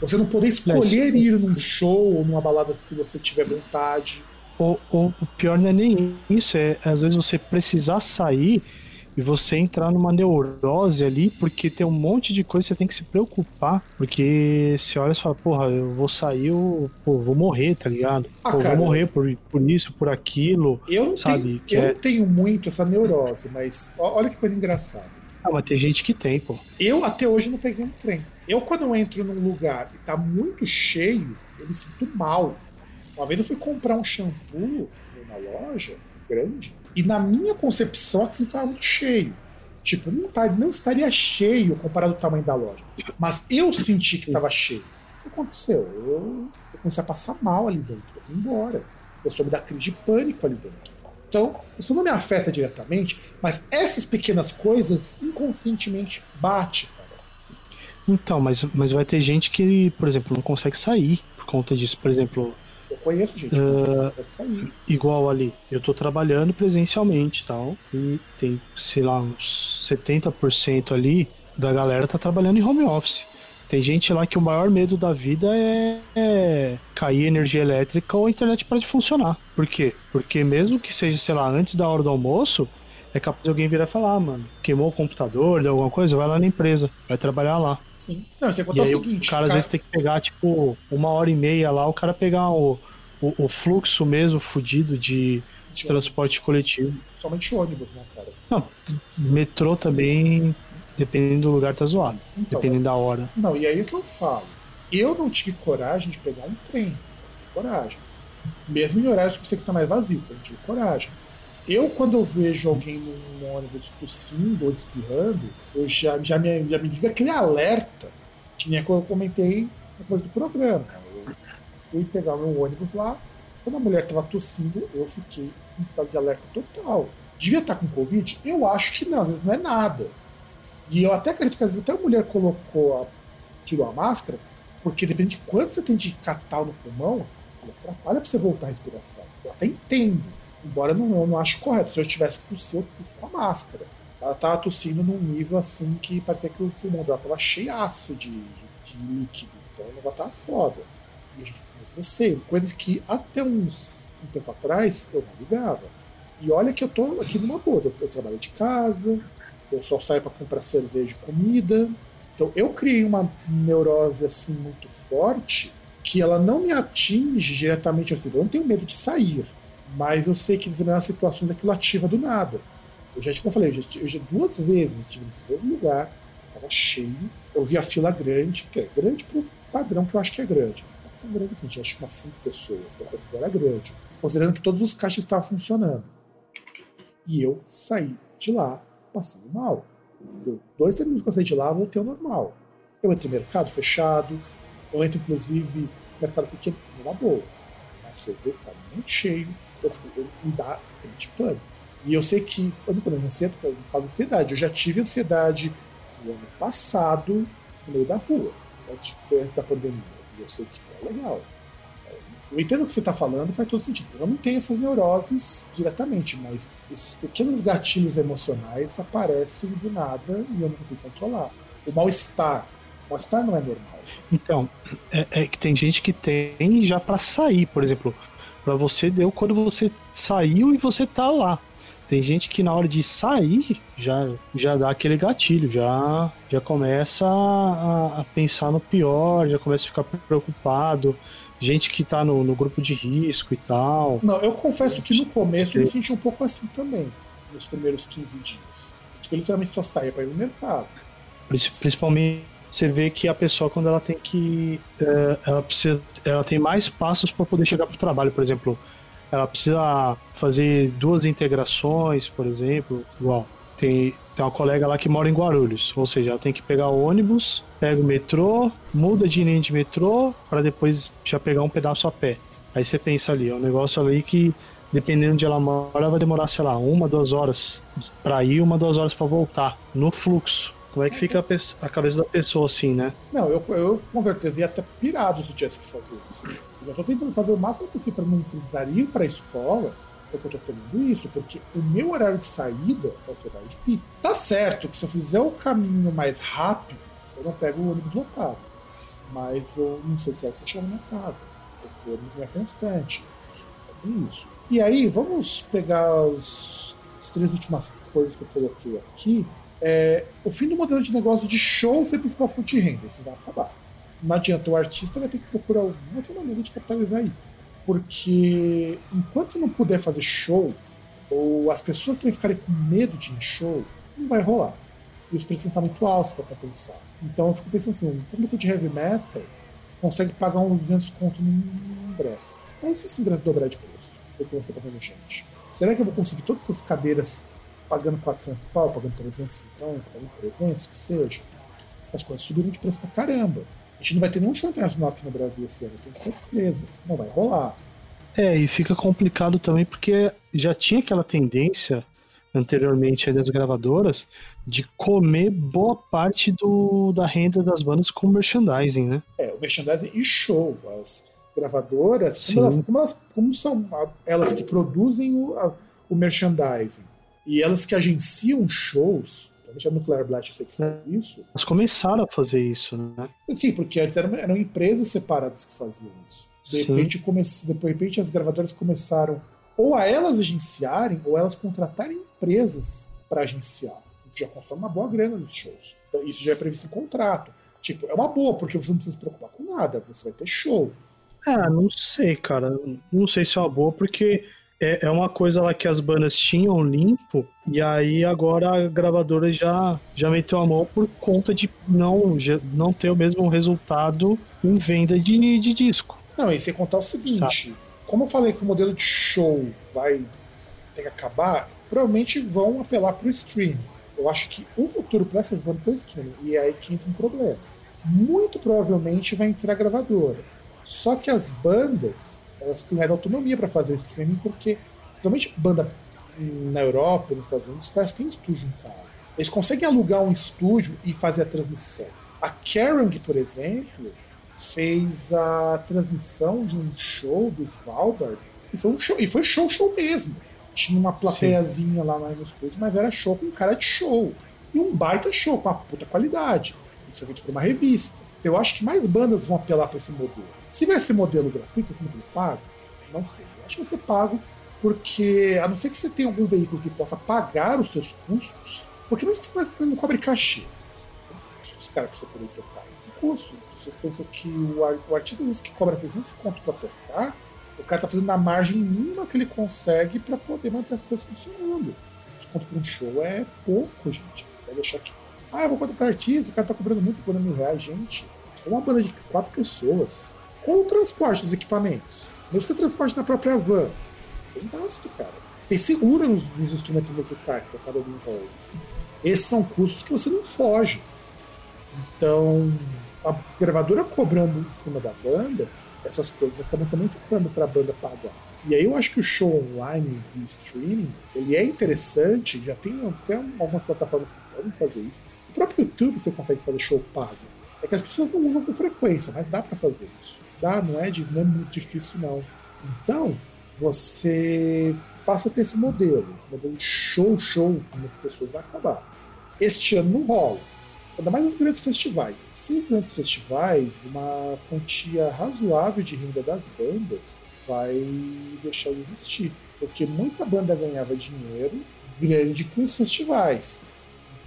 você não poder escolher ir num show ou numa balada se você tiver vontade. O, o, o pior não é nem isso, é às vezes você precisar sair e você entrar numa neurose ali, porque tem um monte de coisa que você tem que se preocupar. Porque você olha e fala, porra, eu vou sair, eu pô, vou morrer, tá ligado? Ah, Pô, cara, vou morrer por, por isso, por aquilo. Eu não, Sabe, tenho, que eu é- tenho muito essa neurose, mas olha que coisa engraçada. Ah, mas tem gente que tem, pô. Eu até hoje não peguei um trem. Eu, quando eu entro num lugar e tá muito cheio, eu me sinto mal. Uma vez eu fui comprar um shampoo numa loja grande, e na minha concepção aquilo tava muito cheio. Tipo, não, tá, não estaria cheio comparado ao tamanho da loja. Mas eu senti que tava cheio. O que aconteceu? Eu, eu comecei a passar mal ali dentro. Eu fui embora. Eu soube da crise de pânico ali dentro. Então, isso não me afeta diretamente, mas essas pequenas coisas inconscientemente bate. Então, mas, mas vai ter gente que, por exemplo, não consegue sair por conta disso. Por exemplo, conheço gente não pode sair. igual ali, eu tô trabalhando presencialmente tal, e tem, sei lá, uns 70% ali da galera tá trabalhando em home office. Tem gente lá que o maior medo da vida é, é cair energia elétrica ou a internet parar de funcionar. Por quê? Porque mesmo que seja, sei lá, antes da hora do almoço, é capaz de alguém virar e falar, ah, mano, queimou o computador, deu alguma coisa, vai lá na empresa, vai trabalhar lá. Sim. Não, você E contar o aí seguinte, o cara às vezes tem que pegar, tipo, uma hora e meia lá, o cara pegar o, o, o fluxo mesmo fudido de, de transporte coletivo. somente ônibus, né, cara? Não, metrô também, dependendo do lugar, tá zoado. Então, Dependendo da hora. Não, e aí é que eu falo. Eu não tive coragem de pegar um trem. Coragem. Mesmo em horários que você que tá mais vazio, eu não tive coragem. Eu, quando eu vejo alguém num ônibus tossindo ou espirrando, eu já, já, me, já me liga aquele alerta, que nem eu comentei coisa do programa. Eu fui pegar meu ônibus lá, Quando a mulher tava tossindo, eu fiquei em estado de alerta total. Devia estar com Covid? Eu acho que não, às vezes não é nada. E eu até acredito que às vezes até a mulher colocou a, tirou a máscara, porque depende de quanto você tem de catal no pulmão, atrapalha pra você voltar a respiração. Eu até entendo. Embora eu não, não acho correto. Se eu tivesse que tossir, eu tosso com a máscara. Ela tava tossindo num nível assim que parecia que o pulmão dela tava cheiaço de, de, líquido. Então o negócio tava foda. E eu já fico receio. Coisa que até uns um tempo atrás eu não ligava. E olha que eu tô aqui numa boa. Eu, eu trabalho de casa, eu só saio para comprar cerveja e comida. Então eu criei uma neurose assim muito forte que ela não me atinge diretamente. Eu não tenho medo de sair, mas eu sei que em determinadas situações aquilo ativa do nada. Eu já, como eu falei, eu já, eu já duas vezes estive nesse mesmo lugar, estava cheio, eu vi a fila grande, que é grande pro padrão que eu acho que é grande. Não tão grande assim, tinha acho que umas cinco pessoas, mas era grande. Considerando que todos os caixas estavam funcionando. E eu saí de lá passando mal. Deu dois, três minutos que eu saí de lá, voltei ao normal. Eu entrei no mercado fechado, eu entro inclusive mercado pequeno, numa boa. Mas ver que tá muito cheio, eu, eu me dá crise de pânico. E eu sei que, quando eu ansiedade, por causa da ansiedade, eu já tive ansiedade no ano passado, no meio da rua, antes, antes da pandemia. E eu sei que é legal. Eu entendo o que você está falando, faz todo sentido. Eu não tenho essas neuroses diretamente, mas esses pequenos gatilhos emocionais aparecem do nada e eu não consigo controlar. O mal-estar. O mal-estar não é normal. Então, é, é, que tem gente que tem já para sair, por exemplo. Para você deu quando você saiu e você tá lá. Tem gente que na hora de sair já, já dá aquele gatilho, já, já começa a, a pensar no pior, já começa a ficar preocupado gente que tá no, no grupo de risco e tal. Não, eu confesso que no começo eu me senti um pouco assim também, nos primeiros 15 dias. Porque eu literalmente só saía para ir no mercado. Principalmente você vê que a pessoa quando ela tem que é, ela precisa ela tem mais passos para poder chegar para o trabalho por exemplo ela precisa fazer duas integrações por exemplo igual tem tem uma colega lá que mora em Guarulhos, ou seja, ela tem que pegar o ônibus, pega o metrô, muda de linha de metrô para depois já pegar um pedaço a pé. Aí você pensa ali, é um negócio ali que dependendo de ela mora vai demorar, sei lá, uma, duas horas para ir, uma, duas horas para voltar no fluxo. Como é que fica a, a, cabeça da pessoa assim, né? Não, eu, eu com certeza ia até pirado se tivesse que fazer isso. Eu tô tentando fazer o máximo possível para não precisar ir para a escola porque eu tô temendo isso, porque o meu horário de saída é o horário de pico. Tá certo que se eu fizer o caminho mais rápido, eu não pego o ônibus lotado. Mas eu não sei que é que eu chegar na minha casa. Porque o ônibus é constante. Então tem isso. E aí, vamos pegar os, as três últimas coisas que eu coloquei aqui. É, o fim do modelo de negócio de show ser principal fonte de renda. Isso vai acabar. Não adianta, o artista vai ter que procurar alguma outra maneira de capitalizar aí. Porque enquanto você não puder fazer show, ou as pessoas também ficarem com medo de ir em show, não vai rolar. E os preços vão estar muito altos para compensar. Então eu fico pensando assim, um público de heavy metal consegue pagar uns 200 conto no ingresso. Mas e se esse ingresso dobrar de preço? Que você tá fazendo, gente? Será que eu vou conseguir todas essas cadeiras pagando 400 pau, pagando 350, pagando 300, que seja? As coisas subiram de preço pra caramba. A gente não vai ter nenhum show internacional aqui no Brasil esse ano, eu tenho certeza. Não vai rolar. É, e fica complicado também porque já tinha aquela tendência anteriormente das gravadoras de comer boa parte do, da renda das bandas com merchandising, né? É, o merchandising e show. As gravadoras, como elas, como, elas, como, são elas que produzem o, a, o merchandising e elas que agenciam shows, Principalmente a Nuclear Blast, eu sei que faz é. isso. Elas começaram a fazer isso, né? Sim, porque antes eram, eram empresas separadas que faziam isso. De repente, come, de repente, as gravadoras começaram ou a elas agenciarem, ou elas contratarem empresas para agenciar. Já consome uma boa grana dos shows. Então, isso já é previsto em contrato. Tipo, é uma boa, porque você não precisa se preocupar com nada, você vai ter show. Ah, não sei, cara. Não sei se é uma boa, porque é, é uma coisa lá que as bandas tinham limpo, e aí agora a gravadora já, já meteu a mão por conta de não, não ter o mesmo resultado em venda de, de disco. Não, e sem contar o seguinte: Sabe? como eu falei que o modelo de show vai ter que acabar, provavelmente vão apelar para o streaming. Eu acho que o futuro para essas bandas foi o streaming, e é aí que entra um problema. Muito provavelmente vai entrar a gravadora. Só que as bandas elas têm mais autonomia para fazer streaming, porque realmente banda na Europa, nos Estados Unidos, os caras têm estúdio em casa. Eles conseguem alugar um estúdio e fazer a transmissão. A Kerrang, por exemplo, fez a transmissão de um show do Svalbard e foi um show, e foi show, show mesmo. Tinha uma plateiazinha lá no estúdio, mas era show com cara de show. E um baita show, com uma puta qualidade. Isso foi feito por uma revista. Eu acho que mais bandas vão apelar para esse modelo. Se vai ser modelo gratuito, se vai ser pago, não sei. Eu acho que vai ser pago, porque a não ser que você tenha algum veículo que possa pagar os seus custos, porque mesmo que você não cobre cachê, tem custos, cara, para você poder tocar. Tem custos. As pessoas pensam que o, artista, às vezes, que cobra 600 conto para tocar, o cara tá fazendo a margem mínima que ele consegue para poder manter as coisas funcionando. 600 conto para um show é pouco, gente. Você vai deixar que ah, eu vou contratar artista, o cara tá cobrando muito, cobrando mil reais. Gente, se for uma banda de quatro pessoas, com o transporte dos equipamentos, mesmo que transporte na própria van, tem gasto, cara. Tem seguro nos, nos instrumentos musicais para cada um rol. Esses são custos que você não foge. Então, a gravadora cobrando em cima da banda, essas coisas acabam também ficando para a banda pagar. E aí eu acho que o show online de streaming, ele é interessante, já tem até algumas plataformas que podem fazer isso. O próprio YouTube você consegue fazer show pago. É que as pessoas não usam com frequência, mas dá para fazer isso. Dá, não é, de, não é muito difícil não. Então, você passa a ter esse modelo, esse modelo de show, show, como as pessoas vai acabar. Este ano não rola. Ainda mais nos grandes festivais. Se os grandes festivais, uma quantia razoável de renda das bandas vai deixar de existir. Porque muita banda ganhava dinheiro grande com os festivais.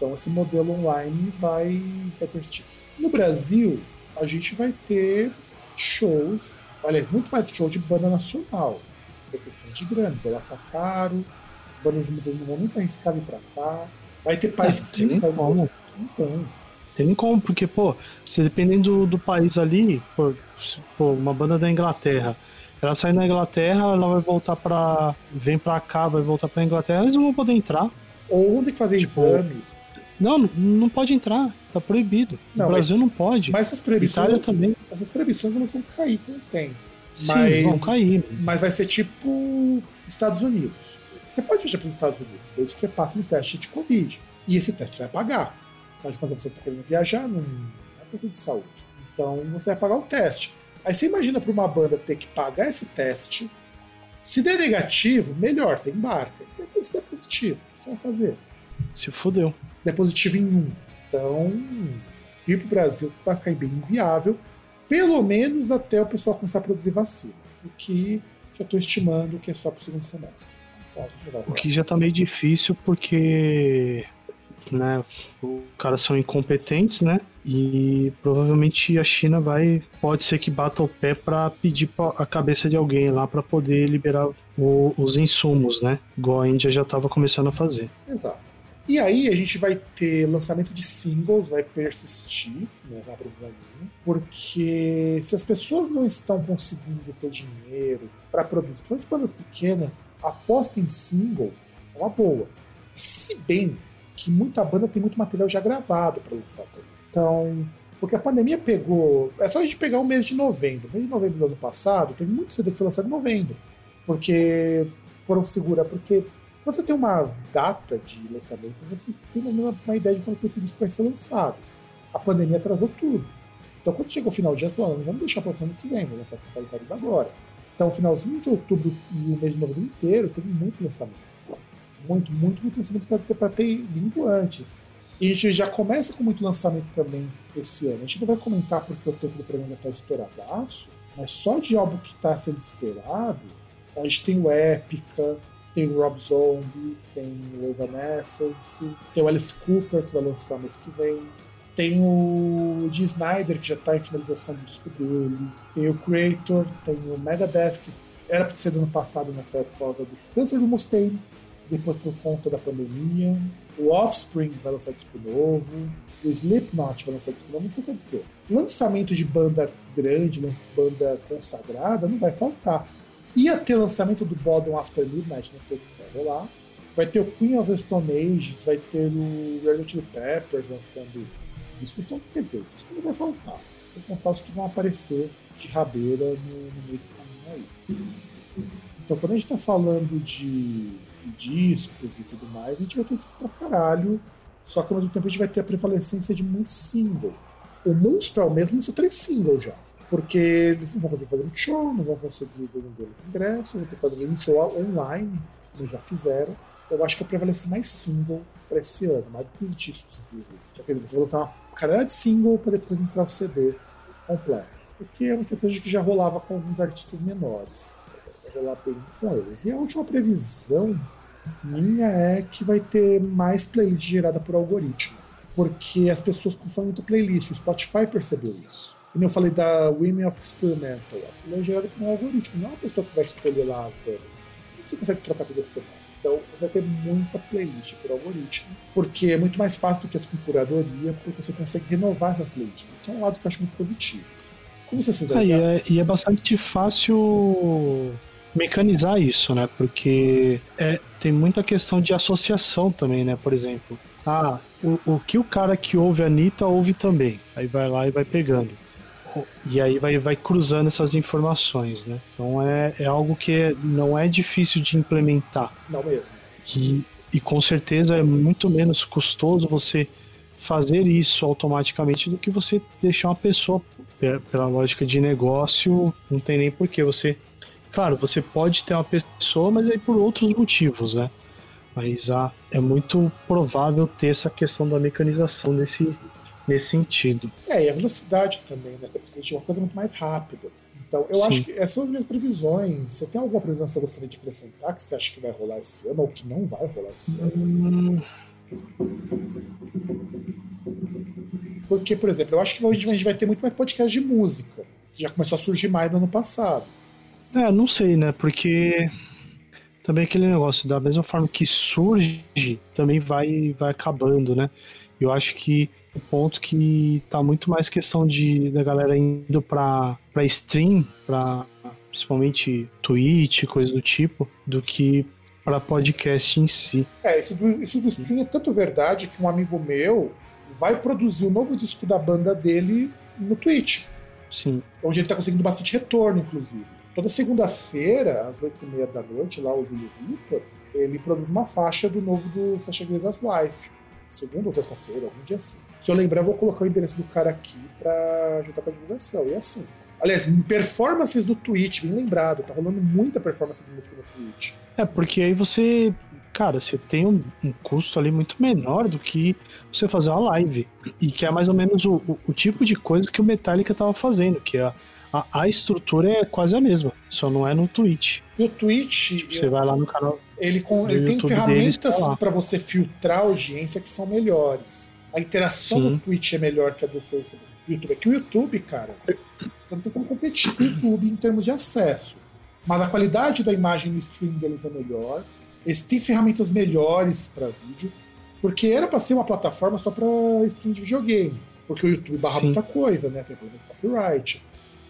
Então esse modelo online vai, vai persistir. No Brasil, a gente vai ter shows, aliás, muito mais show de banda nacional. Por questão de grana, o dólar tá caro, as bandas muitas não vão nem se arriscar vir pra cá. Vai ter país não, que tem vai. como. Não tem. Tem nem como, porque, pô, se dependendo do, do país ali, pô, pô, uma banda da Inglaterra, ela sai da Inglaterra, ela vai voltar pra. vem pra cá, vai voltar pra Inglaterra, eles não vão poder entrar. Ou vão ter que fazer Tipo, exame. Não, não pode entrar, tá proibido. Não, o Brasil não pode. Mas essas proibições, Itália também. essas proibições elas vão cair com o tempo. Sim, Mas- vão cair. Mas vai ser tipo Estados Unidos. Você pode viajar para os Estados Unidos, desde que você passe no teste de Covid. E esse teste você vai pagar. Mas quando você está querendo viajar, não é questão de saúde. Então você vai pagar o teste. Aí você imagina para uma banda ter que pagar esse teste. Se der negativo, melhor, você embarca. Se der, se der positivo, o que você vai fazer? Se fodeu. Der positivo em um. Então, vir para o Brasil vai ficar bem inviável, pelo menos até o pessoal começar a produzir vacina. O que já estou estimando que é só para o segundo semestre. O que já tá meio difícil porque. Né, os caras são incompetentes, né? E provavelmente a China vai. Pode ser que bata o pé pra pedir a cabeça de alguém lá pra poder liberar o- os insumos, né? Igual a Índia já tava começando a fazer. Exato. E aí a gente vai ter lançamento de singles, vai persistir, né, na minha, porque se as pessoas não estão conseguindo ter dinheiro para produzir, principalmente bandas pequenas, aposta em single é uma boa. Se bem que muita banda tem muito material já gravado para lançar também. Então, porque a pandemia pegou. É só a gente pegar o mês de novembro. Mês de novembro do ano passado, teve muito CD que foi lançado em novembro. Porque foram segurar, porque você tem uma data de lançamento, você tem uma, uma ideia de quando esse disco vai ser lançado. A pandemia atrasou tudo. Então, quando chegou o final de ano, falaram, não vamos deixar para o ano que vem, vamos lançar com a qualidade agora. Então, o finalzinho de outubro e o mês de novembro inteiro teve muito lançamento. Muito, muito, muito lançamento para ter vindo antes. E a gente já começa com muito lançamento também esse ano. A gente não vai comentar porque o tempo do programa está estouradaço, mas só de álbum que está sendo esperado, a gente tem o Épica, tem o Rob Zombie, tem o Evanescence, tem o Alice Cooper que vai lançar mês que vem, tem o Dee Snyder que já está em finalização do disco dele, tem o Creator, tem o Megadeth que era para ser do ano passado, mas saiu por causa do câncer do Mustaine, depois por conta da pandemia. O Offspring vai lançar disco novo, o Slipknot vai lançar disco novo. Então, quer dizer, lançamento de banda grande, banda consagrada, não vai faltar. Ia ter lançamento do Bottom After Midnight, não sei o que vai rolar. Vai ter o Queen of the Stone Age, vai ter o Red Hot Chili Peppers lançando disco. Então, quer dizer, disco não vai faltar. Sem contar os que vão aparecer de rabeira no, no meio do caminho. aí. Então, quando a gente está falando de, discos e tudo mais, a gente vai ter disco pra caralho, só que ao mesmo tempo a gente vai ter a prevalecência de muito single. O Moonspell mesmo são três singles já. Porque não vão conseguir fazer muito show, não vão conseguir vender muito ingresso, vão ter que fazer um show online, como já fizeram. Eu acho que vai prevalecer mais single para esse ano, mais do que os discos, inclusive. Quer dizer, você vai lançar uma carreira de single para depois entrar o CD completo. Porque é uma estratégia que já rolava com alguns artistas menores. Vai rolar bem com eles. E a última previsão minha é que vai ter mais playlist gerada por algoritmo. Porque as pessoas consomem muita playlist. O Spotify percebeu isso. Como eu falei da Women of Experimental, aquilo é gerado por um algoritmo, não é uma pessoa que vai escolher lá as bandas. Você consegue trocar toda semana. Então você vai ter muita playlist por algoritmo, porque é muito mais fácil do que as com curadoria, porque você consegue renovar essas playlists, que é um lado que eu acho muito positivo. Como você se ah, e, é, e é bastante fácil mecanizar isso, né? Porque é, tem muita questão de associação também, né? Por exemplo, ah, o, o que o cara que ouve a Anitta ouve também. Aí vai lá e vai pegando. E aí vai, vai cruzando essas informações, né? Então é, é algo que não é difícil de implementar. Não mesmo. E, e com certeza é muito menos custoso você fazer isso automaticamente do que você deixar uma pessoa, pela lógica de negócio, não tem nem porquê. Você, claro, você pode ter uma pessoa, mas aí por outros motivos, né? Mas ah, é muito provável ter essa questão da mecanização desse, nesse sentido. É, e a velocidade também, né? Você precisa de uma coisa muito mais rápida. Então, eu Sim. acho que essas são as minhas previsões. Você tem alguma previsão que você gostaria de acrescentar que você acha que vai rolar esse ano ou que não vai rolar esse ano? Hum... Porque, por exemplo, eu acho que hoje a gente vai ter muito mais podcast de música. Que já começou a surgir mais no ano passado. É, não sei, né? Porque também aquele negócio, da mesma forma que surge, também vai, vai acabando, né? Eu acho que o ponto que tá muito mais questão de da galera indo para para stream, para principalmente Twitch, coisa do tipo, do que para podcast em si. É, isso do, isso do stream é tanto verdade que um amigo meu vai produzir o um novo disco da banda dele no Twitch. Sim. Onde ele tá conseguindo bastante retorno, inclusive. Toda segunda-feira, às oito e meia da noite, lá o Júlio Vitor, ele produz uma faixa do novo do Sasha Grey's Wife. Segunda ou terça-feira, algum dia assim. Se eu lembrar, eu vou colocar o endereço do cara aqui pra ajudar com a divulgação. E é assim. Aliás, performances do Twitch, bem lembrado, tá rolando muita performance de música no Twitch. É, porque aí você, cara, você tem um, um custo ali muito menor do que você fazer uma live. E que é mais ou menos o, o, o tipo de coisa que o Metallica tava fazendo, que a, a, a, estrutura é quase a mesma, só não é no Twitch. E o Twitch. Tipo, você eu, vai lá no canal. Ele, com, ele tem ferramentas tá para você filtrar a audiência que são melhores. A interação Sim. do Twitch é melhor que a do Facebook. YouTube. É que o YouTube, cara, você não tem como competir com o YouTube em termos de acesso. Mas a qualidade da imagem no stream deles é melhor. Eles têm ferramentas melhores para vídeo. Porque era para ser uma plataforma só para stream de videogame. Porque o YouTube barra Sim. muita coisa, né? Tem problema de copyright.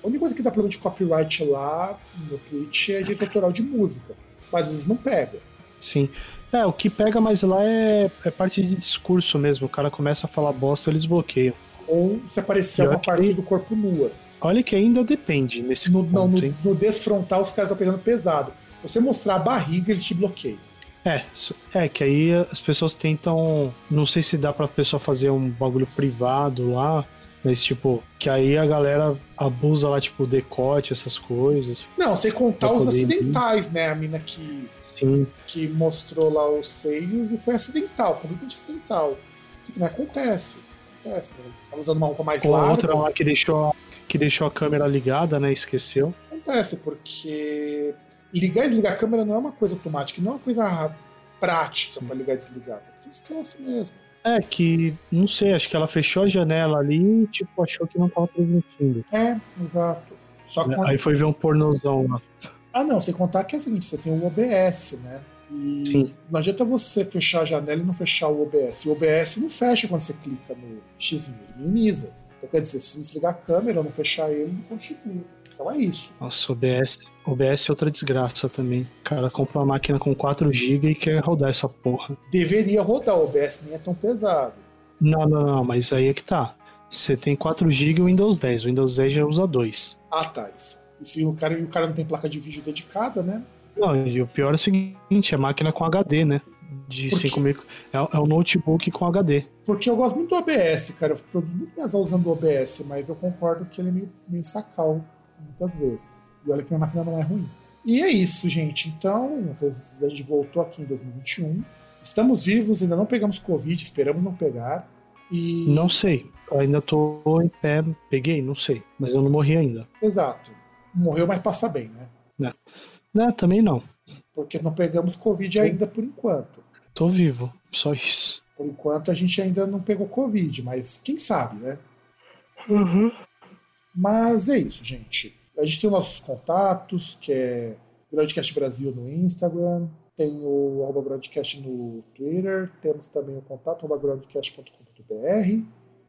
A única coisa que dá problema de copyright lá no Twitch é direito autoral de música. Mas eles não pegam. Sim. É, o que pega mais lá é, é parte de discurso mesmo. O cara começa a falar bosta, eles bloqueiam. Ou se aparecer uma parte que... do corpo nua. Olha que ainda depende nesse no, ponto, Não, no, no desfrontal os caras estão pegando pesado. Você mostrar a barriga, eles te bloqueiam. É, é que aí as pessoas tentam. Não sei se dá pra pessoa fazer um bagulho privado lá, mas tipo, que aí a galera abusa lá, tipo, decote, essas coisas. Não, sem contar os acidentais, ir. né? A mina que Sim. que mostrou lá os seios e foi acidental, completamente acidental. Que também acontece. Acontece, né? Tava usando uma roupa mais Ou larga. outra lá que deixou, que deixou a câmera ligada, né? Esqueceu. Acontece, porque ligar e desligar a câmera não é uma coisa automática, não é uma coisa prática para ligar e desligar. Você esquece mesmo. É, que, não sei, acho que ela fechou a janela ali e, tipo, achou que não tava transmitindo. É, exato. Só quando... Aí foi ver um pornozão lá. Ah, não, sem contar que é o seguinte, você tem o OBS, né? E Sim. não adianta você fechar a janela e não fechar o OBS. O OBS não fecha quando você clica no X, ele minimiza. Então quer dizer, se não desligar a câmera ou não fechar ele, não continua. Então é isso. Nossa, OBS. OBS é outra desgraça também. O cara compra uma máquina com 4 GB e quer rodar essa porra. Deveria rodar, o OBS nem é tão pesado. Não, não, não, mas aí é que tá. Você tem 4 GB e o Windows 10. O Windows 10 já usa 2. Ah, tá. Isso se o cara, e o cara não tem placa de vídeo dedicada, né? Não, e o pior é o seguinte, é máquina com HD, né? De Por quê? 5 mil. É, é um notebook com HD. Porque eu gosto muito do OBS, cara. Eu produzo muito mais usando o OBS, mas eu concordo que ele é meio, meio sacal muitas vezes. E olha que minha máquina não é ruim. E é isso, gente. Então, a gente voltou aqui em 2021. Estamos vivos, ainda não pegamos Covid, esperamos não pegar. E. Não sei. Eu ainda tô em pé. Peguei? Não sei. Mas eu não morri ainda. Exato. Morreu, mas passa bem, né? Não, também não. Porque não pegamos Covid ainda por enquanto. Tô vivo. Só isso. Por enquanto a gente ainda não pegou Covid, mas quem sabe, né? Mas é isso, gente. A gente tem nossos contatos, que é Broadcast Brasil no Instagram, tem o arroba Broadcast no Twitter, temos também o contato arroba broadcast.com.br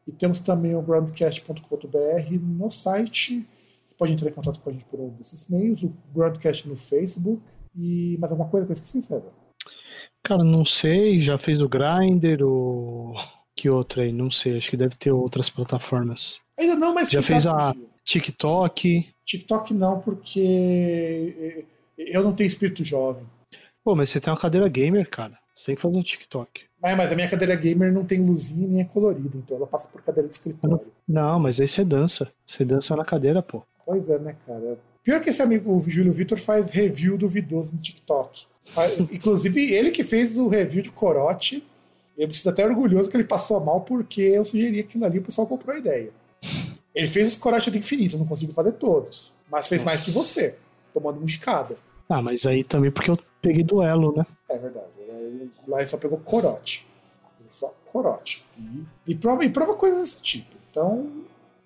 e temos também o broadcast.com.br no site. Você pode entrar em contato com a gente por um desses meios, o Broadcast no Facebook e mais alguma coisa que eu esqueci, César? Cara, não sei. Já fez o Grindr ou. Que outra aí? Não sei. Acho que deve ter outras plataformas. Ainda não, mas Já fez a-. TikTok. TikTok não, porque eu não tenho espírito jovem. Pô, mas você tem uma cadeira gamer, cara. Você tem que fazer um TikTok. Mas, mas a minha cadeira gamer não tem luzinha nem é colorida, então ela passa por cadeira de escritório. Não, mas aí você dança. Você dança na cadeira, pô. Pois é, né, cara? Pior que esse amigo, o Júlio Vitor, faz review do Vidoso no TikTok. [LAUGHS] Inclusive, ele que fez o review de Corote. Eu me sinto até orgulhoso que ele passou mal porque eu sugeri aquilo ali e o pessoal comprou a ideia. Ele fez os Corote do infinito, não consigo fazer todos. Mas fez mais que você, tomando muscada. Ah, mas aí também porque eu peguei duelo, né? É verdade. Ele- Lá ele só pegou corote. Só corote. E, e, prova, e prova coisas desse tipo. Então,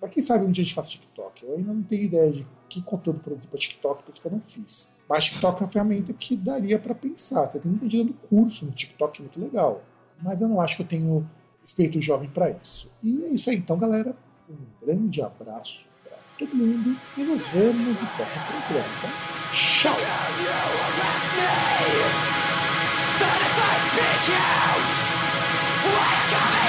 mas quem sabe um dia a gente faz TikTok. Eu ainda não tenho ideia de que conteúdo produzir para TikTok, por isso que eu não fiz. Mas TikTok é uma ferramenta que daria para pensar. Você tem muita gente dando curso no TikTok, muito legal. Mas eu não acho que eu tenho espírito jovem para isso. E é isso aí, então, galera. Um grande abraço para todo mundo e nos vemos no próximo programa. Então, tchau!